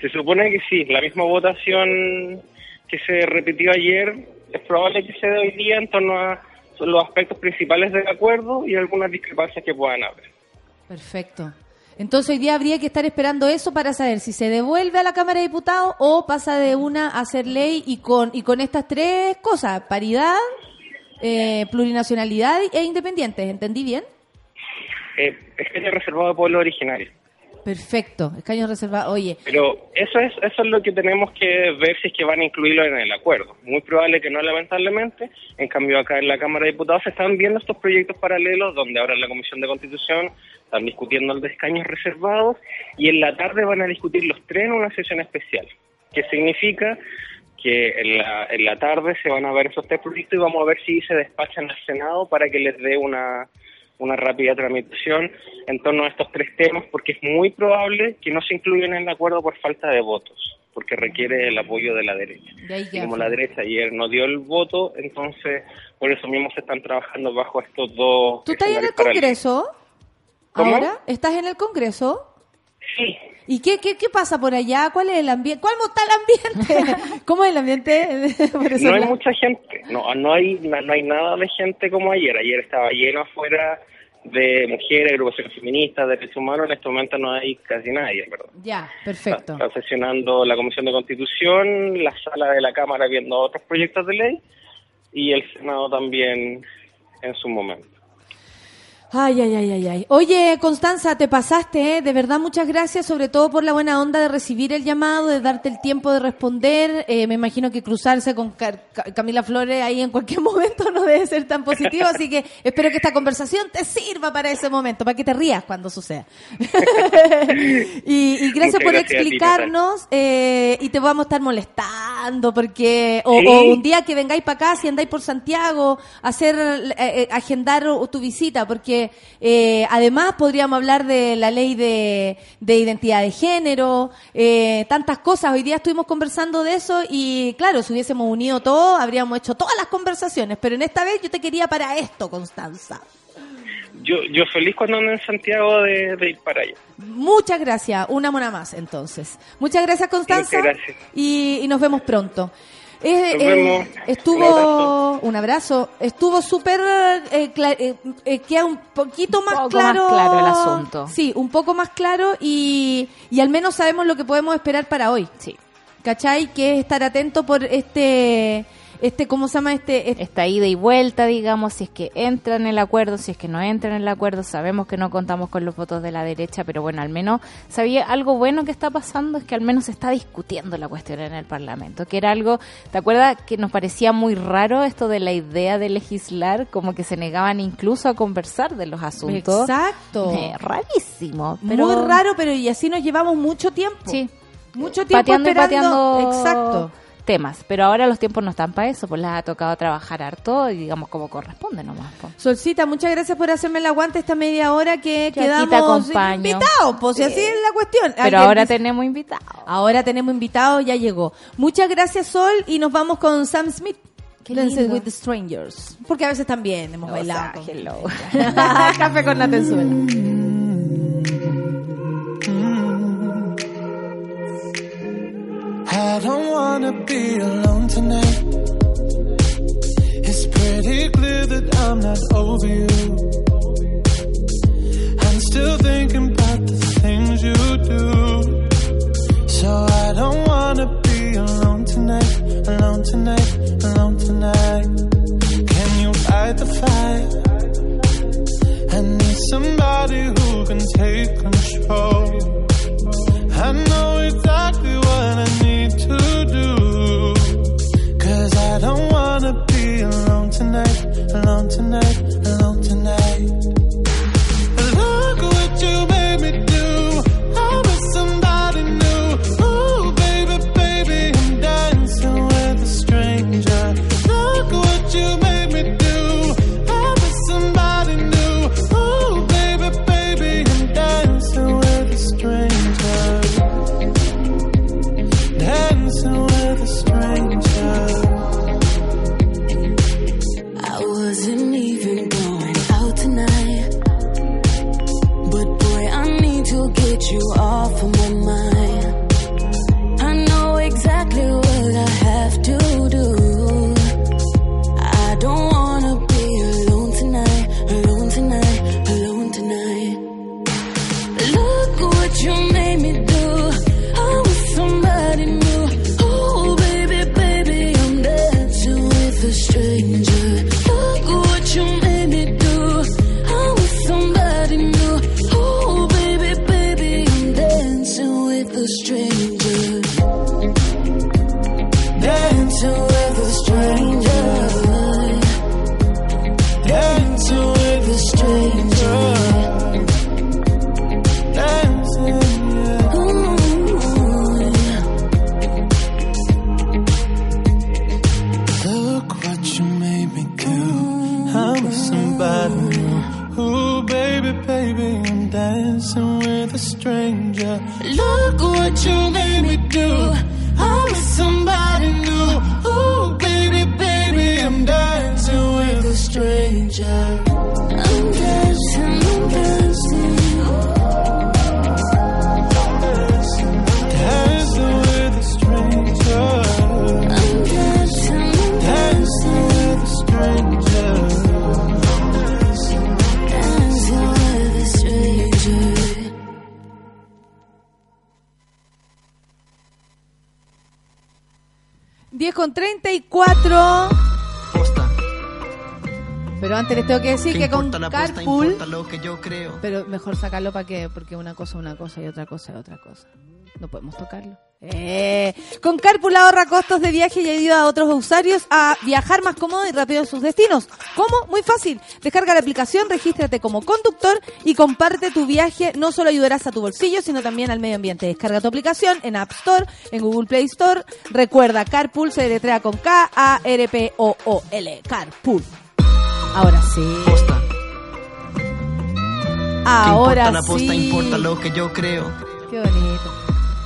Speaker 12: Se supone que sí, la misma votación que se repitió ayer es probable que se dé hoy día en torno a los aspectos principales del acuerdo y algunas discrepancias que puedan haber.
Speaker 1: Perfecto. Entonces hoy día habría que estar esperando eso para saber si se devuelve a la Cámara de Diputados o pasa de una a ser ley y con y con estas tres cosas, paridad, eh, plurinacionalidad e independientes. ¿Entendí bien?
Speaker 12: Eh, es que es reservado a pueblos originarios.
Speaker 1: Perfecto. Escaño reservado. Oye,
Speaker 12: Pero eso es eso es lo que tenemos que ver si es que van a incluirlo en el acuerdo. Muy probable que no, lamentablemente. En cambio, acá en la Cámara de Diputados se están viendo estos proyectos paralelos, donde ahora en la Comisión de Constitución están discutiendo el de escaños reservados y en la tarde van a discutir los tres en una sesión especial. Que significa que en la, en la tarde se van a ver esos tres proyectos y vamos a ver si se despachan al Senado para que les dé una, una rápida tramitación en torno a estos tres temas, porque es muy probable que no se incluyan en el acuerdo por falta de votos, porque requiere el apoyo de la derecha.
Speaker 1: de
Speaker 12: como la derecha ayer no dio el voto, entonces por eso mismo se están trabajando bajo estos dos.
Speaker 1: ¿Tú estás en el. Congreso? ¿Ahora? ¿Estás en el Congreso?
Speaker 12: Sí,
Speaker 1: ¿Y qué, qué, qué pasa por allá? ¿Cuál es el ambiente? ¿Cómo está el ambiente? ¿Cómo es el ambiente? (laughs)
Speaker 12: No hay mucha gente, no, no hay no, hay nada de gente como ayer. Ayer estaba lleno afuera de mujeres, agrupaciones feministas, de derechos humanos. En este momento no hay casi nadie, ¿verdad?
Speaker 1: Ya, perfecto.
Speaker 12: Está sesionando la Comisión de Constitución, la sala de la Cámara viendo otros proyectos de ley y el Senado también en su momento.
Speaker 1: Ay, ay, ay, ay, ay. Oye, Constanza, te pasaste, ¿eh? De verdad, muchas gracias, sobre todo por la buena onda de recibir el llamado, de darte el tiempo de responder. Eh, me imagino que cruzarse con Camila Flores ahí en cualquier (laughs) momento no debe ser tan positivo, así que espero que esta conversación te sirva para ese momento, para que te rías cuando suceda. (laughs) y, y gracias
Speaker 12: Muchas
Speaker 1: por
Speaker 12: gracias a ti,
Speaker 1: explicarnos eh, y te vamos a estar molestando porque o,
Speaker 12: Sí.
Speaker 1: o un día que vengáis para acá, si andáis por Santiago, hacer eh, eh, agendar tu visita, porque eh, además podríamos hablar de la ley de, de identidad de género, eh, tantas cosas. Hoy día estuvimos conversando de eso y claro, si hubiésemos unido todo, habríamos hecho todas las conversaciones, pero en esta vez yo te quería para esto, Constanza.
Speaker 12: Yo, yo feliz cuando ando en Santiago de, de ir para allá.
Speaker 1: Muchas gracias, una mona más entonces. Muchas gracias Constanza
Speaker 12: Muchas gracias.
Speaker 1: Y, y nos vemos pronto. Eh,
Speaker 12: Nos
Speaker 1: eh. Estuvo un abrazo. Estuvo súper eh, eh, eh, queda un poquito más
Speaker 4: poco más
Speaker 1: claro
Speaker 4: claro el asunto.
Speaker 1: Sí, un poco más claro y, y al menos sabemos lo que podemos esperar para hoy.
Speaker 4: Sí.
Speaker 1: ¿Cachai? Que es estar atento por este este ¿cómo se llama este, este
Speaker 4: esta ida y vuelta, digamos, si es que entran en el acuerdo, si es que no entran en el acuerdo, sabemos que no contamos con los votos de la derecha, pero bueno, al menos sabía algo bueno que está pasando es que al menos se está discutiendo la cuestión en el Parlamento, que era algo, ¿te acuerdas que nos parecía muy raro esto de la idea de legislar, como que se negaban incluso a conversar de los asuntos?
Speaker 1: Exacto.
Speaker 4: Eh, rarísimo, pero
Speaker 1: muy raro, pero y así nos llevamos mucho tiempo.
Speaker 4: Sí.
Speaker 1: Mucho tiempo
Speaker 4: pateando y
Speaker 1: esperando.
Speaker 4: pateando
Speaker 1: Exacto.
Speaker 4: Temas, pero ahora los tiempos no están para eso, pues les ha tocado trabajar harto y digamos como corresponde nomás.
Speaker 1: Solcita, muchas gracias por hacerme el aguante esta media hora que
Speaker 4: aquí
Speaker 1: quedamos
Speaker 4: te acompaño.
Speaker 1: invitados, pues si así es la cuestión.
Speaker 4: Pero ahora
Speaker 1: dice-
Speaker 4: tenemos invitados.
Speaker 1: ahora tenemos invitados, ya llegó. Muchas gracias Sol y nos vamos con Sam Smith.
Speaker 4: Lindo.
Speaker 1: with the Strangers. Porque a veces también hemos
Speaker 4: O
Speaker 1: bailado.
Speaker 4: sea, hello. (laughs) (laughs)
Speaker 1: Café con la tenzuela.
Speaker 13: Wanna be alone tonight. It's pretty clear that I'm not over you. I'm still thinking about the things you do. So I don't wanna be alone tonight, alone tonight, alone tonight. Can you fight the fight? I need somebody who can take control.
Speaker 1: Antes les tengo que decir que con Carpool. Pero mejor sacarlo para qué, porque una cosa es una cosa y otra cosa es otra cosa. No podemos tocarlo. Eh, con Carpool ahorra costos de viaje y ayuda a otros usuarios a viajar más cómodo y rápido a sus destinos. ¿Cómo? Muy fácil. Descarga la aplicación, regístrate como conductor y comparte tu viaje. No solo ayudarás a tu bolsillo, sino también al medio ambiente. Descarga tu aplicación en App Store, en Google Play Store. Recuerda, Carpool se deletrea con K-A-R-P-O-O-L. Carpool. Ahora sí. Ahora
Speaker 14: la posta,
Speaker 1: sí.
Speaker 14: importa lo que yo creo.
Speaker 1: Qué bonito.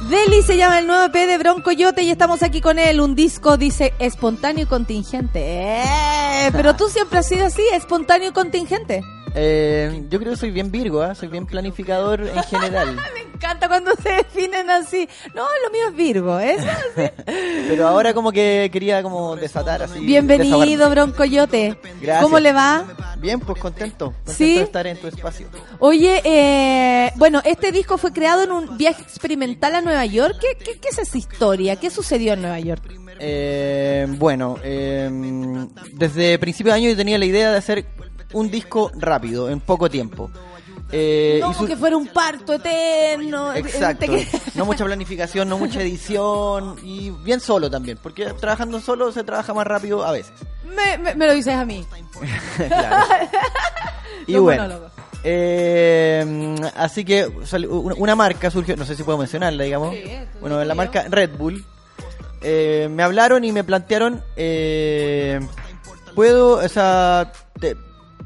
Speaker 1: Deli se llama el nuevo EP de Bronco Yote y estamos aquí con él. Un disco dice espontáneo y contingente. Eh, pero tú siempre has sido así, espontáneo y contingente.
Speaker 6: Eh, yo creo que soy bien Virgo, ¿ah? soy bien planificador en general. (laughs)
Speaker 1: Me encanta cuando (laughs) se definen así. No, lo mío es Virgo, ¿eh? (laughs)
Speaker 6: Pero ahora como que quería como desatar así.
Speaker 1: Bienvenido,
Speaker 6: desahogarme.
Speaker 1: Bronco Yote.
Speaker 6: Gracias.
Speaker 1: ¿Cómo le va?
Speaker 6: Bien, pues contento. Contento
Speaker 1: ¿Sí?
Speaker 6: de estar en tu espacio.
Speaker 1: Oye, eh, bueno, este disco fue creado en un viaje experimental a Nueva York. ¿Qué, qué, qué es esa historia? ¿Qué sucedió en Nueva York?
Speaker 6: Eh, bueno, eh, desde principio de año yo tenía la idea de hacer un disco rápido, en poco tiempo. Eh,
Speaker 1: no,
Speaker 6: su-
Speaker 1: que fuera un parto eterno.
Speaker 6: Exacto. No mucha planificación, no mucha edición y bien solo también, porque trabajando solo se trabaja más rápido a veces.
Speaker 1: Me, me- me lo dices a mí. (laughs)
Speaker 6: Claro. Y
Speaker 1: Los
Speaker 6: bueno,
Speaker 1: monólogos.
Speaker 6: eh, así que una, marca surgió, no sé si puedo mencionarla, digamos. bueno, la marca Red Bull. eh, me hablaron y me plantearon, eh, puedo, o sea, te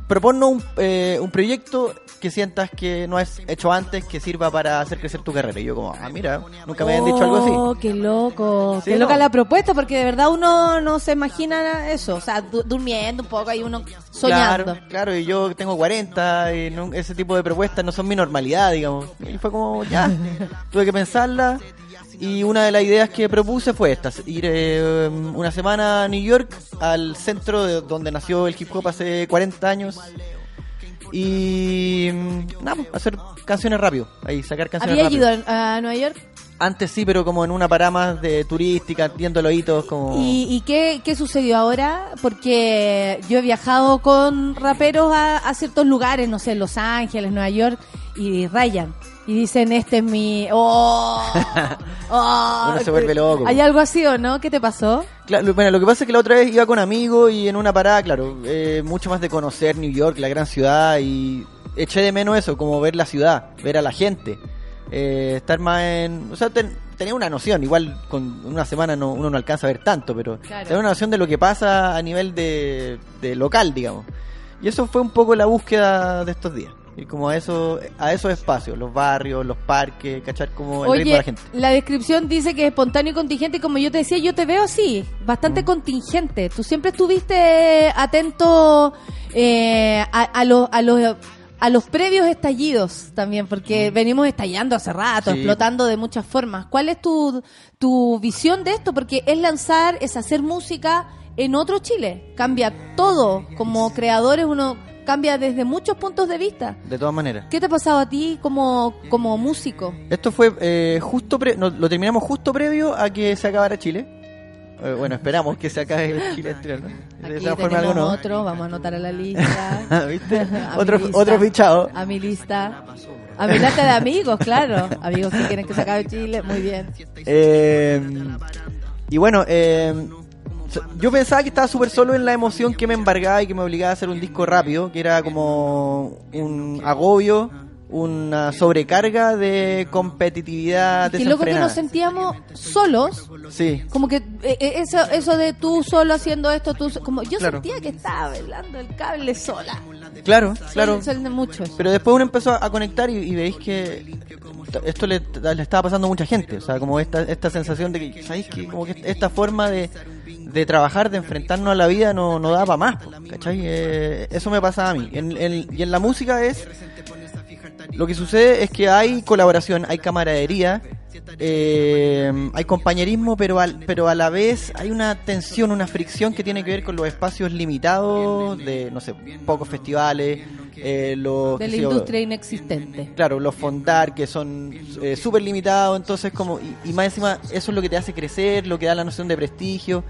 Speaker 6: propongo un, eh, un proyecto que sientas que no has hecho antes, que sirva para hacer crecer tu carrera. Y yo como, ah, mira, nunca me habían dicho algo así.
Speaker 1: Oh, qué loco.
Speaker 6: Sí,
Speaker 1: qué
Speaker 6: no.
Speaker 1: loca la propuesta, porque de verdad uno no se imagina eso. O sea, du- durmiendo un poco, ahí uno soñando.
Speaker 6: Claro, claro, y yo tengo 40 y no- ese tipo de propuestas no son mi normalidad, digamos. Y fue como, ya, (laughs) tuve que pensarla. Y una de las ideas que propuse fue esta, ir eh, una semana a New York, al centro de donde nació el hip hop hace 40 años. Y mm, nada, pues, hacer canciones rápido, ahí sacar canciones
Speaker 1: ¿Había
Speaker 6: rápido.
Speaker 1: ido a, a Nueva York?
Speaker 6: Antes sí, pero como en una parada más de turística, viendo los hitos, como...
Speaker 1: ¿Y, y qué, qué sucedió ahora? Porque yo he viajado con raperos a, a ciertos lugares, no sé, Los Ángeles, Nueva York, y rayan. Y dicen, este es mi... ¡Oh! (laughs) ¡Oh!
Speaker 6: Uno se vuelve loco.
Speaker 1: ¿Hay algo así o no? ¿Qué te pasó?
Speaker 6: Claro, bueno, lo que pasa es que la otra vez iba con amigos y en una parada, claro, eh, mucho más de conocer New York, la gran ciudad, y eché de menos eso, como ver la ciudad, ver a la gente, eh, estar más en... O sea, ten- tenía una noción, igual con una semana no, uno no alcanza a ver tanto, pero
Speaker 1: Claro.
Speaker 6: tener una noción de lo que pasa a nivel de, de local, digamos. Y eso fue un poco la búsqueda de estos días. Y como a eso, a esos espacios, los barrios, los parques, cachar como el ritmo de
Speaker 1: Oye,
Speaker 6: la gente.
Speaker 1: la descripción dice que es espontáneo y contingente, y como yo te decía, yo te veo así, bastante
Speaker 6: Mm.
Speaker 1: contingente. Tú siempre estuviste atento eh, a, a los... A los a los previos estallidos también, porque venimos estallando hace rato,
Speaker 6: Mm. Sí.
Speaker 1: explotando de muchas formas. ¿Cuál es tu, tu visión de esto? Porque es lanzar, es hacer música en otro Chile. Cambia todo. Como creadores uno cambia desde muchos puntos de vista.
Speaker 6: De todas maneras.
Speaker 1: ¿Qué te ha pasado a ti como, como músico?
Speaker 6: Esto fue eh, justo, pre- no, lo terminamos justo previo a que se acabara Chile. Eh, bueno, esperamos que se acabe el (laughs) Chile ¿no? De esa forma
Speaker 1: tenemos
Speaker 6: algo no.
Speaker 1: otro, vamos a anotar a la lista. (laughs)
Speaker 6: ¿Viste?
Speaker 1: A
Speaker 6: Otro,
Speaker 1: lista.
Speaker 6: otro fichado.
Speaker 1: A mi lista. A mi lista de amigos, claro. Amigos que quieren que se acabe Chile, muy bien.
Speaker 6: Eh, y bueno, eh, yo pensaba que estaba súper solo en la emoción que me embargaba y que me obligaba a hacer un disco rápido, que era como un agobio, una sobrecarga de competitividad
Speaker 1: Qué loco que nos sentíamos solos.
Speaker 6: Sí.
Speaker 1: Como que eh, eh, eso, eso de tú solo haciendo esto, tú como yo
Speaker 6: Claro.
Speaker 1: sentía que estaba velando el cable sola.
Speaker 6: Claro, claro.
Speaker 1: Muchos.
Speaker 6: Pero después uno empezó a conectar y, y veis que esto le, le estaba pasando a mucha gente. O sea, como esta, esta sensación de que, ¿sabéis que Como que esta forma de, de trabajar, de enfrentarnos a la vida no, no da para más. ¿Cachai? Eh, eso me pasa a mí. En, en- y en la música es. Lo que sucede es que hay colaboración, hay camaradería, eh, hay compañerismo, pero, al, pero a la vez hay una tensión, una fricción que tiene que ver con los espacios limitados de, no sé, pocos festivales, eh, los...
Speaker 1: De la
Speaker 6: yo,
Speaker 1: industria inexistente.
Speaker 6: Claro, los fondar que son eh, súper limitados, entonces como, y, y más encima eso es lo que te hace crecer, lo que da la noción de prestigio.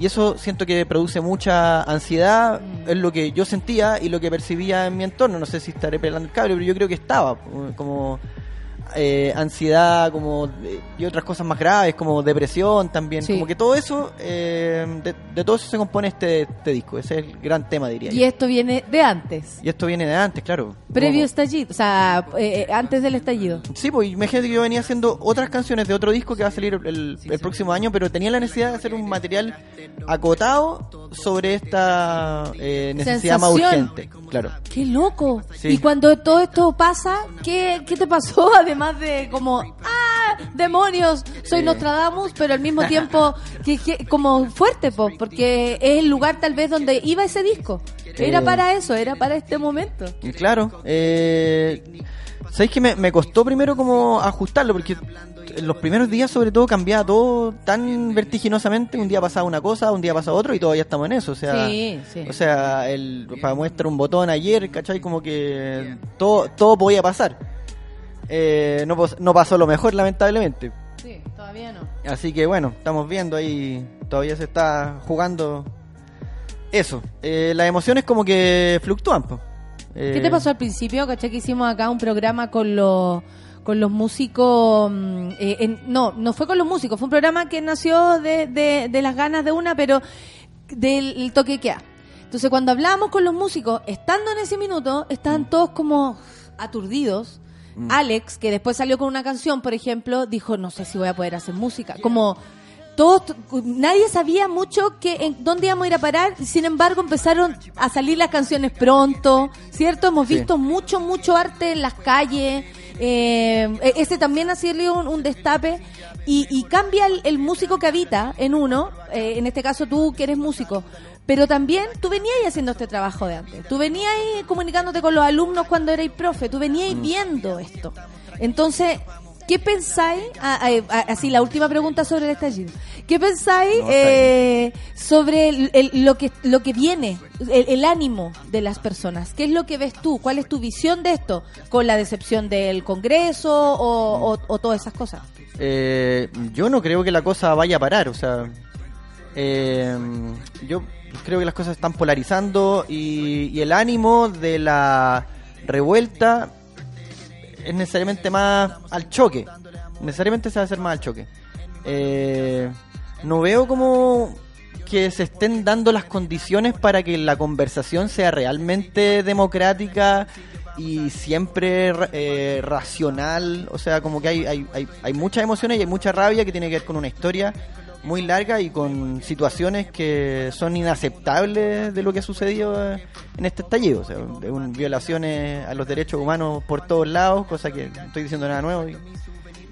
Speaker 6: Y eso siento que produce mucha ansiedad, es lo que yo sentía y lo que percibía en mi entorno. No sé si estaré pelando el cable, pero yo creo que estaba como eh, ansiedad como y otras cosas más graves, como depresión también.
Speaker 1: Sí.
Speaker 6: Como que todo eso, eh, de, de todo eso se compone este, este disco. Ese es el gran tema, diría
Speaker 1: Y
Speaker 6: yo.
Speaker 1: esto viene de antes.
Speaker 6: Y esto viene de antes, claro.
Speaker 1: Previo
Speaker 6: Como-
Speaker 1: estallido, o sea, eh, eh, antes del estallido.
Speaker 6: Sí, pues imagínate que yo venía haciendo otras canciones de otro disco que va a salir el, el próximo año, pero tenía la necesidad de hacer un material acotado sobre esta eh, necesidad más
Speaker 1: Sensación.
Speaker 6: urgente. Claro.
Speaker 1: ¡Qué loco!
Speaker 6: Sí.
Speaker 1: Y cuando todo esto pasa, ¿qué, qué te pasó? (laughs) Además de como, ¡ah! ¡Demonios! Soy. Nostradamus, pero al mismo tiempo que, que- como fuerte, po, porque es el lugar tal vez donde iba ese disco. Era para eso, era para este momento.
Speaker 6: Y Claro. Eh, ¿Sabéis que me, me costó primero como ajustarlo? Porque en los primeros días sobre todo cambiaba todo tan vertiginosamente. Un día pasaba una cosa, un día pasaba otro y todavía estamos en eso. O sea,
Speaker 1: Sí, sí.
Speaker 6: O sea, el, para muestra un botón ayer, ¿cachai? Como que todo, todo podía pasar. Eh, no, no pasó lo mejor, lamentablemente.
Speaker 1: Sí, todavía no.
Speaker 6: Así que bueno, estamos viendo ahí, todavía se está jugando eso. Eh, las emociones como que fluctúan. po.
Speaker 1: ¿Qué
Speaker 6: Eh,
Speaker 1: te pasó al principio? ¿Caché que hicimos acá un programa con los con los músicos? mm, eh, en- no, no fue con los músicos, fue un programa que nació de, de, de las ganas de una, pero del toque que queda. Entonces, cuando hablábamos con los músicos, estando en ese minuto, estaban todos como aturdidos. Alex, que después salió con una canción, por ejemplo, dijo, no sé si voy a poder hacer música. Como todos, nadie sabía mucho que en dónde íbamos a ir a parar, sin embargo empezaron a salir las canciones pronto, ¿cierto? Hemos
Speaker 14: Sí.
Speaker 1: visto mucho, mucho arte en las calles, eh, e- ese también ha sido un, un destape y, y cambia el, el músico que habita en uno, eh, en este caso tú que eres músico, pero también tú venías haciendo este trabajo de antes, tú venías comunicándote con los alumnos cuando erais profe, tú venías
Speaker 6: Mm.
Speaker 1: viendo esto. Entonces, ¿qué pensáis? Ah, ah, ah, así, la última pregunta sobre el estallido. ¿Qué pensáis
Speaker 6: No,
Speaker 1: eh, sobre el- el- lo, que, lo que viene, el, el ánimo de las personas? ¿Qué es lo que ves tú? ¿Cuál es tu visión de esto? ¿Con la decepción del Congreso o, o- o todas esas cosas?
Speaker 6: Eh, yo no creo que la cosa vaya a parar, o sea, eh, yo creo que las cosas están polarizando y, el ánimo de la revuelta es necesariamente más al choque, necesariamente se va a hacer más al choque. Eh, no veo como que se estén dando las condiciones para que la conversación sea realmente democrática y siempre eh, racional. O sea, como que hay, hay, hay, hay muchas emociones y hay mucha rabia que tiene que ver con una historia muy larga y con situaciones que son inaceptables de lo que ha sucedido eh, en este estallido. O sea, violaciones a los derechos humanos por todos lados, cosa que no estoy diciendo nada nuevo.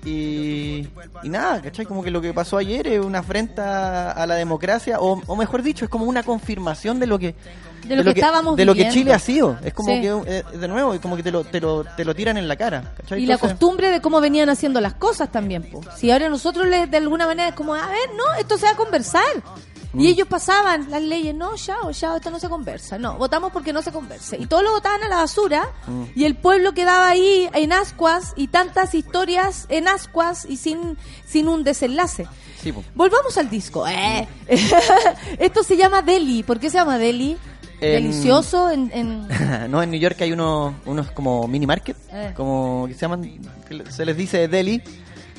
Speaker 6: Y, y nada, ¿cachai? Como que lo que pasó ayer es una afrenta a la democracia, o, o mejor dicho, es como una confirmación de lo que
Speaker 1: De lo que estábamos
Speaker 6: de lo que. Chile ha sido. Es como
Speaker 1: Sí.
Speaker 6: que, eh, de nuevo, es como que te lo, te lo, te lo tiran en la cara. ¿cachai?
Speaker 1: Y la costumbre de cómo venían haciendo las cosas también. po. Si ahora nosotros le- de alguna manera es como, a ver, no, esto se va a conversar.
Speaker 6: Mm.
Speaker 1: Y ellos pasaban las leyes, no, chao, chao, esto no se conversa. No, votamos porque no se conversa. Y todos lo votaban a la basura.
Speaker 6: Mm.
Speaker 1: Y el pueblo quedaba ahí en ascuas y tantas historias en ascuas y sin, sin un desenlace.
Speaker 6: Sí.
Speaker 1: Volvamos al disco. Eh. (laughs) Esto se llama Deli. ¿Por qué se llama Deli?
Speaker 6: En-
Speaker 1: Delicioso en... en- (laughs)
Speaker 6: no, en New York hay unos, unos como mini market,
Speaker 1: Eh.
Speaker 6: como que se llaman, que se les dice deli,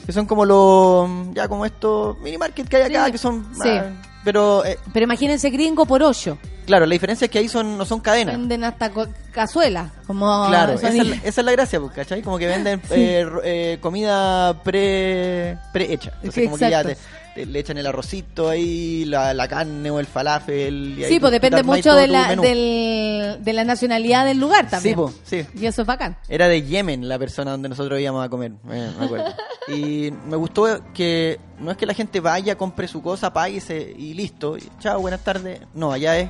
Speaker 6: que son como los, ya como estos mini market que hay acá,
Speaker 1: Sí.
Speaker 6: que son,
Speaker 1: Sí.
Speaker 6: ah, pero eh,
Speaker 1: Pero imagínense gringo por ocho.
Speaker 6: claro, la diferencia es que ahí son no son cadenas.
Speaker 1: Venden hasta co- cazuela. Como
Speaker 6: Claro, esa es, la, esa es la gracia, pues, ¿cachai? Como que venden (laughs)
Speaker 1: Sí.
Speaker 6: eh, eh, comida pre, pre-hecha. Entonces, como que ya te- le echan el arrocito ahí, la, la carne o el falafel. y
Speaker 1: Sí, pues
Speaker 6: tú
Speaker 1: depende mucho de la, del, de la nacionalidad del lugar también.
Speaker 6: Sí, pues, sí.
Speaker 1: Y eso es bacán.
Speaker 6: Era de Yemen la persona donde nosotros íbamos a comer, eh, me acuerdo. (laughs) y me gustó que no es que la gente vaya, compre su cosa, páguese y listo. y chao, buenas tardes. No, allá es,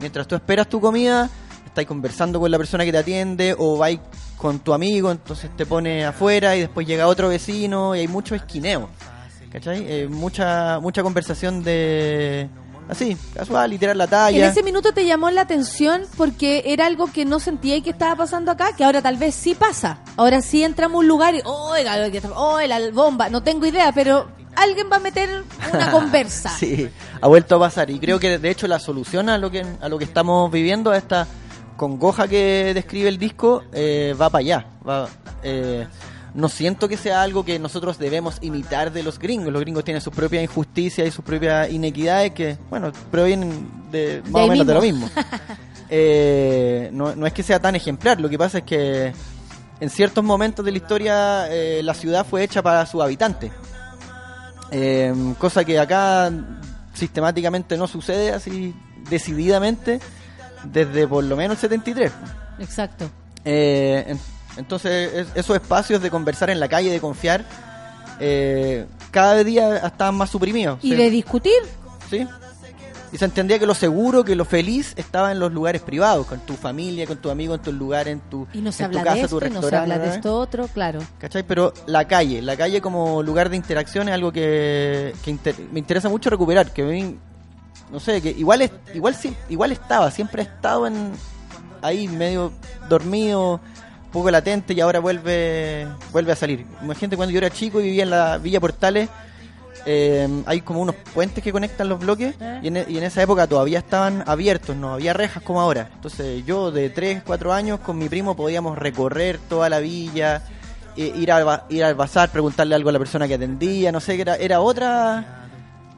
Speaker 6: mientras tú esperas tu comida, estás conversando con la persona que te atiende o vais con tu amigo, entonces te pones afuera y después llega otro vecino y hay mucho esquineo. ¿Cachai? Eh, mucha, mucha conversación de... Así, casual, y tirar la talla.
Speaker 1: En ese minuto te llamó la atención porque era algo que no sentía y que estaba pasando acá, que ahora tal vez sí pasa. Ahora sí entramos a un lugar y, oh, la, oh, la bomba, no tengo idea, pero alguien va a meter una (laughs) conversa.
Speaker 6: Sí, ha vuelto a pasar y creo que de hecho la solución a lo que a lo que estamos viviendo, a esta congoja que describe el disco, eh, va para allá. Va, eh, no siento que sea algo que nosotros debemos imitar de los gringos. Los gringos tienen sus propias injusticias y sus propias inequidades que, bueno, provienen de más o menos de lo
Speaker 1: mismo. (laughs)
Speaker 6: Eh, no, no es que sea tan ejemplar, lo que pasa es que en ciertos momentos de la historia eh, la ciudad fue hecha para sus habitantes. Eh, cosa que acá sistemáticamente no sucede así decididamente desde por lo menos el 73.
Speaker 1: Exacto.
Speaker 6: Eh, entonces es- esos espacios de conversar en la calle, de confiar, eh, cada día estaban más suprimidos.
Speaker 1: Y
Speaker 6: Sí.
Speaker 1: de discutir.
Speaker 6: Sí. Y se entendía que lo seguro, que lo feliz estaba en los lugares privados, con tu familia, con tu amigo, en tu lugar, en tu,
Speaker 1: Y no se
Speaker 6: en tu casa,
Speaker 1: de
Speaker 6: tu
Speaker 1: esto, y no se
Speaker 6: restaurante,
Speaker 1: habla de esto otro, claro.
Speaker 6: ¿Cachai? Pero la calle, la calle como lugar de interacción es algo que, que inter- me interesa mucho recuperar, que mí, no sé, que igual es, igual sí, igual estaba, siempre ha estado en ahí medio dormido, poco latente y ahora vuelve vuelve a salir. Imagínate cuando yo era chico y vivía en la Villa Portales, eh, hay como unos puentes que conectan los bloques y en, e- y en esa época todavía estaban abiertos, no había rejas como ahora. Entonces yo de 3, 4 años con mi primo podíamos recorrer toda la villa, eh, ir, al, ir al bazar, preguntarle algo a la persona que atendía, no sé, era, era otra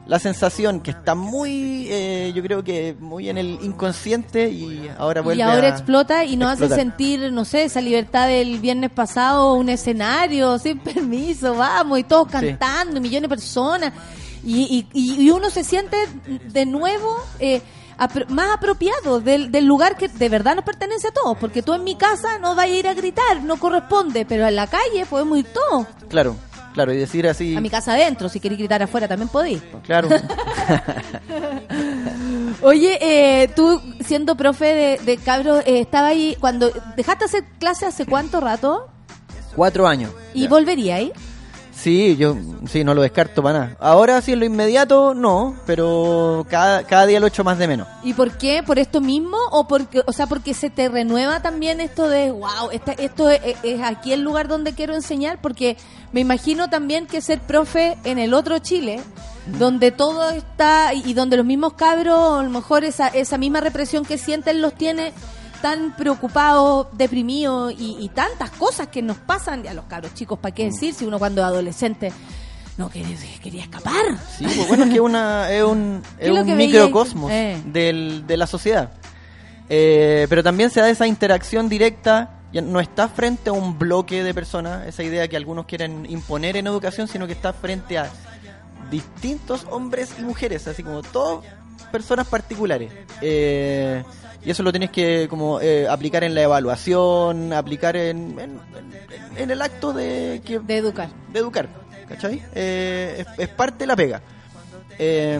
Speaker 6: la sensación que está muy, eh, yo creo que muy en el inconsciente y ahora vuelve
Speaker 1: Y ahora
Speaker 6: a
Speaker 1: explota y nos hace sentir, no sé, esa libertad del viernes pasado, un escenario sin (laughs) permiso, vamos, y todos cantando, millones de personas. Y, y- uno se siente de nuevo eh, apro- más apropiado del, del lugar que de verdad nos pertenece a todos. Porque tú en mi casa no vayas a ir a gritar, no corresponde, pero en la calle podemos ir todos.
Speaker 6: Claro, claro, y decir así,
Speaker 1: A mi casa adentro, si queréis gritar afuera también podéis.
Speaker 6: claro, (laughs)
Speaker 1: Oye, eh, tú siendo profe de, de cabros, eh, estaba ahí, cuando dejaste hacer clase hace cuánto rato
Speaker 6: cuatro años.
Speaker 1: y volvería ahí.
Speaker 6: Sí, yo sí, no lo descarto para nada. Ahora sí, en lo inmediato, no, pero cada, cada día lo echo más de menos.
Speaker 1: ¿Y por qué? ¿Por esto mismo? ¿O porque, o sea, porque se te renueva también esto de, wow, este- esto es, es aquí el lugar donde quiero enseñar? Porque me imagino también que ser profe en el otro Chile, donde todo está y donde los mismos cabros, a lo mejor esa, esa misma represión que sienten los tiene tan preocupados, deprimidos y, y tantas cosas que nos pasan y a los cabros chicos, ¿para qué decir? Si uno cuando es adolescente no quería, quería escapar.
Speaker 6: Sí, pues bueno, es que una, es un,
Speaker 1: ¿Qué (laughs)
Speaker 6: es un microcosmos?
Speaker 1: Eh.
Speaker 6: del, de la sociedad. Eh, pero también se da esa interacción directa, ya no está frente a un bloque de personas, esa idea que algunos quieren imponer en educación, sino que está frente a distintos hombres y mujeres, así como todas personas particulares. Eh, y eso lo tienes que como eh, aplicar en la evaluación, aplicar en, en, en- en el acto de, que,
Speaker 1: de educar.
Speaker 6: De educar, ¿cachai? Eh, es, es parte de la pega. Eh,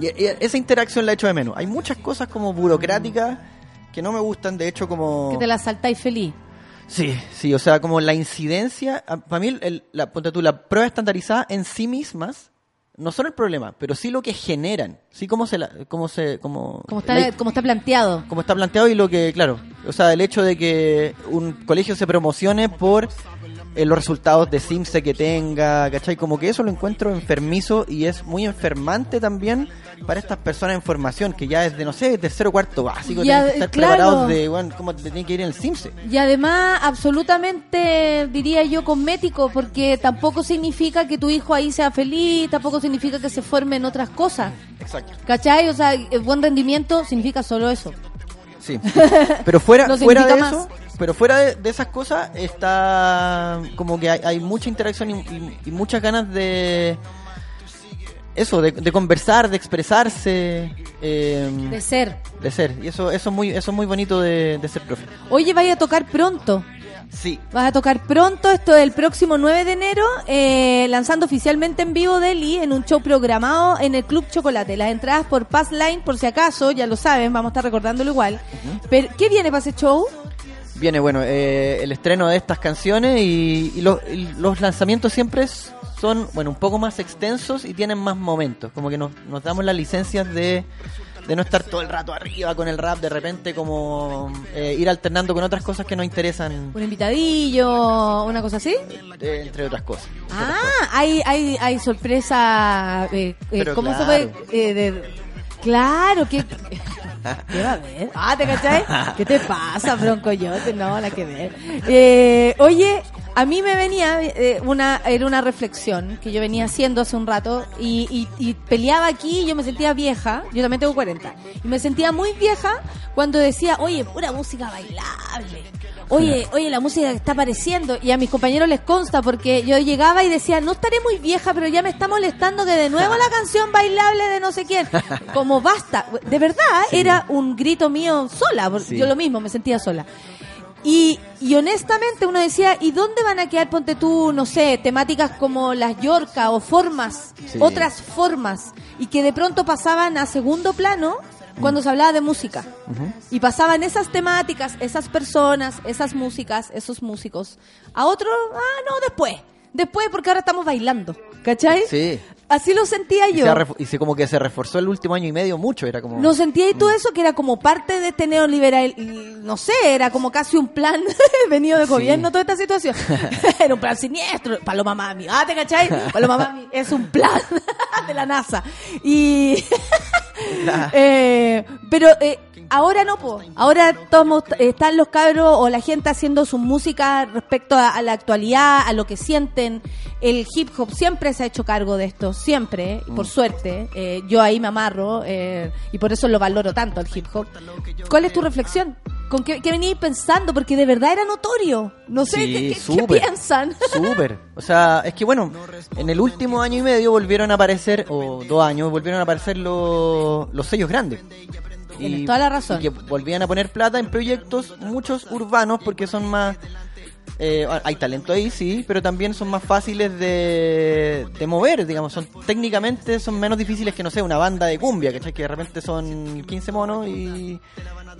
Speaker 6: y, y esa interacción la echo de menos. Hay muchas cosas como burocráticas que no me gustan, de hecho como...
Speaker 1: Que te la saltáis feliz.
Speaker 6: Sí, sí, o sea, como la incidencia, para mí el- el- la, ponte tú, la prueba estandarizada en sí mismas no son el problema, pero sí lo que generan, sí cómo se, la, cómo se, cómo,
Speaker 1: Como está,
Speaker 6: la-
Speaker 1: como está planteado.
Speaker 6: como está planteado y lo que, claro, o sea, el hecho de que un colegio se promocione por eh, los resultados de CIMSE que tenga, ¿cachai? Como que eso lo encuentro enfermizo y es muy enfermante también para estas personas en formación, que ya desde, no sé, tercero o cuarto básico, tienen que estar
Speaker 1: claro.
Speaker 6: preparados de, bueno, cómo te tienen que ir en el CIMSE.
Speaker 1: Y además, absolutamente, diría yo, cosmético, porque tampoco significa que tu hijo ahí sea feliz, tampoco significa que se forme en otras cosas.
Speaker 6: Exacto.
Speaker 1: ¿Cachai? O sea, el buen rendimiento significa solo eso.
Speaker 6: Sí. (laughs) Pero fuera, fuera de eso, pero fuera de, de esas cosas está como que hay, hay mucha interacción y, y- y muchas ganas de eso, de, de conversar, de expresarse, eh,
Speaker 1: De ser.
Speaker 6: de ser. Y eso, eso es muy, eso es muy bonito de, de ser profe.
Speaker 1: Oye, vaya a tocar pronto.
Speaker 6: Sí.
Speaker 1: Vas a tocar pronto, esto es el próximo 9 de enero, eh, lanzando oficialmente en vivo Deli en un show programado en el Club Chocolate. Las entradas por Passline, por si acaso, ya lo saben, vamos a estar recordándolo igual. Pero, ¿qué viene para ese show?
Speaker 6: Viene, bueno, eh, el estreno de estas canciones y, y los, y los lanzamientos siempre es- son, bueno, un poco más extensos y tienen más momentos. Como que nos, nos damos las licencias de de no estar todo el rato arriba con el rap, de repente como eh, ir alternando con otras cosas que nos interesan,
Speaker 1: Un invitadillo, una cosa así.
Speaker 6: eh, entre otras cosas.
Speaker 1: Ah, hay, hay, hay sorpresa. Eh, ¿Cómo se
Speaker 6: claro.
Speaker 1: puede.? eh, de- claro, que. ¿Qué va a ver? Ah, ¿te cachai? ¿Qué te pasa, broncoyote? No, la que ver. Oye, a mí me venía eh, una, era una reflexión que yo venía haciendo hace un rato y, y, y peleaba aquí y yo me sentía vieja, yo también tengo 40, y me sentía muy vieja cuando decía, oye, pura música bailable. Oye, oye, la música que está apareciendo y a mis compañeros les consta porque yo llegaba y decía, no estaré muy vieja, pero ya me está molestando que de nuevo la (laughs) canción bailable de no sé quién. Como basta. De verdad, era un grito mío sola,
Speaker 14: Sí.
Speaker 1: yo lo mismo, me sentía sola. Y, y honestamente uno decía, ¿y dónde van a quedar, ponte tú, no sé, temáticas como las Yorca o formas,
Speaker 14: Sí.
Speaker 1: otras formas, y que de pronto pasaban a segundo plano cuando se hablaba de música? Y pasaban esas temáticas, esas personas, esas músicas, esos músicos, a otro, ah, no, después. Después, porque ahora estamos bailando. ¿Cachai?
Speaker 6: Sí.
Speaker 1: Así lo sentía
Speaker 6: Y
Speaker 1: yo.
Speaker 6: se, y se como que se reforzó el último año y medio mucho, era como...
Speaker 1: ¿No sentía y tú eso? Que era como parte de este neoliberal, no sé, era como casi un plan (laughs) venido de gobierno toda esta situación. (laughs) (laughs) era un plan siniestro. Paloma Mami, ah, ¿te cachai? Paloma Mami es un plan de la NASA. Y... Eh, pero eh, ahora no, po. ahora estamos, están los cabros o la gente haciendo su música respecto a, a la actualidad, a lo que sienten. El hip hop siempre se ha hecho cargo de esto, siempre, y por suerte. Eh, yo ahí me amarro eh, y por eso lo valoro tanto el hip hop. ¿Cuál es tu reflexión? ¿Con qué, qué veníais pensando? Porque de verdad era notorio. No sé,
Speaker 6: Sí,
Speaker 1: ¿qué, piensan?
Speaker 6: Súper. O sea, es que bueno, en el último año y medio volvieron a aparecer, o dos años, volvieron a aparecer los, los sellos grandes.
Speaker 1: Tienes toda la razón.
Speaker 6: Y que volvían a poner plata en proyectos, muchos urbanos, porque son más... eh, hay talento ahí, sí, pero también son más fáciles de, de mover, digamos. son Técnicamente son menos difíciles que, no sé, una banda de cumbia, ¿cachai? Que de repente son 15 monos y,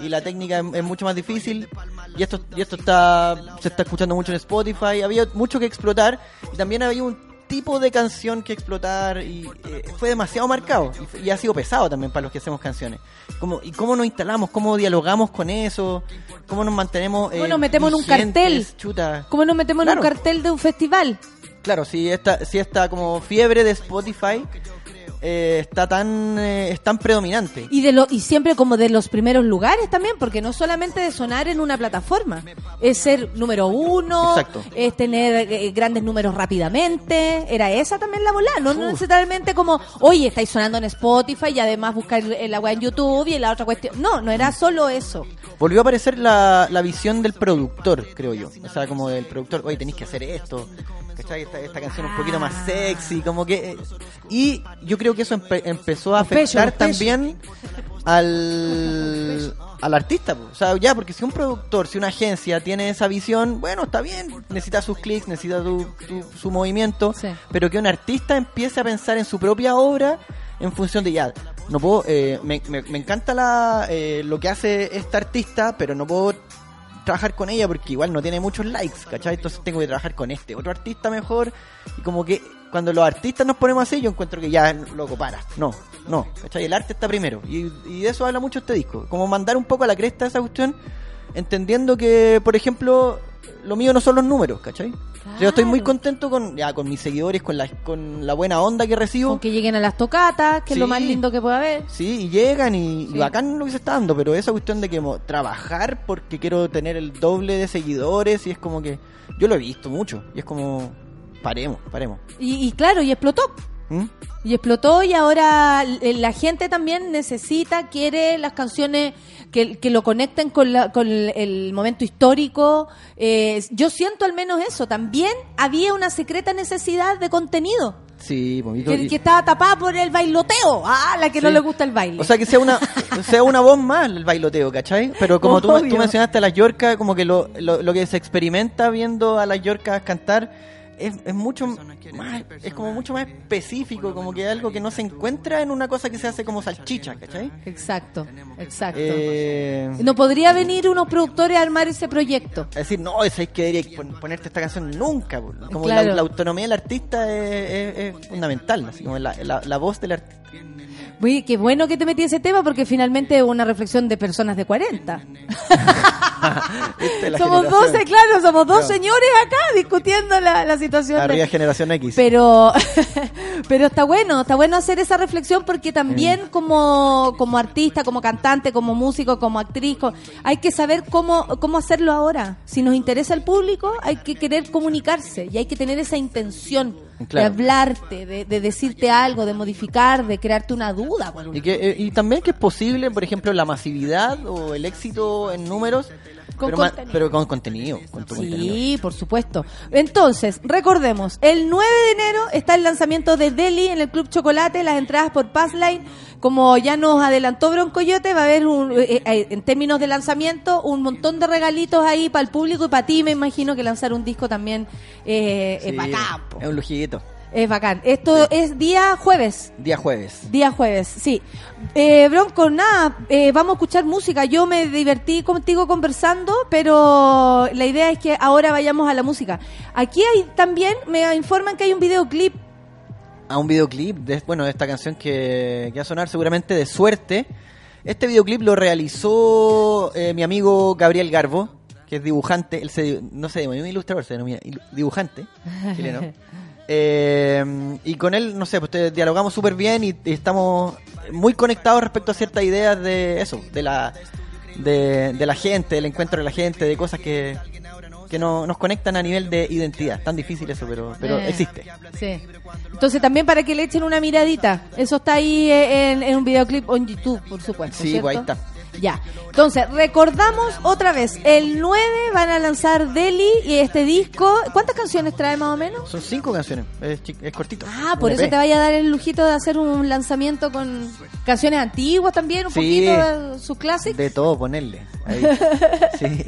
Speaker 6: y la técnica es, es mucho más difícil. Y esto, y esto está se está escuchando mucho en Spotify. Había mucho que explotar y también había un tipo de canción que explotar y eh, fue demasiado marcado y, ha sido pesado también para los que hacemos canciones. Como, ¿Y cómo nos instalamos? ¿Cómo dialogamos con eso? ¿Cómo nos mantenemos?
Speaker 1: ¿Cómo
Speaker 6: eh,
Speaker 1: nos metemos en un cartel?
Speaker 6: Chuta.
Speaker 1: ¿Cómo nos metemos en un cartel de un festival?
Speaker 6: Claro, si esta, si esta como fiebre de Spotify eh, está tan eh, es tan predominante.
Speaker 1: Y de lo, y siempre como de los primeros lugares también, porque no solamente de sonar en una plataforma, es ser número uno,
Speaker 6: Exacto.
Speaker 1: es tener eh, grandes números rápidamente, era esa también la bola, no, no necesariamente como, oye, estáis sonando en Spotify y además buscar el agua en YouTube y la otra cuestión. No, no era solo eso.
Speaker 6: Volvió a aparecer la, la visión del productor, creo yo. O sea, como del productor, oye, tenéis que hacer esto. ¿Cachai? Esta, esta canción un poquito más sexy, como que... eh, Y yo creo que eso empe- empezó a afectar también al, al artista. po. O sea, ya, porque si un productor, si una agencia tiene esa visión, bueno, está bien, necesita sus clics, necesita tu- tu- su movimiento, pero que un artista empiece a pensar en su propia obra en función de ya, no puedo, eh, me, me- me encanta la, eh, lo que hace esta artista, pero no puedo trabajar con ella porque igual no tiene muchos likes, ¿cachai? Entonces tengo que trabajar con este otro artista mejor y como que cuando los artistas nos ponemos así yo encuentro que ya, loco, para, no, no, ¿cachai? El arte está primero y, y de eso habla mucho este disco, como mandar un poco a la cresta esa cuestión entendiendo que, por ejemplo, lo mío no son los números, ¿cachai? Yo estoy muy contento con, ya, con mis seguidores, con la, con la buena onda que recibo.
Speaker 1: Con que lleguen a las tocatas, que es lo más lindo que puede haber.
Speaker 6: Sí, y llegan y, y
Speaker 1: Sí.
Speaker 6: bacán lo que se está dando, pero esa cuestión de que mo- trabajar porque quiero tener el doble de seguidores y es como que yo lo he visto mucho y es como paremos, paremos.
Speaker 1: Y, y claro, y explotó.
Speaker 6: ¿Mm?
Speaker 1: Y explotó y ahora la gente también necesita, quiere las canciones que, que lo conecten con, la- con el, momento histórico. Eh, yo siento al menos eso. También había una secreta necesidad de contenido
Speaker 6: Sí, bonito.
Speaker 1: que, que estaba tapada por el bailoteo. Ah, la que no le gusta el baile.
Speaker 6: O sea, que sea una, (laughs) sea una voz más el bailoteo, ¿cachai? Pero como tú, tú mencionaste a las Yorkas, como que lo, lo, lo que se experimenta viendo a las Yorkas cantar es, es mucho más, es como mucho más específico, como que algo que no se encuentra en una cosa que se hace como salchicha, ¿cachai?
Speaker 1: Exacto, exacto.
Speaker 6: Eh,
Speaker 1: No podría venir unos productores a armar ese proyecto.
Speaker 6: Es decir, no, es que debería pon- ponerte esta canción nunca. Como
Speaker 1: Claro.
Speaker 6: la, la autonomía del artista es, es- es fundamental, así como la, la- la voz del artista.
Speaker 1: Oye, qué bueno que te metí ese tema porque finalmente es una reflexión de personas de 40. (laughs)
Speaker 15: Viste, la
Speaker 1: somos
Speaker 15: generación.
Speaker 1: 12, claro, somos dos señores acá discutiendo la, la situación. de-
Speaker 15: Arriba generación X.
Speaker 1: Pero, (laughs) pero está bueno, está bueno hacer esa reflexión porque también
Speaker 15: Mm.
Speaker 1: como, como artista, como cantante, como músico, como actriz, hay que saber cómo, cómo hacerlo ahora. Si nos interesa el público, hay que querer comunicarse y hay que tener esa intención
Speaker 15: Claro.
Speaker 1: de hablarte, de, de decirte algo, de modificar, de crearte una duda. bueno,
Speaker 15: Y, que, eh, y también que es posible, por ejemplo, la masividad o el éxito en números,
Speaker 1: Con
Speaker 15: pero, con contenido. Con tu contenido.
Speaker 1: Sí, por supuesto. Entonces, recordemos, el 9 de enero está el lanzamiento de Delhi en el Club Chocolate, las entradas por Passline. Como ya nos adelantó Broncoyote, va a haber, un, eh, eh, en términos de lanzamiento, un montón de regalitos ahí para el público y para ti, me imagino que lanzar un disco también eh, es
Speaker 15: Sí,
Speaker 1: bacán. po.
Speaker 15: Es un lujito.
Speaker 1: Es bacán. Esto es día jueves.
Speaker 15: Día jueves.
Speaker 1: Día jueves, sí. Eh, Bronco, nada, eh, vamos a escuchar música. Yo me divertí contigo conversando, pero la idea es que ahora vayamos a la música. Aquí hay también, me informan que hay un videoclip.
Speaker 15: a un videoclip de, bueno, de esta canción que, que va a sonar seguramente de suerte. Este videoclip lo realizó eh, mi amigo Gabriel Garbo, que es dibujante, él se, no sé, un ilustrador, se denomina dibujante (laughs) chileno. Eh, y con él, no sé, pues dialogamos súper bien y, y estamos muy conectados respecto a ciertas ideas de eso, de la, de, de la gente, del encuentro de la gente, de cosas que, que no, nos conectan a nivel de identidad. Tan difícil eso, pero, pero
Speaker 1: Eh,
Speaker 15: existe.
Speaker 1: Sí. Entonces también para que le echen una miradita. Eso está ahí eh, en, en un videoclip en YouTube, por supuesto.
Speaker 15: Sí,
Speaker 1: ¿cierto?
Speaker 15: pues ahí está.
Speaker 1: Ya. Entonces, recordamos otra vez, el 9 van a lanzar Delhi y este disco. ¿Cuántas canciones trae más o menos?
Speaker 15: Son cinco canciones, es, es cortito.
Speaker 1: Ah, por eso te vaya a dar el lujito de hacer un lanzamiento con canciones antiguas también, un
Speaker 15: Sí.
Speaker 1: poquito de sus clásicos.
Speaker 15: De todo ponerle. Ahí. (laughs) Sí.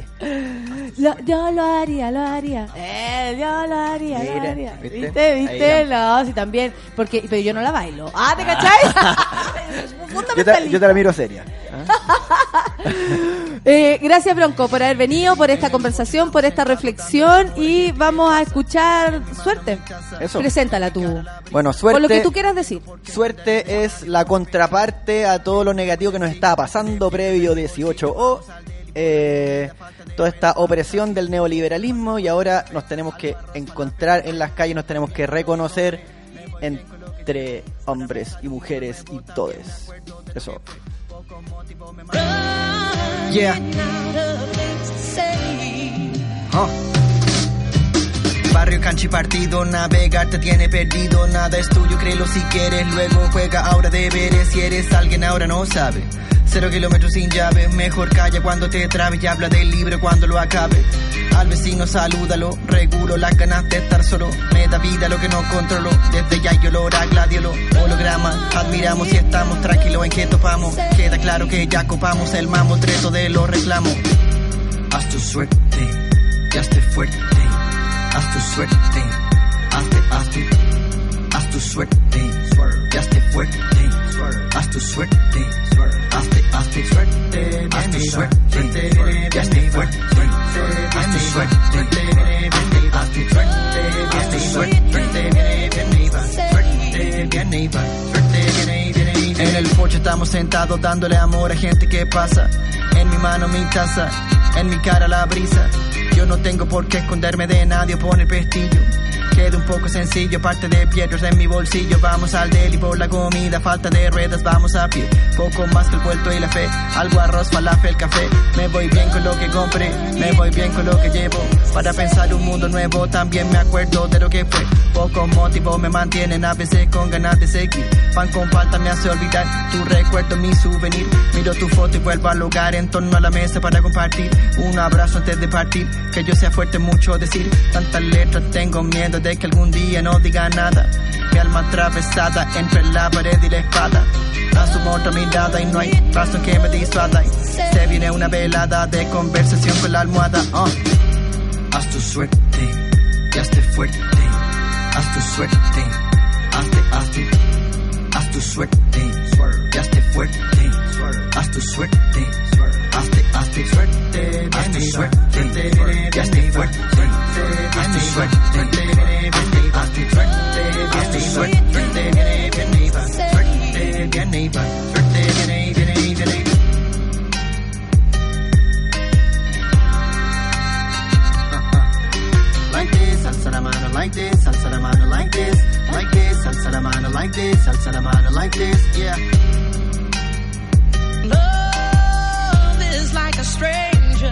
Speaker 1: Lo- yo lo haría, lo haría. Eh, yo lo haría, lo
Speaker 15: Mira,
Speaker 1: haría.
Speaker 15: ¿viste?
Speaker 1: ¿Viste? ¿Viste? No, sí, también. Porque, pero yo no la bailo. Ah, ¿te cachai? (laughs) (laughs)
Speaker 15: Yo te, yo te la miro seria. (laughs)
Speaker 1: Eh, gracias, Bronco, por haber venido, por esta conversación, por esta reflexión. Y vamos a escuchar Suerte.
Speaker 15: Eso.
Speaker 1: Preséntala tú.
Speaker 15: Bueno, suerte.
Speaker 1: Con lo que tú quieras decir.
Speaker 15: Suerte es la contraparte a todo lo negativo que nos estaba pasando previo 18 o eh, toda esta opresión del neoliberalismo y ahora nos tenemos que encontrar en las calles, nos tenemos que reconocer entre hombres y mujeres y todes. Eso.
Speaker 6: Yeah. Oh. Barrio canchi partido, navegar te tiene perdido, nada es tuyo, créelo si quieres, luego juega ahora deberes, si eres alguien ahora no sabe. Cero kilómetros sin llave, mejor calla cuando te trabe y habla del libro cuando lo acabe. Al vecino salúdalo, regulo las ganas de estar solo, me da vida lo que no controlo, desde ya yo lo gladiolo, holograma, admiramos y estamos tranquilos en que topamos, queda claro que ya copamos el mamotreto de los reclamos. Haz tu suerte, ya esté fuerte. Haz tu suerte, hazte, hazte. Haz tu suerte, ya esté fuerte. Haz tu suerte, hazte, hazte. Haz tu suerte, ya esté fuerte. Haz tu suerte, hazte, hazte. Haz tu suerte, suerte, bien iba. Suerte, viene, viene, En el porche estamos sentados dándole amor a gente que pasa. En mi mano mi taza, en mi cara la brisa. Yo no tengo por qué esconderme de nadie o poner pestillo. Queda un poco sencillo, parte de piedras en mi bolsillo. Vamos al deli por la comida, falta de ruedas, vamos a pie. Poco más que el vuelto y la fe, algo arroz, falafel, café. Me voy bien con lo que compré, me voy bien con lo que llevo. Para pensar un mundo nuevo, también me acuerdo de lo que fue. Poco motivo me mantienen a veces con ganas de seguir. Pan con falta me hace olvidar tu recuerdo, mi souvenir. Miro tu foto y vuelvo al lugar en torno a la mesa para compartir. Un abrazo antes de partir, que yo sea fuerte mucho decir. Tantas letras tengo miedo de que algún día no diga nada. Mi alma atravesada entre la pared y la espada. Asumo otra mirada y no hay razón que me disuada. Y Se viene una velada de conversación con la almohada. ah. Haz tu suerte, ya esté fuerte. Haz tu suerte, hazte, hazte. Haz tu suerte, ya esté fuerte. Haz tu suerte, hazte, hazte. Haz tu suerte, ya esté fuerte. Haz tu suerte, hazte, hazte. Haz tu suerte, suerte, bien iba. Suerte, bien iba. Suerte viene, viene, viene. Like this, alza la mano like this, alza la mano like this, like this, alza la mano like this, alza la mano like this, yeah.
Speaker 16: Love is like a stranger